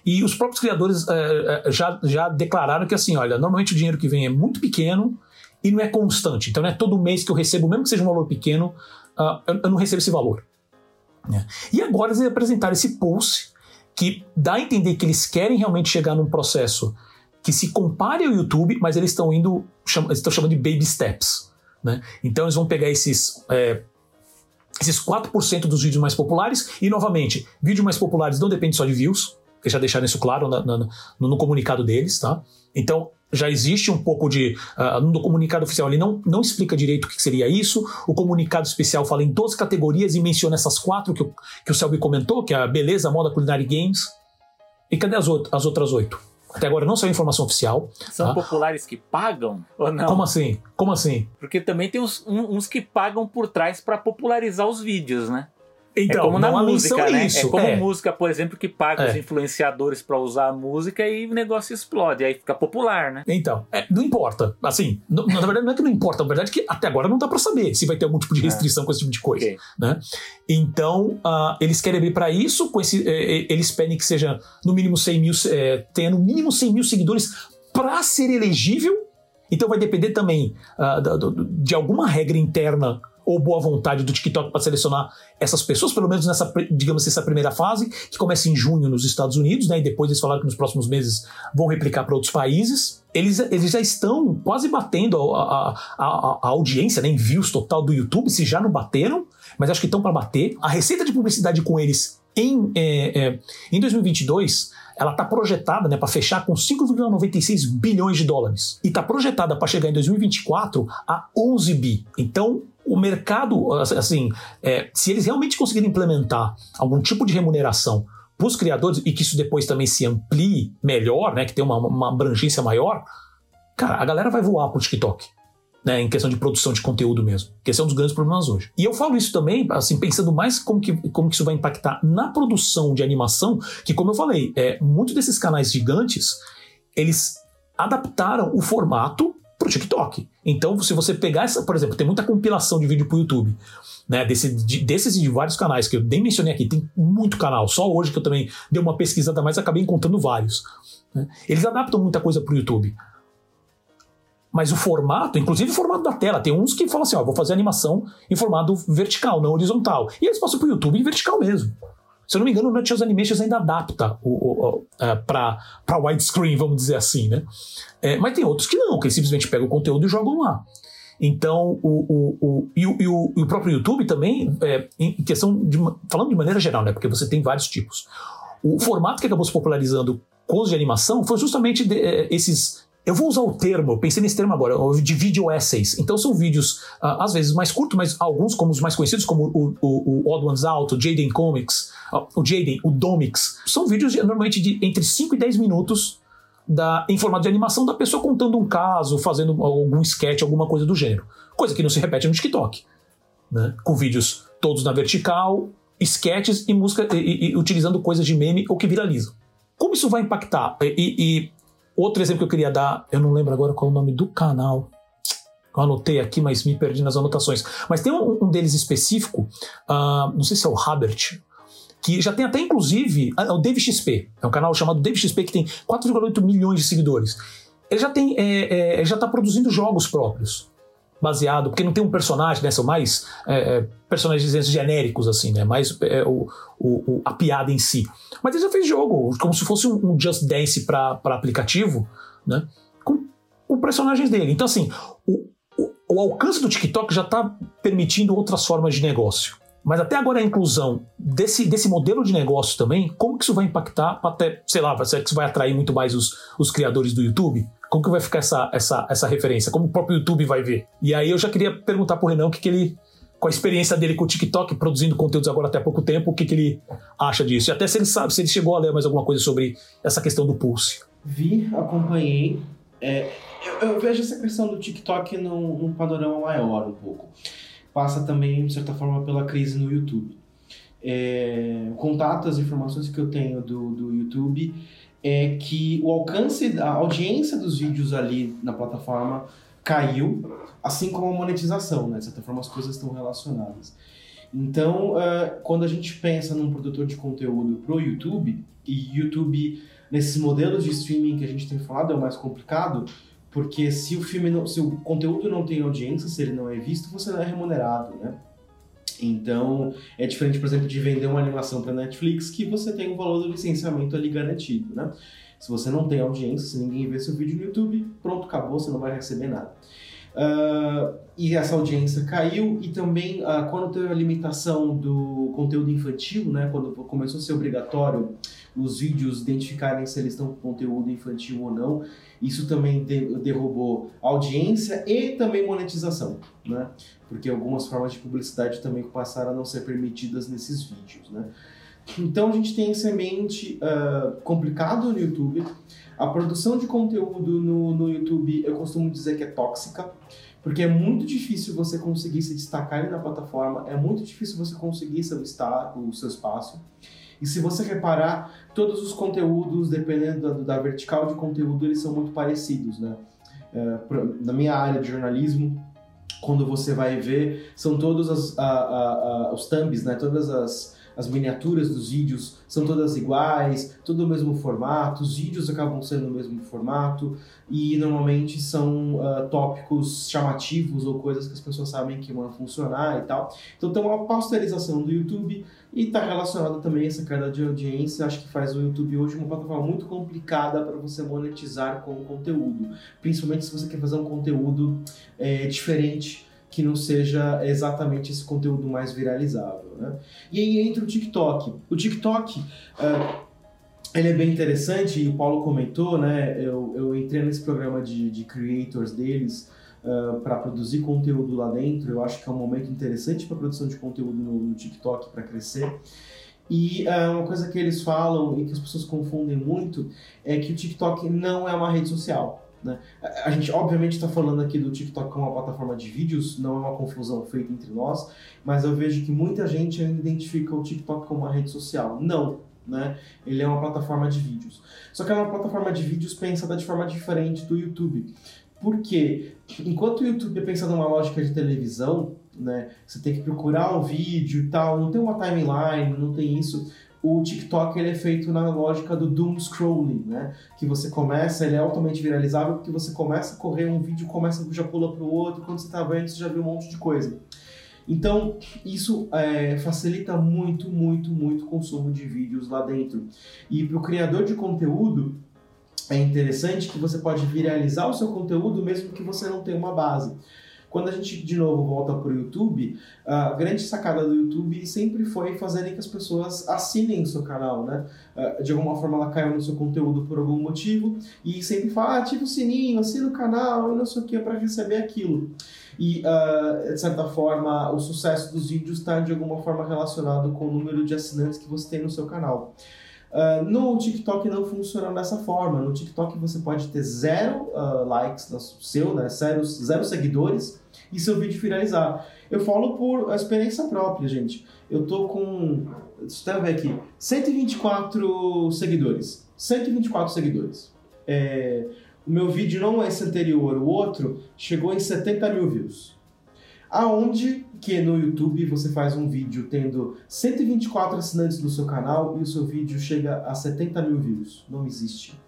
e os próprios criadores é, já, já declararam que assim, olha, normalmente o dinheiro que vem é muito pequeno, e não é constante. Então não é todo mês que eu recebo, mesmo que seja um valor pequeno, uh, eu, não recebo esse valor. Né? E agora eles apresentaram esse pulse que dá a entender que eles querem realmente chegar num processo que se compare ao YouTube, mas eles estão indo, cham, estão chamando de baby steps. Né? Então eles vão pegar esses. É, esses 4% dos vídeos mais populares, e novamente, vídeos mais populares não dependem só de views, eles já deixaram isso claro na, na, no, no comunicado deles, tá? Então, já existe um pouco de. Uh, no comunicado oficial ele não, não explica direito o que seria isso. O comunicado especial fala em 12 categorias e menciona essas quatro que, o, que o Selby comentou, que é a beleza, moda, culinária e games. E cadê as, as outras oito? Até agora não saiu informação oficial. São tá? populares que pagam ou não? Como assim? Como assim? Porque também tem uns, uns que pagam por trás para popularizar os vídeos, né? Então, é como na música, é né? Isso. É como é. música, por exemplo, que paga é. os influenciadores para usar a música e o negócio explode, aí fica popular, né? Então, é, não importa. Assim, na verdade não é que não importa, na verdade é que até agora não dá para saber se vai ter algum tipo de é. restrição com esse tipo de coisa, okay. né? Então, uh, eles querem abrir para isso, com esse, eles pedem que seja no mínimo 100 mil, tenha no mínimo 100 mil seguidores para ser elegível. Então vai depender também uh, de alguma regra interna ou boa vontade do TikTok para selecionar essas pessoas, pelo menos nessa, digamos, essa primeira fase, que começa em junho nos Estados Unidos, né? E depois eles falaram que nos próximos meses vão replicar para outros países. Eles, eles já estão quase batendo a, a, a, a audiência, né, em views total do YouTube, se já não bateram, mas acho que estão para bater. A receita de publicidade com eles em, é, é, em 2022 ela está projetada né, para fechar com 5,96 bilhões de dólares. E está projetada para chegar em 2024 a 11 bi. Então, o mercado, assim, é, se eles realmente conseguirem implementar algum tipo de remuneração para os criadores e que isso depois também se amplie melhor, né, que tenha uma, uma abrangência maior, cara, a galera vai voar para o TikTok. Né, em questão de produção de conteúdo mesmo, que esse é um dos grandes problemas hoje. E eu falo isso também, assim, pensando mais como que, como que isso vai impactar na produção de animação, que como eu falei, é, muitos desses canais gigantes, eles adaptaram o formato para o TikTok. Então, se você pegar essa, por exemplo, tem muita compilação de vídeo para o YouTube. Né, desse, de, desses e de vários canais que eu nem mencionei aqui, tem muito canal. Só hoje que eu também dei uma pesquisada mais, acabei encontrando vários. Né? Eles adaptam muita coisa para o YouTube. Mas o formato, inclusive o formato da tela, tem uns que falam assim: ó, vou fazer animação em formato vertical, não horizontal. E eles passam para o YouTube em vertical mesmo. Se eu não me engano, o Nutshell Animations ainda adapta o, o, o, é, para widescreen, vamos dizer assim, né? É, mas tem outros que não, que eles simplesmente pegam o conteúdo e jogam lá. Então, o, o, o, e, o, e o, e o próprio YouTube também, é, em questão de. falando de maneira geral, né? Porque você tem vários tipos. O formato que acabou se popularizando com os de animação foi justamente de, é, esses eu vou usar o termo, eu pensei nesse termo agora, de video essays. Então são vídeos, uh, às vezes mais curtos, mas alguns, como os mais conhecidos, como o, o, o Odd Ones Out, o Jaden Comics, uh, o Jaden, o Domics, são vídeos normalmente de entre 5 e 10 minutos da, em formato de animação da pessoa contando um caso, fazendo algum sketch, alguma coisa do gênero. Coisa que não se repete no TikTok. Né? Com vídeos todos na vertical, sketches e música e, e utilizando coisas de meme ou que viralizam. Como isso vai impactar? E, e, Outro exemplo que eu queria dar, eu não lembro agora qual é o nome do canal. Eu anotei aqui, mas me perdi nas anotações. Mas tem um, um deles específico, uh, não sei se é o Habert, que já tem até inclusive. Uh, o Dave XP. É um canal chamado Dave XP que tem 4,8 milhões de seguidores. Ele já tem. É, é, já está produzindo jogos próprios baseado, porque não tem um personagem, né? São mais é, é personagens genéricos, assim, né? Mais é, o, o, a piada em si. Mas ele já fez jogo, como se fosse um, Just Dance para aplicativo, né? Com, com personagens dele. Então, assim, o, o, o alcance do TikTok já está permitindo outras formas de negócio. Mas até agora a inclusão desse, desse modelo de negócio também, como que isso vai impactar até, sei lá, será que isso vai atrair muito mais os, os criadores do YouTube? Como que vai ficar essa, essa, essa referência? Como o próprio YouTube vai ver? E aí eu já queria perguntar pro Renan o que, que ele. Com a experiência dele com o TikTok, produzindo conteúdos agora até há pouco tempo, o que, que ele acha disso? E até se ele sabe, se ele chegou a ler mais alguma coisa sobre essa questão do pulse. Vi, acompanhei. É, eu, eu, vejo essa questão do TikTok num, num panorama maior um pouco. Passa também, de certa forma, pela crise no YouTube. É, contato, as informações que eu tenho do, do YouTube é que o alcance, a audiência dos vídeos ali na plataforma caiu, assim como a monetização, né? De certa forma, as coisas estão relacionadas. Então, uh, quando a gente pensa num produtor de conteúdo pro YouTube, e YouTube, nesses modelos de streaming que a gente tem falado, é o mais complicado, porque se o filme não, se o conteúdo não tem audiência, se ele não é visto, você não é remunerado, né? Então, é diferente, por exemplo, de vender uma animação para Netflix, que você tem um valor do licenciamento ali garantido, né? Se você não tem audiência, se ninguém vê seu vídeo no YouTube, pronto, acabou, você não vai receber nada. Uh, e essa audiência caiu e também uh, quando teve a limitação do conteúdo infantil, né, quando começou a ser obrigatório os vídeos identificarem se eles estão com conteúdo infantil ou não, isso também de, derrubou audiência e também monetização, né? Porque algumas formas de publicidade também passaram a não ser permitidas nesses vídeos, né? Então a gente tem esse ambiente uh, complicado no YouTube. A produção de conteúdo no, no YouTube eu costumo dizer que é tóxica, porque é muito difícil você conseguir se destacar na plataforma, é muito difícil você conseguir seu estar, o seu espaço. E se você reparar, todos os conteúdos, dependendo da, da vertical de conteúdo, eles são muito parecidos, né? É, na minha área de jornalismo, quando você vai ver, são todos as, a, a, a, os thumbs, né? Todas as as miniaturas dos vídeos são todas iguais, tudo o mesmo formato, os vídeos acabam sendo o mesmo formato e normalmente são uh, tópicos chamativos ou coisas que as pessoas sabem que vão funcionar e tal. Então tem uma pasteurização do YouTube e está relacionado também a essa queda de audiência. Acho que faz o YouTube hoje uma plataforma muito complicada para você monetizar com o conteúdo, principalmente se você quer fazer um conteúdo é, diferente que não seja exatamente esse conteúdo mais viralizável. Né? E aí entra o TikTok. O TikTok. Uh, ele é bem interessante, e o Paulo comentou, né? Eu, eu entrei nesse programa de, de creators deles uh, para produzir conteúdo lá dentro. Eu acho que é um momento interessante para produção de conteúdo no, no TikTok para crescer. E uh, uma coisa que eles falam e que as pessoas confundem muito é que o TikTok não é uma rede social. Né? A gente, obviamente, está falando aqui do TikTok como uma plataforma de vídeos, não é uma confusão feita entre nós, mas eu vejo que muita gente ainda identifica o TikTok como uma rede social. Não, né? Ele é uma plataforma de vídeos. Só que é uma plataforma de vídeos pensada de forma diferente do YouTube. Porque enquanto o YouTube é pensado numa lógica de televisão, né? Você tem que procurar um vídeo e tal, não tem uma timeline, não tem isso o TikTok ele é feito na lógica do doom scrolling, né? Que você começa, ele é altamente viralizável porque você começa a correr um vídeo, começa já pula para o outro, quando você está vendo você já viu um monte de coisa. Então, isso é, facilita muito, muito, muito o consumo de vídeos lá dentro. E para o criador de conteúdo, é interessante que você pode viralizar o seu conteúdo mesmo que você não tenha uma base. Quando a gente de novo volta para o YouTube, a grande sacada do YouTube sempre foi fazer que as pessoas assinem o seu canal, né? De alguma forma ela caiu no seu conteúdo por algum motivo e sempre fala, ah, ativa o sininho, assina o canal e não sei o que para receber aquilo. E, uh, de certa forma, o sucesso dos vídeos está de alguma forma relacionado com o número de assinantes que você tem no seu canal. Uh, no TikTok não funciona dessa forma. No TikTok você pode ter zero uh, likes no seu, né? Zero, zero seguidores e seu vídeo viralizar. Eu falo por experiência própria, gente. Eu tô com, deixa eu ver aqui, 124 seguidores. 124 seguidores. É, o meu vídeo não é esse anterior, o outro chegou em 70 mil views. Aonde que no YouTube você faz um vídeo tendo 124 assinantes no seu canal e o seu vídeo chega a 70 mil views? Não existe.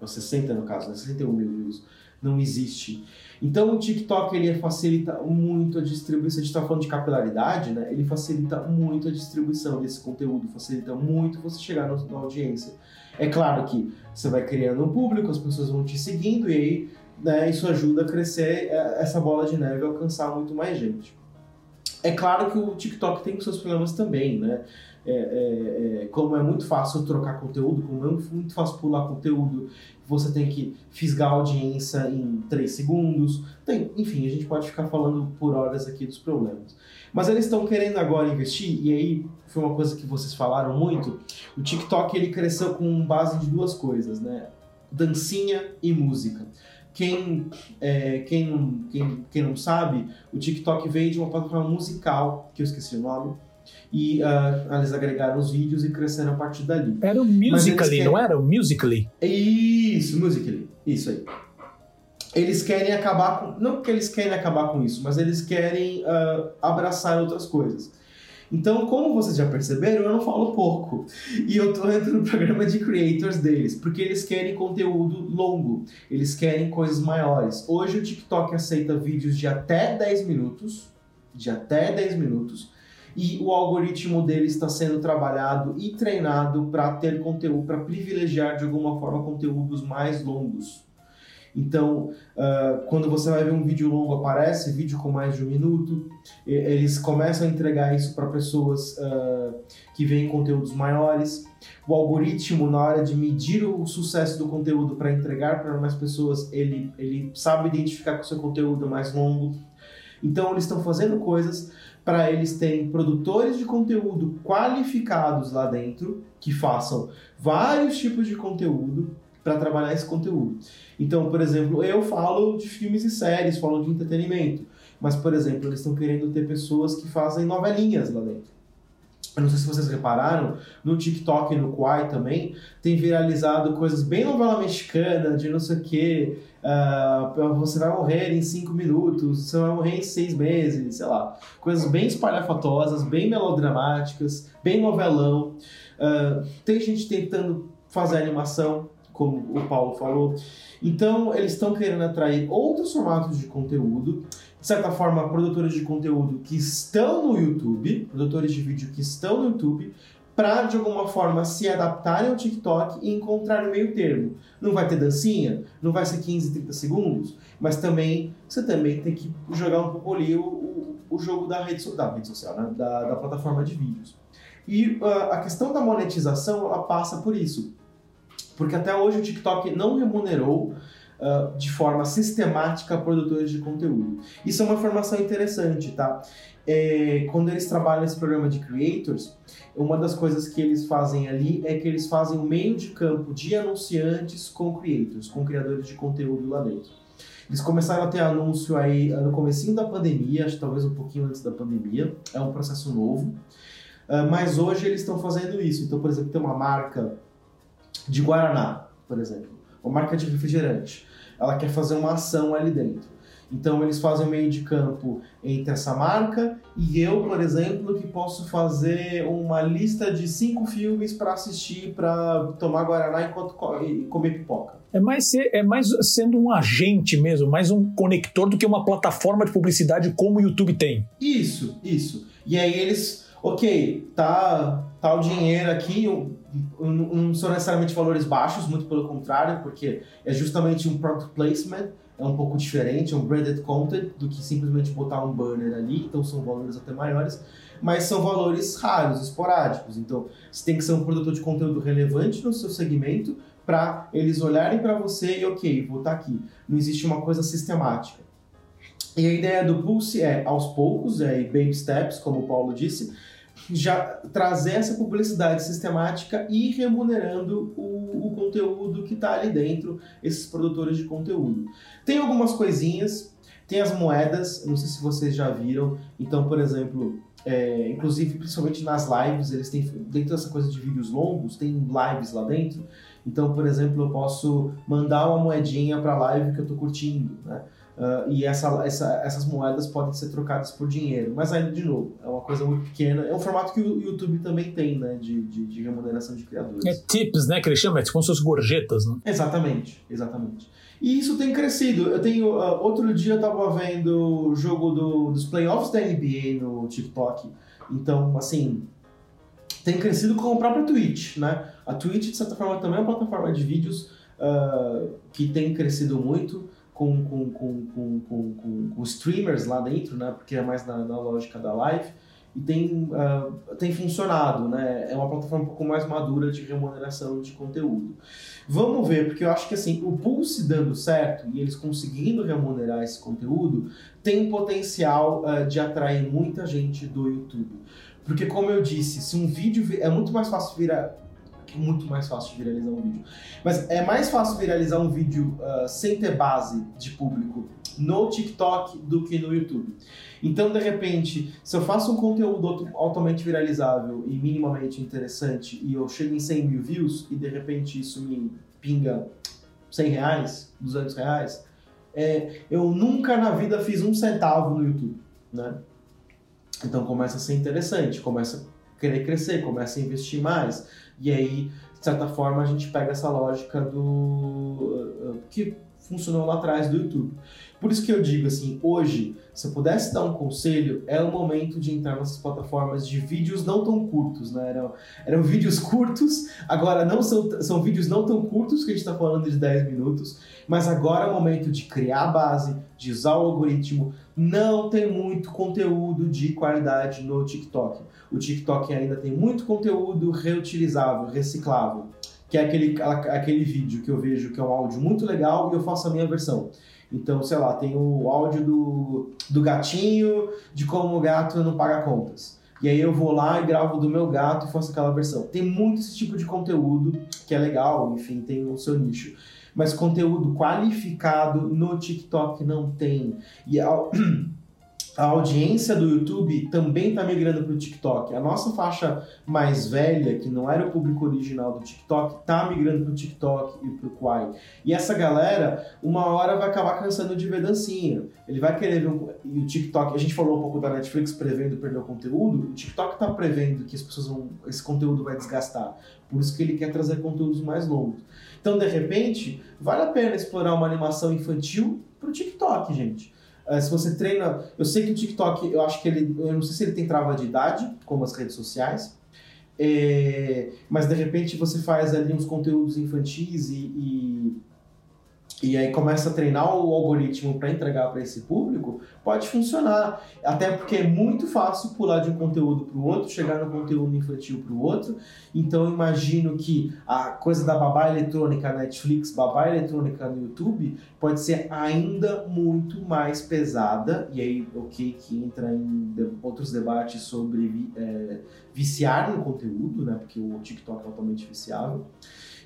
Ou 60 no caso, né? 61 mil views. Não existe. Então o TikTok ele facilita muito a distribuição. A gente está falando de capilaridade, né? Ele facilita muito a distribuição desse conteúdo, facilita muito você chegar na audiência. É claro que você vai criando um público, as pessoas vão te seguindo e aí né, isso ajuda a crescer é, essa bola de neve e alcançar muito mais gente. É claro que o TikTok tem seus problemas também, né? É, é, é, como é muito fácil trocar conteúdo, como é muito fácil pular conteúdo, você tem que fisgar a audiência em 3 segundos. Tem, enfim, a gente pode ficar falando por horas aqui dos problemas. Mas eles estão querendo agora investir, e aí foi uma coisa que vocês falaram muito. O TikTok ele cresceu com base de duas coisas, né? Dancinha e música. Quem, é, quem, quem, quem não sabe, o TikTok veio de uma plataforma musical, que eu esqueci o nome, e uh, eles agregaram os vídeos e cresceram a partir dali. Era o Musical.ly, não era? O Musical.ly. Isso, Musical.ly. Isso aí. Eles querem acabar com... Não que eles querem acabar com isso, mas eles querem uh, abraçar outras coisas. Então, como vocês já perceberam, eu não falo pouco. E eu tô entrando no programa de creators deles, porque eles querem conteúdo longo, eles querem coisas maiores. Hoje o TikTok aceita vídeos de até 10 minutos, de até 10 minutos, e o algoritmo deles está sendo trabalhado e treinado para ter conteúdo, para privilegiar de alguma forma conteúdos mais longos. Então, uh, quando você vai ver um vídeo longo, aparece vídeo com mais de um minuto. eles começam a entregar isso para pessoas uh, que veem conteúdos maiores. O algoritmo, na hora de medir o sucesso do conteúdo para entregar para mais pessoas, ele, ele sabe identificar que o seu conteúdo é mais longo. Então, eles estão fazendo coisas para eles terem produtores de conteúdo qualificados lá dentro, que façam vários tipos de conteúdo para trabalhar esse conteúdo. Então, por exemplo, eu falo de filmes e séries, falo de entretenimento, mas, por exemplo, eles estão querendo ter pessoas que fazem novelinhas lá dentro. Eu não sei se vocês repararam, no TikTok e no Quai também, tem viralizado coisas bem novela mexicana, de não sei o quê. Uh, você vai morrer em cinco minutos, você vai morrer em seis meses, sei lá. Coisas bem espalhafatosas, bem melodramáticas, bem novelão. Uh, tem gente tentando fazer animação, como o Paulo falou. Então, eles estão querendo atrair outros formatos de conteúdo, de certa forma, produtores de conteúdo que estão no YouTube, produtores de vídeo que estão no YouTube, para de alguma forma se adaptarem ao TikTok e encontrar o meio termo. Não vai ter dancinha, não vai ser 15, 30 segundos, mas também você também tem que jogar um pouco ali o, o, o jogo da rede, da rede social, né? da, da plataforma de vídeos. E uh, a questão da monetização ela passa por isso. Porque até hoje o TikTok não remunerou uh, de forma sistemática produtores de conteúdo. Isso é uma informação interessante, tá? É, quando eles trabalham nesse programa de creators, uma das coisas que eles fazem ali é que eles fazem um meio de campo de anunciantes com creators, com criadores de conteúdo lá dentro. Eles começaram a ter anúncio aí no comecinho da pandemia, acho que talvez um pouquinho antes da pandemia, é um processo novo. Uh, mas hoje eles estão fazendo isso. Então, por exemplo, tem uma marca de Guaraná, por exemplo, uma marca de refrigerante. Ela quer fazer uma ação ali dentro. Então eles fazem meio de campo entre essa marca e eu, por exemplo, que posso fazer uma lista de cinco filmes para assistir, para tomar guaraná enquanto comer pipoca. É mais, ser, é mais sendo um agente mesmo, mais um conector do que uma plataforma de publicidade como o YouTube tem. Isso, isso. E aí eles, ok, tá tá o dinheiro aqui, não são necessariamente valores baixos, muito pelo contrário, porque é justamente um product placement, é um pouco diferente, é um branded content do que simplesmente botar um banner ali, então são valores até maiores, mas são valores raros, esporádicos. Então, você tem que ser um produtor de conteúdo relevante no seu segmento para eles olharem para você e, ok, vou estar tá aqui. Não existe uma coisa sistemática. E a ideia do Pulse é, aos poucos, é baby steps, como o Paulo disse, já trazer essa publicidade sistemática e remunerando o, o conteúdo que está ali dentro, esses produtores de conteúdo. Tem algumas coisinhas, tem as moedas, não sei se vocês já viram. Então, por exemplo, é, inclusive, principalmente nas lives, eles têm, dentro dessa coisa de vídeos longos, tem lives lá dentro. Então, por exemplo, eu posso mandar uma moedinha para a live que eu estou curtindo, né? Uh, e essa, essa, essas moedas podem ser trocadas por dinheiro. Mas ainda, de novo, é uma coisa muito pequena. É um formato que o YouTube também tem, né? De, de, de remuneração de criadores. É tips, né? Que eles chamam, é tipo suas gorjetas, né? Exatamente, exatamente. E isso tem crescido. Eu tenho. Uh, outro dia eu tava vendo o jogo do, dos playoffs da NBA no TikTok. Então, assim. Tem crescido com a própria Twitch, né? A Twitch, de certa forma, também é uma plataforma de vídeos uh, que tem crescido muito com, com, com, com, com, streamers lá dentro, né? Porque é mais na, na lógica da live. E tem, uh, tem funcionado, né? É uma plataforma um pouco mais madura de remuneração de conteúdo. Vamos ver, porque eu acho que assim, o Pulse dando certo e eles conseguindo remunerar esse conteúdo tem potencial uh, de atrair muita gente do YouTube. Porque, como eu disse, se um vídeo. É muito mais fácil virar muito mais fácil de viralizar um vídeo. Mas é mais fácil viralizar um vídeo uh, sem ter base de público no TikTok do que no YouTube. Então, de repente, se eu faço um conteúdo altamente viralizável e minimamente interessante e eu chego em 100 mil views e de repente isso me pinga 100 reais, 200 reais, é, eu nunca na vida fiz um centavo no YouTube, né? Então começa a ser interessante, começa a querer crescer, começa a investir mais. E aí, de certa forma, a gente pega essa lógica do que funcionou lá atrás do YouTube. Por isso que eu digo assim, hoje, se eu pudesse dar um conselho, é o momento de entrar nessas plataformas de vídeos não tão curtos, né? Eram, eram vídeos curtos, agora não são, são vídeos não tão curtos, que a gente está falando de 10 minutos, mas agora é o momento de criar a base, de usar o algoritmo. Não tem muito conteúdo de qualidade no TikTok. O TikTok ainda tem muito conteúdo reutilizável, reciclável, que é aquele, aquele vídeo que eu vejo que é um áudio muito legal e eu faço a minha versão. Então, sei lá, tem o áudio do, do gatinho, de como o gato não paga contas. E aí eu vou lá e gravo do meu gato e faço aquela versão. Tem muito esse tipo de conteúdo que é legal, enfim, tem o seu nicho. Mas conteúdo qualificado no TikTok não tem. E ao... <clears throat> a audiência do YouTube também está migrando para o TikTok. A nossa faixa mais velha, que não era o público original do TikTok, está migrando para o TikTok e para o Quai. E essa galera, uma hora vai acabar cansando de ver dancinha. Ele vai querer ver um... E o TikTok, a gente falou um pouco da Netflix prevendo perder o conteúdo, o TikTok está prevendo que as pessoas vão... esse conteúdo vai desgastar. Por isso que ele quer trazer conteúdos mais longos. Então, de repente, vale a pena explorar uma animação infantil para o TikTok, gente. Uh, se você treina. Eu sei que o TikTok, eu acho que ele. Eu não sei se ele tem trava de idade, como as redes sociais. É, mas de repente você faz ali uns conteúdos infantis e, e e aí começa a treinar o algoritmo para entregar para esse público, pode funcionar. Até porque é muito fácil pular de um conteúdo para o outro, chegar no conteúdo infantil para o outro. Então imagino que a coisa da babá eletrônica Netflix, babá eletrônica no YouTube, pode ser ainda muito mais pesada. E aí, ok, que entra em outros debates sobre é, viciar no conteúdo, né? Porque o TikTok é altamente viciável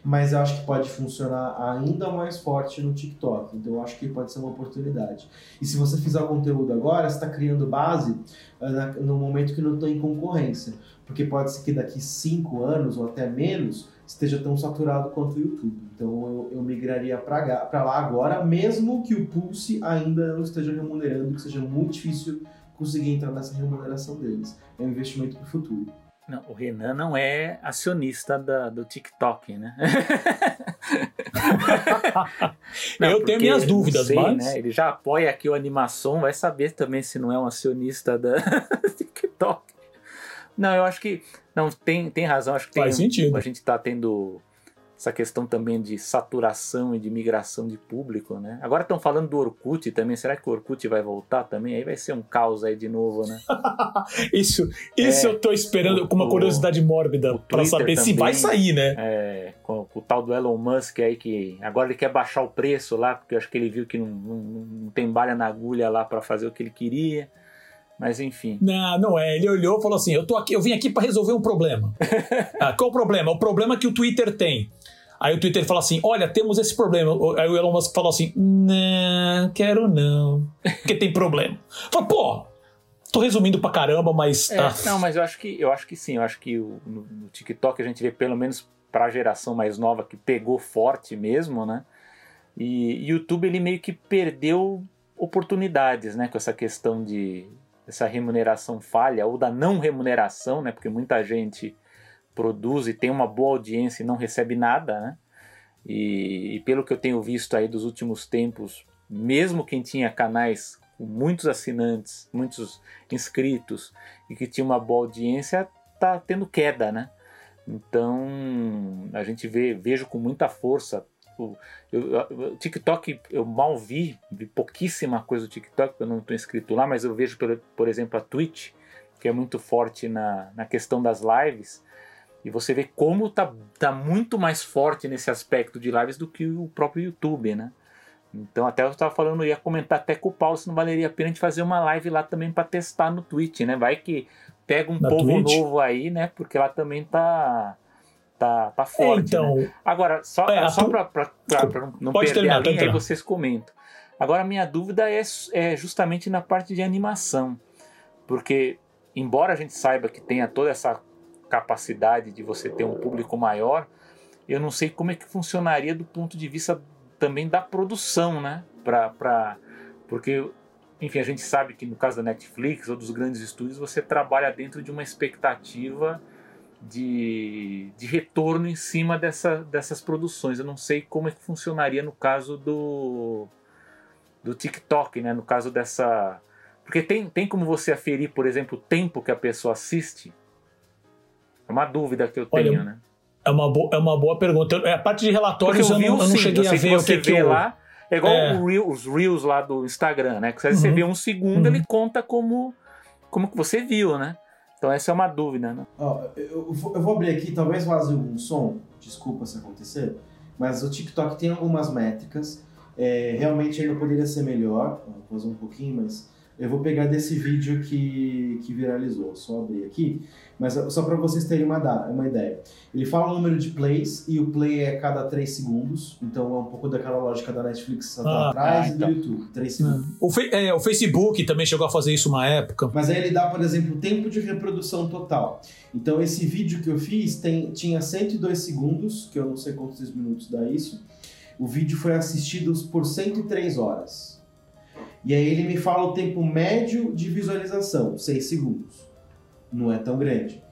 mas eu acho que pode funcionar ainda mais forte no TikTok. Então eu acho que pode ser uma oportunidade. E se você fizer o conteúdo agora, você está criando base uh, no momento que não está em concorrência. Porque pode ser que daqui cinco anos ou até menos esteja tão saturado quanto o YouTube. Então eu, eu migraria para lá agora, mesmo que o Pulse ainda não esteja remunerando, que seja muito difícil conseguir entrar nessa remuneração deles. É um investimento para o futuro. Não, o Renan não é acionista da, do TikTok, né? <laughs> não, eu tenho minhas dúvidas, sei, mas. Né? Ele já apoia aqui o animação, vai saber também se não é um acionista da <laughs> TikTok. Não, eu acho que. Não, tem, tem razão. Acho que Faz tem, sentido. A gente está tendo essa questão também de saturação e de migração de público, né? Agora estão falando do Orkut também. Será que o Orkut vai voltar também? Aí vai ser um caos aí de novo, né? <laughs> Isso, isso É, eu tô esperando o- com uma curiosidade mórbida Twitter saber se também. vai sair, né? É, com, com o tal do Elon Musk aí que agora ele quer baixar o preço lá, porque eu acho que ele viu que não, não, não tem balha na agulha lá para fazer o que ele queria. Mas enfim. Não, não é. Ele olhou e falou assim: eu tô aqui, eu vim aqui pra resolver um problema. <laughs> ah, qual o problema? O problema que o Twitter tem. Aí o Twitter fala assim: olha, temos esse problema. Aí o Elon Musk falou assim: não, quero não. Porque tem problema. Fala, pô, tô resumindo pra caramba, mas. É, ah, não, mas eu acho que eu acho que sim. Eu acho que o- no, no TikTok a gente vê pelo menos para a geração mais nova que pegou forte mesmo, né? E o YouTube ele meio que perdeu oportunidades, né? Com essa questão de essa remuneração falha ou da não remuneração, né? Porque muita gente produz e tem uma boa audiência e não recebe nada, né? E, e pelo que eu tenho visto aí dos últimos tempos, mesmo quem tinha canais com muitos assinantes, muitos inscritos e que tinha uma boa audiência, tá tendo queda, né? Então a gente vê, vejo com muita força. O, eu- o TikTok eu mal vi, vi pouquíssima coisa do TikTok, eu não estou inscrito lá, mas eu vejo, por, por exemplo, a Twitch, que é muito forte na, na questão das lives. E você vê como tá, tá muito mais forte nesse aspecto de lives do que o próprio YouTube, né? Então até eu estava falando, eu ia comentar até com o Paulo se não valeria a pena a gente fazer uma live lá também para testar no Twitch, né? Vai que pega um Na povo Twitch? novo aí, né? Porque lá também tá tá, tá é, forte. então. né? Agora, só, É, só tu- para não, Pode perder terminar, a linha, aí vocês comentam. Agora, a minha dúvida é, é justamente na parte de animação. Porque, embora a gente saiba que tenha toda essa capacidade de você ter um público maior, eu não sei como é que funcionaria do ponto de vista também da produção, né? Pra, pra, porque, enfim, a gente sabe que no caso da Netflix ou dos grandes estúdios, você trabalha dentro de uma expectativa de, de retorno em cima dessa, dessas produções. Eu não sei como é que funcionaria no caso do, do TikTok, né? No caso dessa. Porque tem, tem como você aferir, por exemplo, o tempo que a pessoa assiste? É uma dúvida que eu Olha, tenho, né? É uma, bo- é uma boa pergunta. Eu- é, a parte de relatórios eu, vi não, o eu não cheguei eu a ver o você que, que vê eu... lá. É igual É. Reel- os Reels lá do Instagram, né? Que se você Uhum. vê um segundo, Uhum. ele conta como, como que você viu, né? Então essa é uma dúvida, né? Ó, eu, vou, eu vou abrir aqui, talvez vaze um som, desculpa se acontecer, mas o TikTok tem algumas métricas. É, realmente ainda poderia ser melhor, fazer um pouquinho, mas eu vou pegar desse vídeo que, que viralizou, só abrir aqui, mas só para vocês terem uma, da- uma ideia. Ele fala o número de plays e o play é cada 3 segundos, então é um pouco daquela lógica da Netflix lá Ah, atrás ah, e do então. YouTube, 3 segundos. O, Fe- é, o Facebook também chegou a fazer isso uma época. Mas aí ele dá, por exemplo, o tempo de reprodução total. Então esse vídeo que eu fiz tem, tinha 102 segundos, que eu não sei quantos minutos dá isso. O vídeo foi assistido por 103 horas. E aí ele me fala o tempo médio de visualização, 6 segundos. Não é tão grande.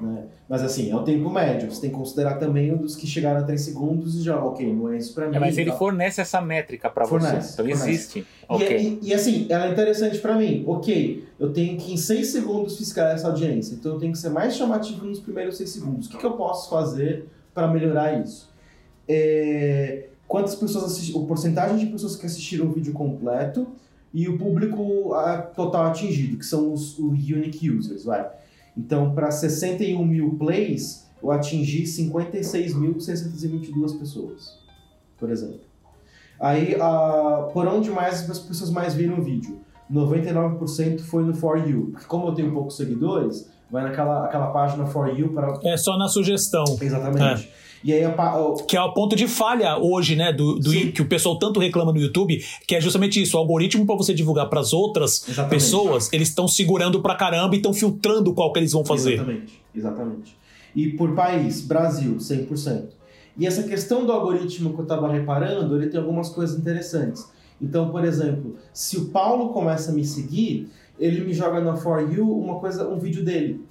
Né? Mas assim, é o tempo médio. Você tem que considerar também o dos que chegaram a 3 segundos e já, ok, não é isso pra mim. É, mas ele fornece essa métrica para você. Então fornece. existe. E, Ok. e- e, assim, ela é interessante pra mim. Ok, eu tenho que em 6 segundos fiscalizar essa audiência. Então eu tenho que ser mais chamativo nos primeiros 6 segundos. O que, que eu posso fazer para melhorar isso? É, quantas pessoas assistiram, o porcentagem de pessoas que assistiram o vídeo completo e o público total atingido, que são os, os unique users, vai. Então, para 61 mil plays, eu atingi 56.622 pessoas, por exemplo. Aí, ah, por onde mais as pessoas mais viram o vídeo? 99% foi no For You. Porque como eu tenho poucos seguidores, vai naquela aquela página For You para... É só na sugestão. Exatamente. E aí, o- Que é o ponto de falha hoje, né? Do, do que o pessoal tanto reclama no YouTube, que é justamente isso. O algoritmo para você divulgar para as outras Exatamente. pessoas, eles estão segurando pra caramba e estão filtrando qual que eles vão fazer. Exatamente, exatamente. E por país, Brasil, 100%. E essa questão do algoritmo que eu estava reparando, ele tem algumas coisas interessantes. Então, por exemplo, se o Paulo começa a me seguir, ele me joga na For You uma coisa, um vídeo dele.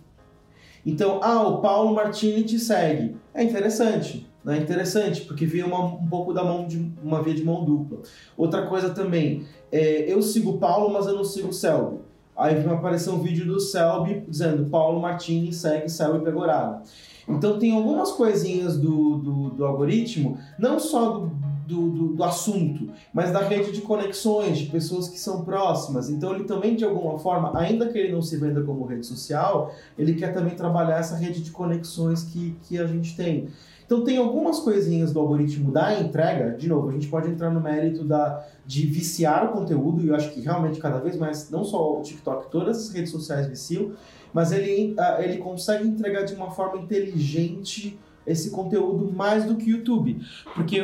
Então, ah, o Paulo Martini te segue. É interessante, né? Interessante, porque vem uma, um pouco da mão de uma via de mão dupla. Outra coisa também, é, eu sigo Paulo, mas eu não sigo Selby. Aí vai aparecer um vídeo do Selby dizendo Paulo Martini segue Selby Pegoraro. Então tem algumas coisinhas do, do, do algoritmo, não só do, do, do, do, assunto, mas da rede de conexões, de pessoas que são próximas. Então ele também, de alguma forma, ainda que ele não se venda como rede social, ele quer também trabalhar essa rede de conexões que, que a gente tem. Então tem algumas coisinhas do algoritmo da entrega, de novo, a gente pode entrar no mérito da, de viciar o conteúdo, e eu acho que realmente cada vez mais, não só o TikTok, todas as redes sociais viciam, mas ele, ah, ele consegue entregar de uma forma inteligente esse conteúdo mais do que o YouTube. Porque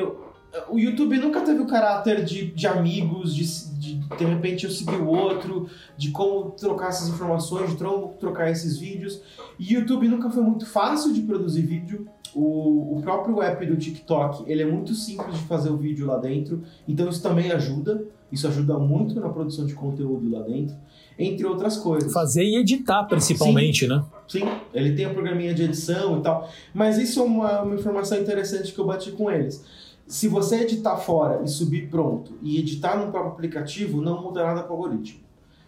o YouTube nunca teve o caráter de, de amigos, de, de de repente eu seguir o outro, de como trocar essas informações, de trocar esses vídeos. E YouTube nunca foi muito fácil de produzir vídeo. O, o próprio app do TikTok, ele é muito simples de fazer o vídeo lá dentro, então isso também ajuda. Isso ajuda muito na produção de conteúdo lá dentro, entre outras coisas. Fazer e editar, principalmente, sim, né? Sim, ele tem um programinha de edição e tal. Mas isso é uma, uma informação interessante que eu bati com eles se você editar fora e subir pronto e editar no próprio aplicativo, não muda nada para o algoritmo.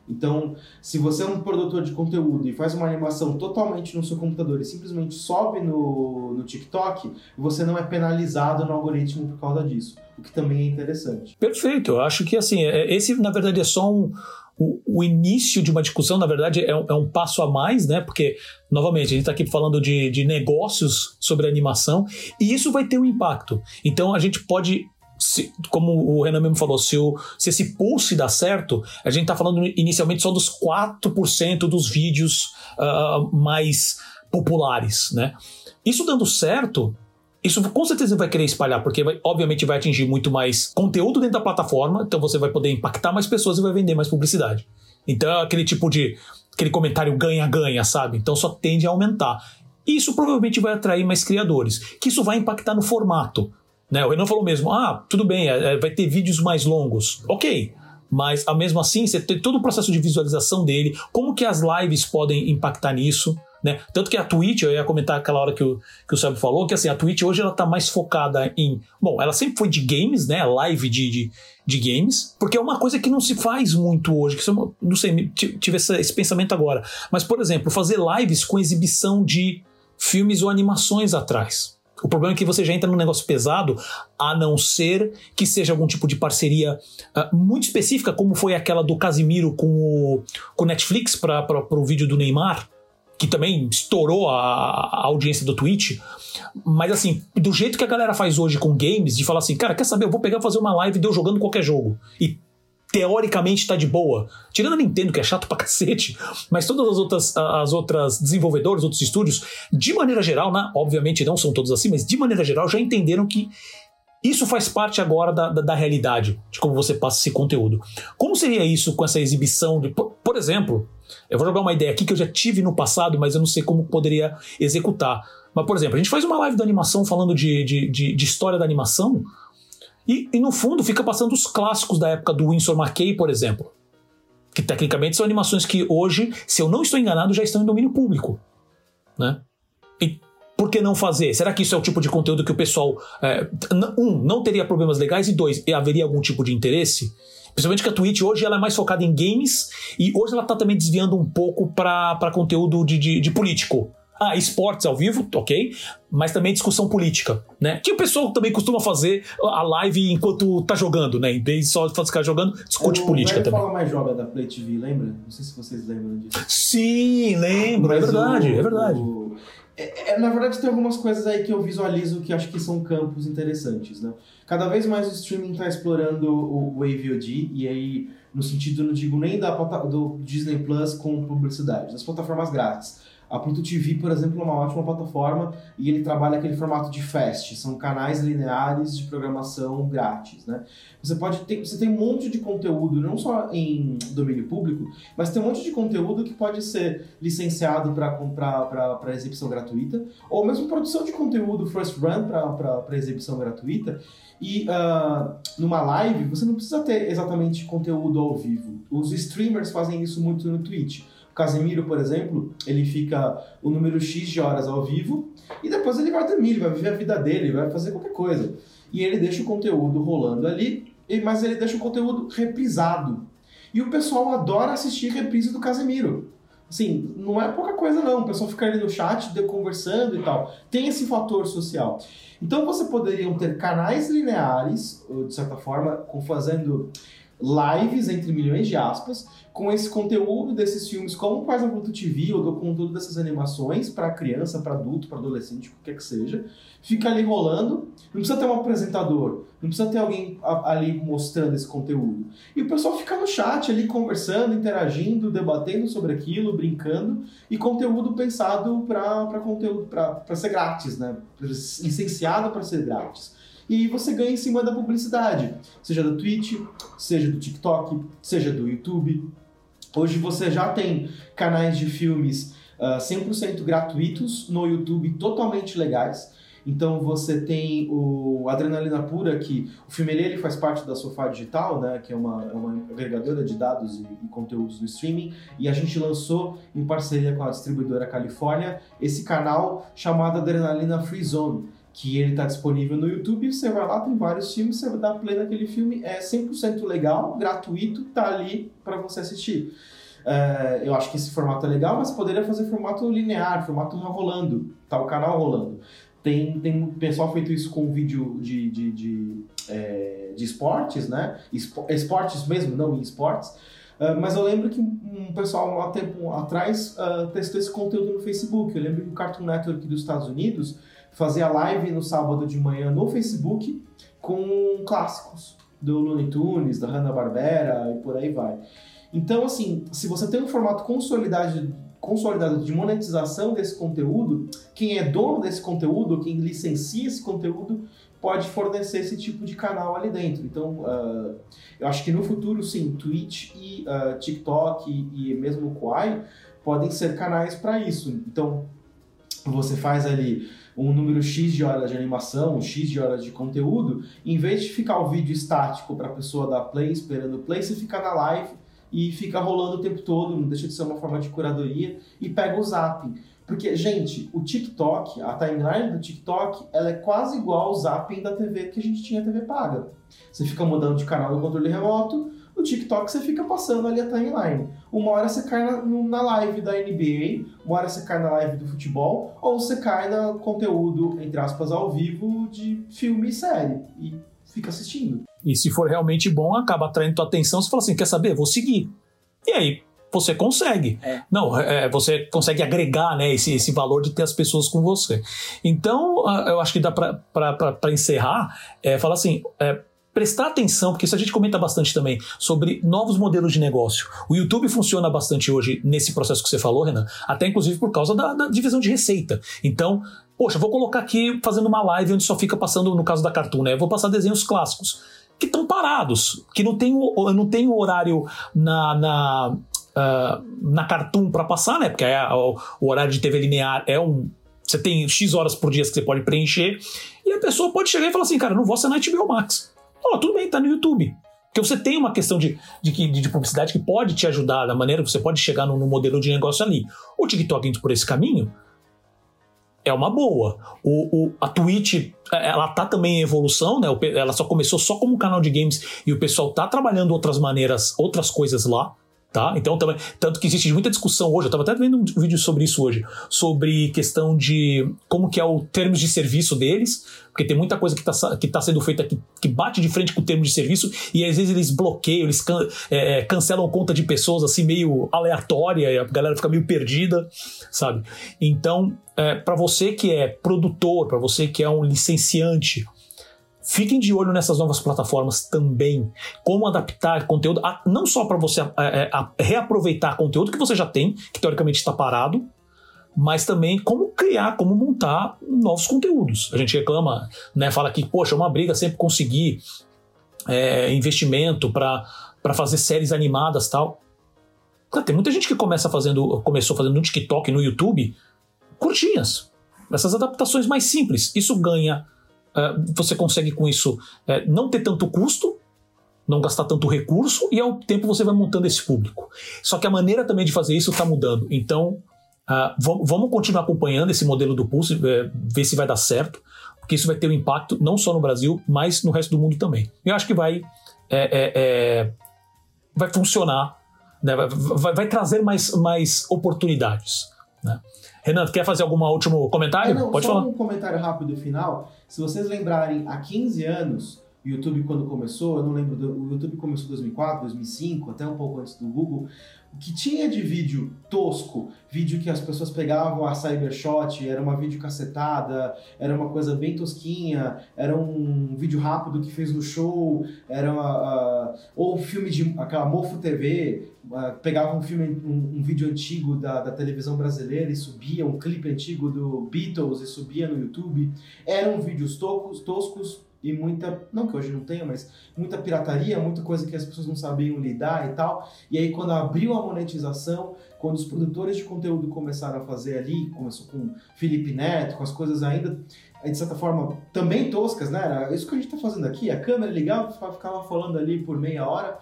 Então, se você é um produtor de conteúdo e faz uma animação totalmente no seu computador e simplesmente sobe no, no TikTok, você não é penalizado no algoritmo por causa disso, o que também é interessante. Perfeito, eu acho que assim, é, esse na verdade é só um, o, o, início de uma discussão, na verdade, é, é, um passo a mais, né? Porque, novamente, a gente está aqui falando de, de negócios sobre animação e isso vai ter um impacto. Então a gente pode se, como o Renan mesmo falou, se, o, se esse pulse dá certo, a gente está falando inicialmente só dos 4% dos vídeos uh, mais populares, né? Isso dando certo, isso com certeza vai querer espalhar, porque vai, obviamente vai atingir muito mais conteúdo dentro da plataforma, então você vai poder impactar mais pessoas e vai vender mais publicidade. Então aquele tipo de. aquele comentário ganha-ganha, sabe? Então só tende a aumentar. Isso provavelmente vai atrair mais criadores, que isso vai impactar no formato. Né? O Renan falou mesmo: ah, tudo bem, é, é vai ter vídeos mais longos. Ok. Mas, mesmo assim, você tem todo o processo de visualização dele, como que as lives podem impactar nisso, né? Tanto que a Twitch, eu ia comentar aquela hora que o, que o Sérgio falou, que assim, a Twitch hoje ela tá mais focada em. Bom, ela sempre foi de games, né? Live de, de, de games, porque é uma coisa que não se faz muito hoje. Que eu, não sei, tive esse, esse pensamento agora. Mas, por exemplo, fazer lives com exibição de filmes ou animações atrás. O problema é que você já entra num negócio pesado, a não ser que seja algum tipo de parceria uh, muito específica, como foi aquela do Casimiro com o com Netflix para o vídeo do Neymar que também estourou a, a, audiência do Twitch. Mas assim, do jeito que a galera faz hoje com games, de falar assim, cara, quer saber? Eu vou pegar e fazer uma live de eu jogando qualquer jogo. E teoricamente tá de boa. Tirando a Nintendo, que é chato pra cacete, mas todas as outras, as outras desenvolvedoras, outros estúdios, de maneira geral, né? Obviamente não são todos assim, mas de maneira geral já entenderam que isso faz parte agora da, da, da, realidade, de como você passa esse conteúdo. Como seria isso com essa exibição de. Por, por, exemplo, eu vou jogar uma ideia aqui que eu já tive no passado, mas eu não sei como poderia executar. Mas, por exemplo, a gente faz uma live da animação falando de, de, de, de história da animação, e, e, no fundo fica passando os clássicos da época do Winsor McKay, por exemplo. Que tecnicamente são animações que hoje, se eu não estou enganado, já estão em domínio público. Né? E por que não fazer? Será que isso é o tipo de conteúdo que o pessoal, é, um, não teria problemas legais e dois, haveria algum tipo de interesse? Principalmente que a Twitch hoje ela é mais focada em games e hoje ela está também desviando um pouco para conteúdo de, de, de, político. Ah, esportes ao vivo, ok, mas também discussão política, né? Que o pessoal também costuma fazer a live enquanto tá jogando, né? Em vez de só ficar jogando, discute o política também. fala mais joga da Play TV, lembra? Não sei se vocês lembram disso. Sim, lembro, é verdade, o, é verdade. O é, é, na verdade, tem algumas coisas aí que eu visualizo que acho que são campos interessantes, né? Cada vez mais o streaming está explorando o AVOD, e aí, no sentido, não digo nem da, do Disney Plus com publicidade, das plataformas grátis. A Pluto TV, por exemplo, é uma ótima plataforma e ele trabalha aquele formato de fast, são canais lineares de programação grátis, né? Você pode ter, você tem um monte de conteúdo, não só em domínio público, mas tem um monte de conteúdo que pode ser licenciado para comprar para exibição gratuita, ou mesmo produção de conteúdo first run para exibição gratuita. E uh, numa live, você não precisa ter exatamente conteúdo ao vivo. Os streamers fazem isso muito no Twitch. Casemiro, por exemplo, ele fica o número X de horas ao vivo e depois ele vai dormir, ele vai viver a vida dele, vai fazer qualquer coisa. E ele deixa o conteúdo rolando ali, mas ele deixa o conteúdo reprisado. E o pessoal adora assistir reprise do Casemiro. Assim, não é pouca coisa não, o pessoal fica ali no chat conversando e tal. Tem esse fator social. Então você poderia ter canais lineares, de certa forma, fazendo lives, entre milhões de aspas, com esse conteúdo desses filmes, como quase a Pluto TV, ou do conteúdo dessas animações, para criança, para adulto, para adolescente, o que quer que seja, fica ali rolando. Não precisa ter um apresentador, não precisa ter alguém ali mostrando esse conteúdo. E o pessoal fica no chat ali conversando, interagindo, debatendo sobre aquilo, brincando, e conteúdo pensado para conteúdo para ser grátis, né? Licenciado para ser grátis e você ganha em cima da publicidade, seja da Twitch, seja do TikTok, seja do YouTube. Hoje você já tem canais de filmes uh, ah, 100% gratuitos no YouTube, totalmente legais. Então você tem o Adrenalina Pura, que o filme ele faz parte da Sofá Digital, né, que é uma, é uma agregadora de dados e, e, conteúdos do streaming, e a gente lançou em parceria com a distribuidora Califórnia esse canal chamado Adrenalina Free Zone que ele está disponível no YouTube, você vai lá, tem vários filmes, você vai dar play naquele filme, é 100% legal, gratuito, tá ali para você assistir. É, eu acho que esse formato é legal, mas poderia fazer formato linear, formato rolando, tá o canal rolando. Tem, tem pessoal feito isso com vídeo de, de, de, é, de esportes, né? Esportes mesmo, não esportes. Uh, mas eu lembro que um pessoal há tempo atrás uh, testou esse conteúdo no Facebook. Eu lembro que o Cartoon Network dos Estados Unidos fazia live no sábado de manhã no Facebook com clássicos do Looney Tunes, da Hanna-Barbera e por aí vai. Então, assim, se você tem um formato consolidado, consolidado de monetização desse conteúdo, quem é dono desse conteúdo, quem licencia esse conteúdo, pode fornecer esse tipo de canal ali dentro. Então, uh, eu acho que no futuro, sim, Twitch e uh, TikTok e, e mesmo o Kwai podem ser canais para isso. Então, você faz ali um número X de horas de animação, um X de horas de conteúdo, em vez de ficar o vídeo estático para a pessoa dar play, esperando play, você fica na live e fica rolando o tempo todo, não deixa de ser uma forma de curadoria, e pega o zapping. Porque, gente, o TikTok, a timeline do TikTok, ela é quase igual ao zapping da TV que a gente tinha TV paga. Você fica mudando de canal no controle remoto, no TikTok você fica passando ali a timeline. Uma hora você cai na, na live da NBA, uma hora você cai na live do futebol, ou você cai no conteúdo, entre aspas, ao vivo de filme e série. E fica assistindo. E se for realmente bom, acaba atraindo tua atenção, você fala assim, quer saber? Vou seguir. E aí, você consegue. É. Não, é, você consegue agregar né, esse, esse valor de ter as pessoas com você. Então, eu acho que dá para encerrar, é, falar assim, é, prestar atenção, porque isso a gente comenta bastante também, sobre novos modelos de negócio. O YouTube funciona bastante hoje nesse processo que você falou, Renan, até inclusive por causa da, da divisão de receita. Então, poxa, vou colocar aqui fazendo uma live onde só fica passando, no caso da Cartoon, né? Vou passar desenhos clássicos que estão parados, que não tem, não tem o horário na, na, uh, na Cartoon para passar, né? Porque é, o, o horário de TV linear é um você tem X horas por dia que você pode preencher, e a pessoa pode chegar e falar assim, cara, não vou assinar HBO Max. Oh, tudo bem, tá no YouTube. Porque você tem uma questão de, de, de, publicidade que pode te ajudar da maneira que você pode chegar no, no modelo de negócio ali. O TikTok indo por esse caminho é uma boa. O, o, a Twitch, ela tá também em evolução, né? Ela só começou só como canal de games e o pessoal tá trabalhando outras maneiras, outras coisas lá. Tá? Então, também, tanto que existe muita discussão hoje, eu estava até vendo um vídeo sobre isso hoje, sobre questão de como que é o termos de serviço deles, porque tem muita coisa que está que tá sendo feita que, que bate de frente com o termo de serviço, e às vezes eles bloqueiam, eles can, é, cancelam conta de pessoas assim meio aleatória, e a galera fica meio perdida, sabe? Então, é, para você que é produtor, para você que é um licenciante, Fiquem de olho nessas novas plataformas também. Como adaptar conteúdo, a, não só para você é, é, a, reaproveitar conteúdo que você já tem, que teoricamente está parado, mas também como criar, como montar novos conteúdos. A gente reclama, né, fala que, poxa, é uma briga sempre conseguir é, investimento para fazer séries animadas tal. Tem muita gente que começa fazendo, começou fazendo no TikTok, no YouTube, curtinhas. Essas adaptações mais simples. Isso ganha você consegue com isso é, não ter tanto custo, não gastar tanto recurso e ao tempo você vai montando esse público. Só que a maneira também de fazer isso está mudando. Então, uh, vamos continuar acompanhando esse modelo do Pulse, uh, ver se vai dar certo, porque isso vai ter um impacto não só no Brasil, mas no resto do mundo também. Eu acho que vai é, é, é vai funcionar, né? vai, vai, vai trazer mais, mais oportunidades. Né? Renan, quer fazer algum último comentário? É, não, Pode só falar. um comentário rápido final. Se vocês lembrarem, há 15 anos, o YouTube quando começou, eu não lembro, o YouTube começou em 2004, 2005, até um pouco antes do Google, o que tinha de vídeo tosco, vídeo que as pessoas pegavam a Cybershot, era uma vídeo cacetada, era uma coisa bem tosquinha, era um vídeo rápido que fez no show, era uma, uh, ou filme de aquela Mofo TV, uh, pegava um filme, um, um vídeo antigo da, da, televisão brasileira e subia, um clipe antigo do Beatles e subia no YouTube. Eram vídeos toscos, toscos e muita, não que hoje não tenha, mas muita pirataria, muita coisa que as pessoas não sabiam lidar e tal. E aí quando abriu a monetização, quando os produtores de conteúdo começaram a fazer ali, começou com Felipe Neto, com as coisas ainda, de certa forma, também toscas, né? Era isso que a gente está fazendo aqui, a câmera ligava, ficava falando ali por meia hora.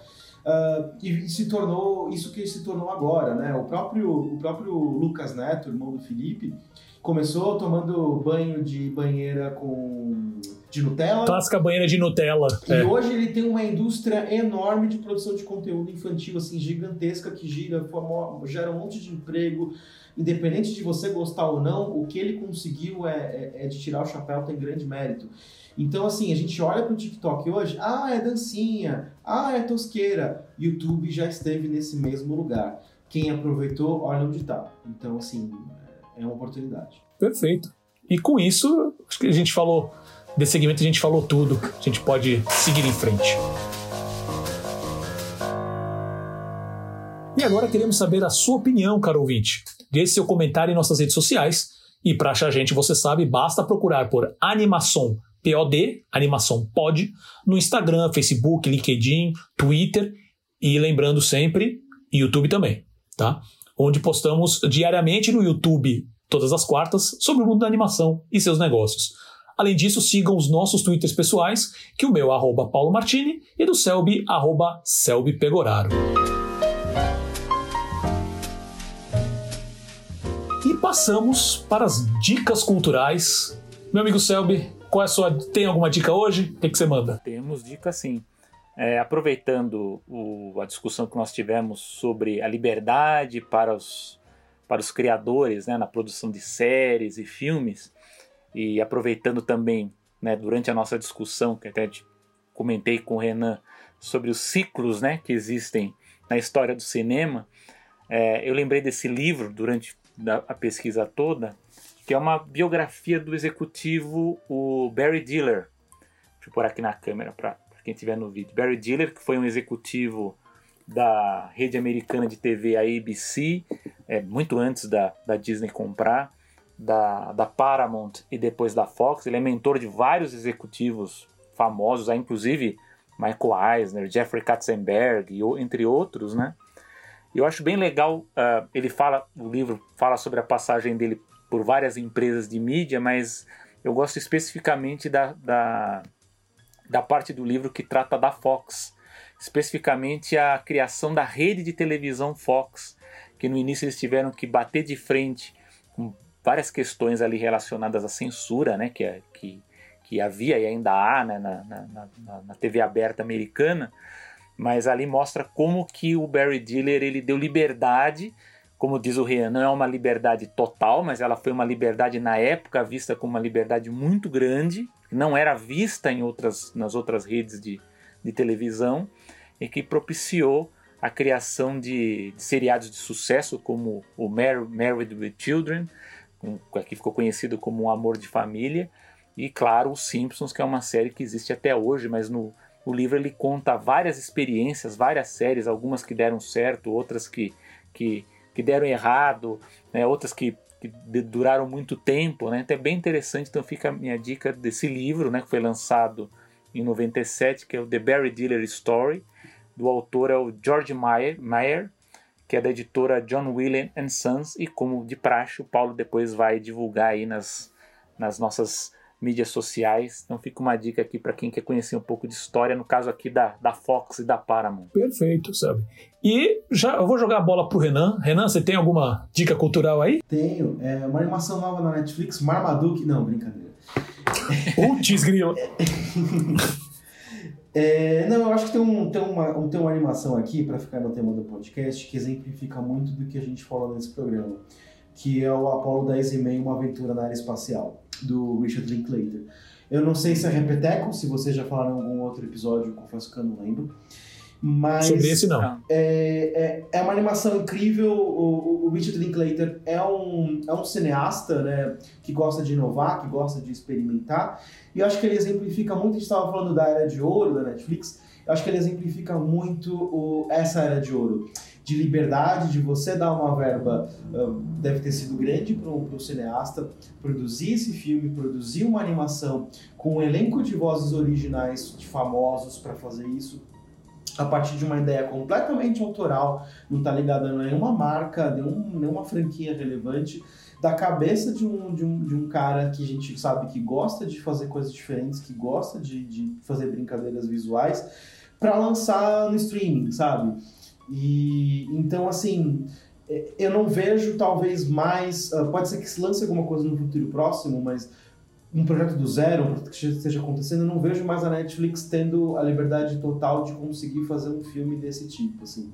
Uh, e se tornou isso que se tornou agora, né? O próprio, o próprio Lucas Neto, irmão do Felipe, começou tomando banho de banheira com de Nutella. Clássica banheira de Nutella. E é. hoje ele tem uma indústria enorme de produção de conteúdo infantil, assim, gigantesca, que gira, gera um monte de emprego. Independente de você gostar ou não, o que ele conseguiu é, é, é de tirar o chapéu, tem grande mérito. Então, assim, a gente olha para o TikTok hoje, ah, é dancinha, ah, é tosqueira. YouTube já esteve nesse mesmo lugar. Quem aproveitou, olha onde está. Então, assim, é uma oportunidade. Perfeito. E com isso, acho que a gente falou desse segmento, a gente falou tudo. A gente pode seguir em frente. E agora queremos saber a sua opinião, caro ouvinte. Deixe seu comentário em nossas redes sociais. E para achar a gente, você sabe, basta procurar por Animação POD, Animação Pod, no Instagram, Facebook, LinkedIn, Twitter e lembrando sempre, YouTube também, tá? Onde postamos diariamente no YouTube, todas as quartas, sobre o mundo da animação e seus negócios. Além disso, sigam os nossos twitters pessoais, que o meu é arroba Paulo Martini e do Selby, arroba Selby Pegoraro. E passamos para as dicas culturais. Meu amigo Selby, qual é a sua. Tem alguma dica hoje? O que, que você manda? Temos dica sim. É, aproveitando o, a discussão que nós tivemos sobre a liberdade para os, para os criadores né, na produção de séries e filmes, e aproveitando também, né, durante a nossa discussão, que até comentei com o Renan, sobre os ciclos né, que existem na história do cinema, é, eu lembrei desse livro durante a pesquisa toda, que é uma biografia do executivo o Barry Diller. Deixa eu pôr aqui na câmera para quem estiver no vídeo. Barry Diller, que foi um executivo da rede americana de TV, a ABC, é, muito antes da, da Disney comprar da, da Paramount e depois da Fox. Ele é mentor de vários executivos famosos, inclusive Michael Eisner, Jeffrey Katzenberg, entre outros, né? Eu acho bem legal, uh, ele fala, o livro fala sobre a passagem dele por várias empresas de mídia, mas eu gosto especificamente da, da, da parte do livro que trata da Fox, especificamente a criação da rede de televisão Fox, que no início eles tiveram que bater de frente com várias questões ali relacionadas à censura, né, que, é, que, que havia e ainda há né, na, na, na, na, TV aberta americana, mas ali mostra como que o Barry Diller ele deu liberdade, como diz o Rian, não é uma liberdade total, mas ela foi uma liberdade na época vista como uma liberdade muito grande, que não era vista em outras, nas outras redes de, de televisão, e que propiciou a criação de, de seriados de sucesso como o Mar Married with Children, um, que ficou conhecido como Um Amor de Família, e claro, Os Simpsons, que é uma série que existe até hoje, mas no, no livro ele conta várias experiências, várias séries, algumas que deram certo, outras que, que, que deram errado, né, outras que, que duraram muito tempo, né, então é bem interessante, então fica a minha dica desse livro, né, que foi lançado em 97, que é o The Barry Diller Story, do autor é o George Meyer, Meyer que é da editora John William and Sons, e como de praxe, o Paulo depois vai divulgar aí nas, nas nossas mídias sociais. Então fica uma dica aqui para quem quer conhecer um pouco de história, no caso aqui da, da Fox e da Paramount. Perfeito, sabe? E já eu vou jogar a bola pro Renan. Renan, você tem alguma dica cultural aí? Tenho. É uma animação nova na Netflix, Marmaduke. Não, brincadeira. Putz, grilo. <laughs> É, não, eu acho que tem, um, tem, uma, tem uma animação aqui, para ficar no tema do podcast, que exemplifica muito do que a gente falou nesse programa, que é o Apollo 10 e meio, uma aventura na área espacial, do Richard Linklater. Eu não sei se é Repeteco, se vocês já falaram em algum outro episódio, confesso que eu não lembro. Mas Sobre esse não. É, é, é uma animação incrível. O, o Richard Linklater é um, é um cineasta né, que gosta de inovar, que gosta de experimentar. E eu acho que ele exemplifica muito. A gente estava falando da era de ouro da Netflix. Eu acho que ele exemplifica muito o, essa era de ouro de liberdade, de você dar uma verba, deve ter sido grande para o cineasta, produzir esse filme, produzir uma animação com um elenco de vozes originais, de famosos para fazer isso, a partir de uma ideia completamente autoral, não está ligada a nenhuma marca, nenhum, nenhuma franquia relevante, da cabeça de um, de, um, de um cara que a gente sabe que gosta de fazer coisas diferentes, que gosta de, de fazer brincadeiras visuais, para lançar no streaming, sabe? E então, assim, é, eu não vejo talvez mais. Ah, pode ser que se lance alguma coisa no futuro próximo, mas um projeto do zero, um projeto que esteja acontecendo, eu não vejo mais a Netflix tendo a liberdade total de conseguir fazer um filme desse tipo, assim.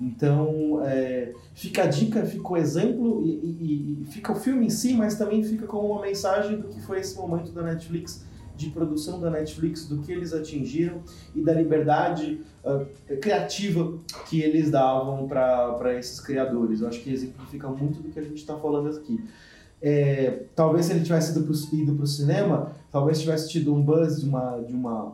Então, é, fica a dica, fica o exemplo e, e, e, fica o filme em si, mas também fica como uma mensagem do que foi esse momento da Netflix de produção da Netflix, do que eles atingiram e da liberdade uh, criativa que eles davam para esses criadores. Eu acho que exemplifica muito do que a gente está falando aqui. É, talvez se ele tivesse ido para o cinema, talvez tivesse tido um buzz de uma, de uma,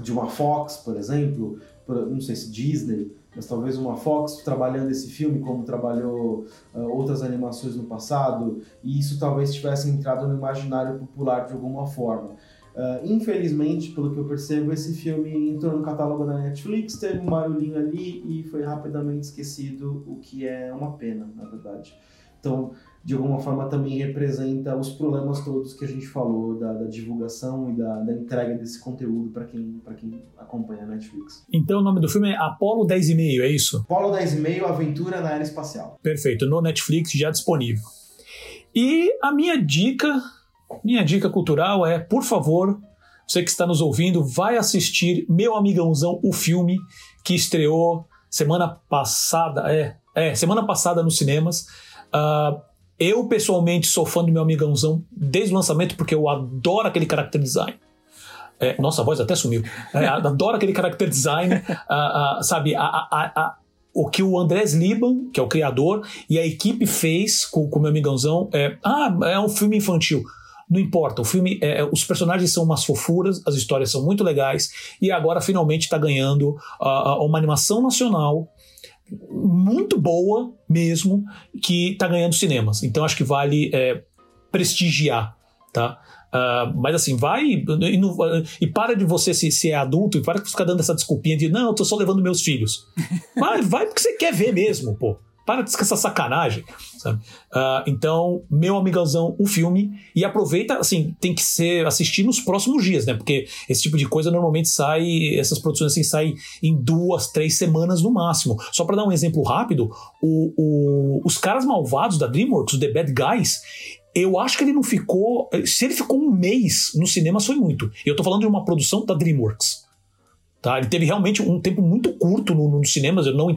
de uma Fox, por exemplo, não sei se Disney, mas talvez uma Fox trabalhando esse filme como trabalhou uh, outras animações no passado, e isso talvez tivesse entrado no imaginário popular de alguma forma. Uh, infelizmente, pelo que eu percebo, esse filme entrou no catálogo da Netflix, teve um barulhinho ali e foi rapidamente esquecido, o que é uma pena, na verdade. Então, de alguma forma também representa os problemas todos que a gente falou da, da divulgação e da, da, entrega desse conteúdo para quem, quem acompanha a Netflix. Então o nome do filme é Apollo 10,5, é isso? Apollo 10,5 Aventura na Era Espacial. Perfeito, no Netflix já disponível. E a minha dica, minha dica cultural é, por favor, você que está nos ouvindo, vai assistir Meu Amigãozão, o filme que estreou semana passada, é, é semana passada nos cinemas. Uh, eu, pessoalmente, sou fã do meu amigãozão desde o lançamento, porque eu adoro aquele character design. É, nossa, a voz até sumiu. É, <laughs> adoro aquele character design, uh, uh, sabe? A, a, a, o que o Andrés Liban, que é o criador, e a equipe fez com o meu amigãozão é. Ah, é um filme infantil. Não importa, o filme, é, é, os personagens são umas fofuras, as histórias são muito legais, e agora finalmente está ganhando uh, uma animação nacional muito boa mesmo que está ganhando cinemas. Então acho que vale é, prestigiar, tá? Uh, mas assim, vai e, não, e, para de você se, se é adulto e para de ficar dando essa desculpinha de não, eu tô só levando meus filhos. <laughs> Vai, vai porque você quer ver mesmo, pô. Para de essa sacanagem, sabe? Uh, então, meu amigãozão, o filme. E aproveita, assim, tem que ser assistir nos próximos dias, né? Porque esse tipo de coisa normalmente sai, essas produções assim saem em duas, três semanas no máximo. Só para dar um exemplo rápido, o, o, os caras malvados da DreamWorks, o The Bad Guys, eu acho que ele não ficou. Se ele ficou um mês no cinema, foi muito. Eu tô falando de uma produção da DreamWorks. Tá? Ele teve realmente um tempo muito curto nos no cinemas, eu não,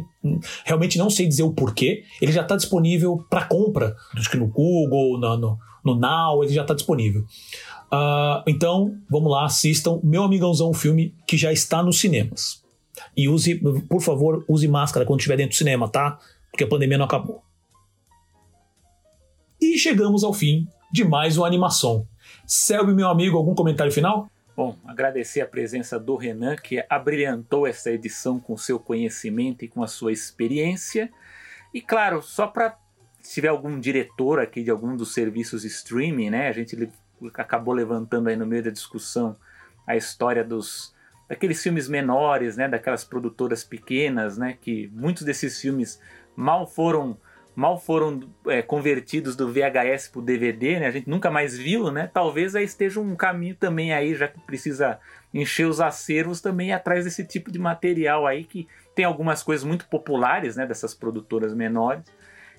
realmente não sei dizer o porquê. Ele já está disponível para compra, acho que no Google, no, no, no Now, ele já está disponível. Uh, então, vamos lá, assistam Meu Amigãozão, um filme que já está nos cinemas. E use, por favor, use máscara quando estiver dentro do cinema, tá? Porque a pandemia não acabou. E chegamos ao fim de mais uma animação. Selby, meu amigo, algum comentário final? Bom, agradecer a presença do Renan, que abrilhantou essa edição com seu conhecimento e com a sua experiência. E claro, só para se tiver algum diretor aqui de algum dos serviços streaming, né? A gente acabou levantando aí no meio da discussão a história dos daqueles filmes menores, né? Daquelas produtoras pequenas, né? Que muitos desses filmes mal foram mal foram é, convertidos do VHS para o DVD, né? A gente nunca mais viu, né? Talvez aí esteja um caminho também aí, já que precisa encher os acervos também atrás desse tipo de material aí que tem algumas coisas muito populares, né? Dessas produtoras menores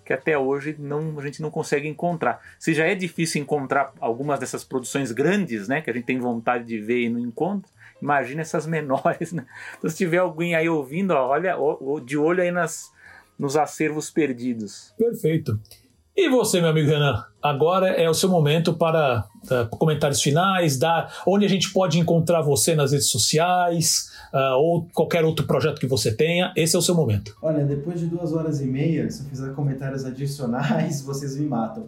que até hoje não, a gente não consegue encontrar. Se já é difícil encontrar algumas dessas produções grandes, né? Que a gente tem vontade de ver e não encontra, Imagina essas menores, né? Então, se tiver alguém aí ouvindo, ó, olha, ó, de olho aí nas, nos acervos perdidos. Perfeito. E você, meu amigo Renan? Agora é o seu momento para uh, comentários finais, dar onde a gente pode encontrar você nas redes sociais uh, ou qualquer outro projeto que você tenha. Esse é o seu momento. Olha, depois de duas horas e meia, se eu fizer comentários adicionais, <laughs> vocês me matam.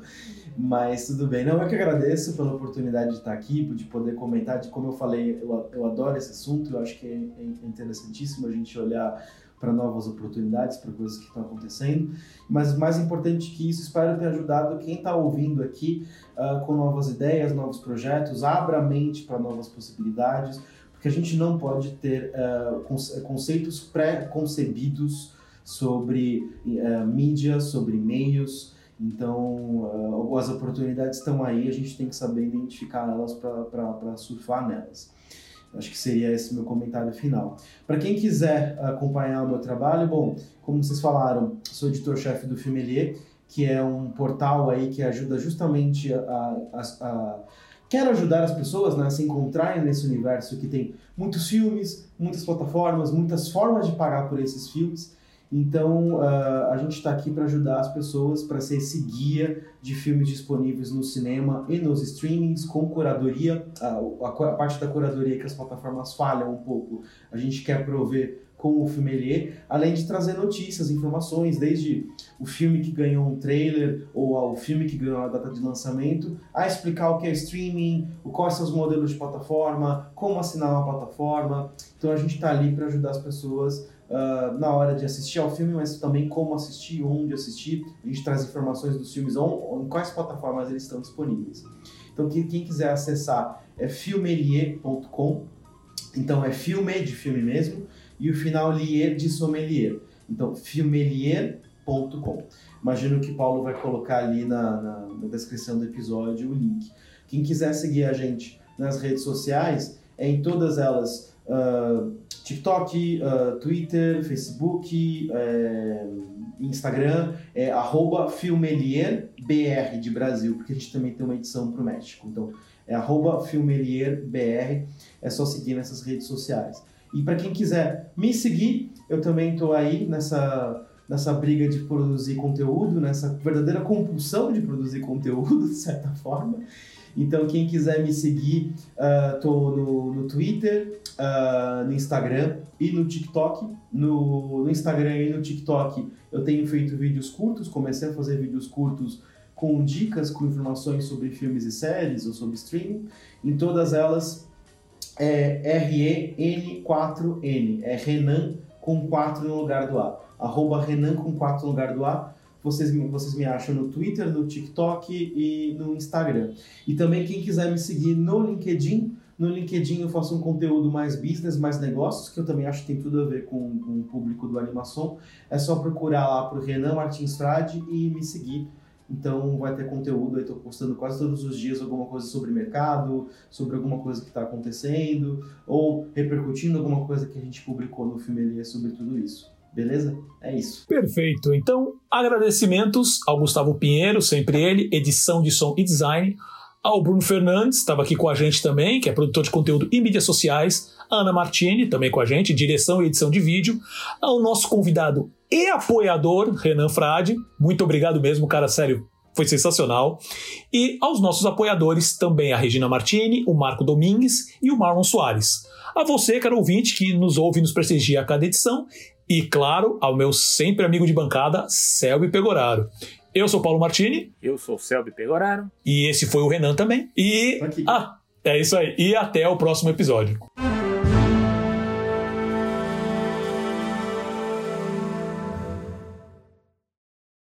Mas tudo bem. Não, eu que agradeço pela oportunidade de estar aqui, de poder comentar. De como eu falei, eu, eu adoro esse assunto. Eu acho que é, é interessantíssimo a gente olhar para novas oportunidades, para coisas que estão acontecendo. Mas mais importante que isso, espero ter ajudado quem está ouvindo aqui uh, com novas ideias, novos projetos, abra a mente para novas possibilidades, porque a gente não pode ter uh, conceitos pré-concebidos sobre uh, mídia, sobre meios. Então, as oportunidades estão aí, a gente tem que saber identificar elas para surfar nelas. Acho que seria esse meu comentário final. Para quem quiser acompanhar o meu trabalho, bom, como vocês falaram, sou editor-chefe do Filmelier, que é um portal aí que ajuda justamente a, a, a quero ajudar as pessoas né, a se encontrarem nesse universo que tem muitos filmes, muitas plataformas, muitas formas de pagar por esses filmes. Então, uh, a gente está aqui para ajudar as pessoas, para ser esse guia de filmes disponíveis no cinema e nos streamings, com curadoria. Uh, a, a, parte da curadoria que as plataformas falham um pouco, a gente quer prover com o Filmelier, além de trazer notícias, informações, desde o filme que ganhou um trailer ou ao filme que ganhou a data de lançamento, a explicar o que é streaming, quais são os modelos de plataforma, como assinar uma plataforma. Então, a gente está ali para ajudar as pessoas uh, na hora de assistir ao filme, mas também como assistir, onde assistir. A gente traz informações dos filmes, on, em quais plataformas eles estão disponíveis. Então, quem, quem quiser acessar é filmelier.com. Então, é filme de filme mesmo, e o final lier de sommelier. Então, filmelier.com. Imagino que Paulo vai colocar ali na, na, na descrição do episódio o link. Quem quiser seguir a gente nas redes sociais, é em todas elas. Uh, TikTok, uh, Twitter, Facebook, é, Instagram, é arroba filmelierbr de Brasil, porque a gente também tem uma edição para o México. Então, é arroba filmelierbr, é só seguir nessas redes sociais. E para quem quiser me seguir, eu também estou aí nessa, nessa briga de produzir conteúdo, nessa verdadeira compulsão de produzir conteúdo, <laughs> de certa forma. Então, quem quiser me seguir, uh, no, no Twitter, uh, no Instagram e no TikTok. No, no, Instagram e no TikTok eu tenho feito vídeos curtos, comecei a fazer vídeos curtos com dicas, com informações sobre filmes e séries ou sobre streaming. Em todas elas é R-E-N-4-N, é Renan com 4 no lugar do A. Arroba Renan com 4 no lugar do A vocês, vocês me acham no Twitter, no TikTok e no Instagram. E também quem quiser me seguir no LinkedIn, no LinkedIn eu faço um conteúdo mais business, mais negócios, que eu também acho que tem tudo a ver com, com o público do Animação. É só procurar lá pro Renan Martins Frade e me seguir. Então vai ter conteúdo, eu estou postando quase todos os dias alguma coisa sobre mercado, sobre alguma coisa que está acontecendo, ou repercutindo alguma coisa que a gente publicou no filme sobre tudo isso. Beleza? É isso. Perfeito. Então, agradecimentos ao Gustavo Pinheiro, sempre ele, edição de som e design. Ao Bruno Fernandes, estava aqui com a gente também, que é produtor de conteúdo e mídias sociais. A Ana Martini, também com a gente, direção e edição de vídeo. Ao nosso convidado e apoiador, Renan Frade. Muito obrigado mesmo, cara, sério. Foi sensacional. E aos nossos apoiadores também a Regina Martini, o Marco Domingues e o Marlon Soares. A você, caro ouvinte, que nos ouve e nos prestigia a cada edição e, claro, ao meu sempre amigo de bancada, Selby Pegoraro. Eu sou Paulo Martini. Eu sou Selby Pegoraro. E esse foi o Renan também. E. Ah, é isso aí. E até o próximo episódio.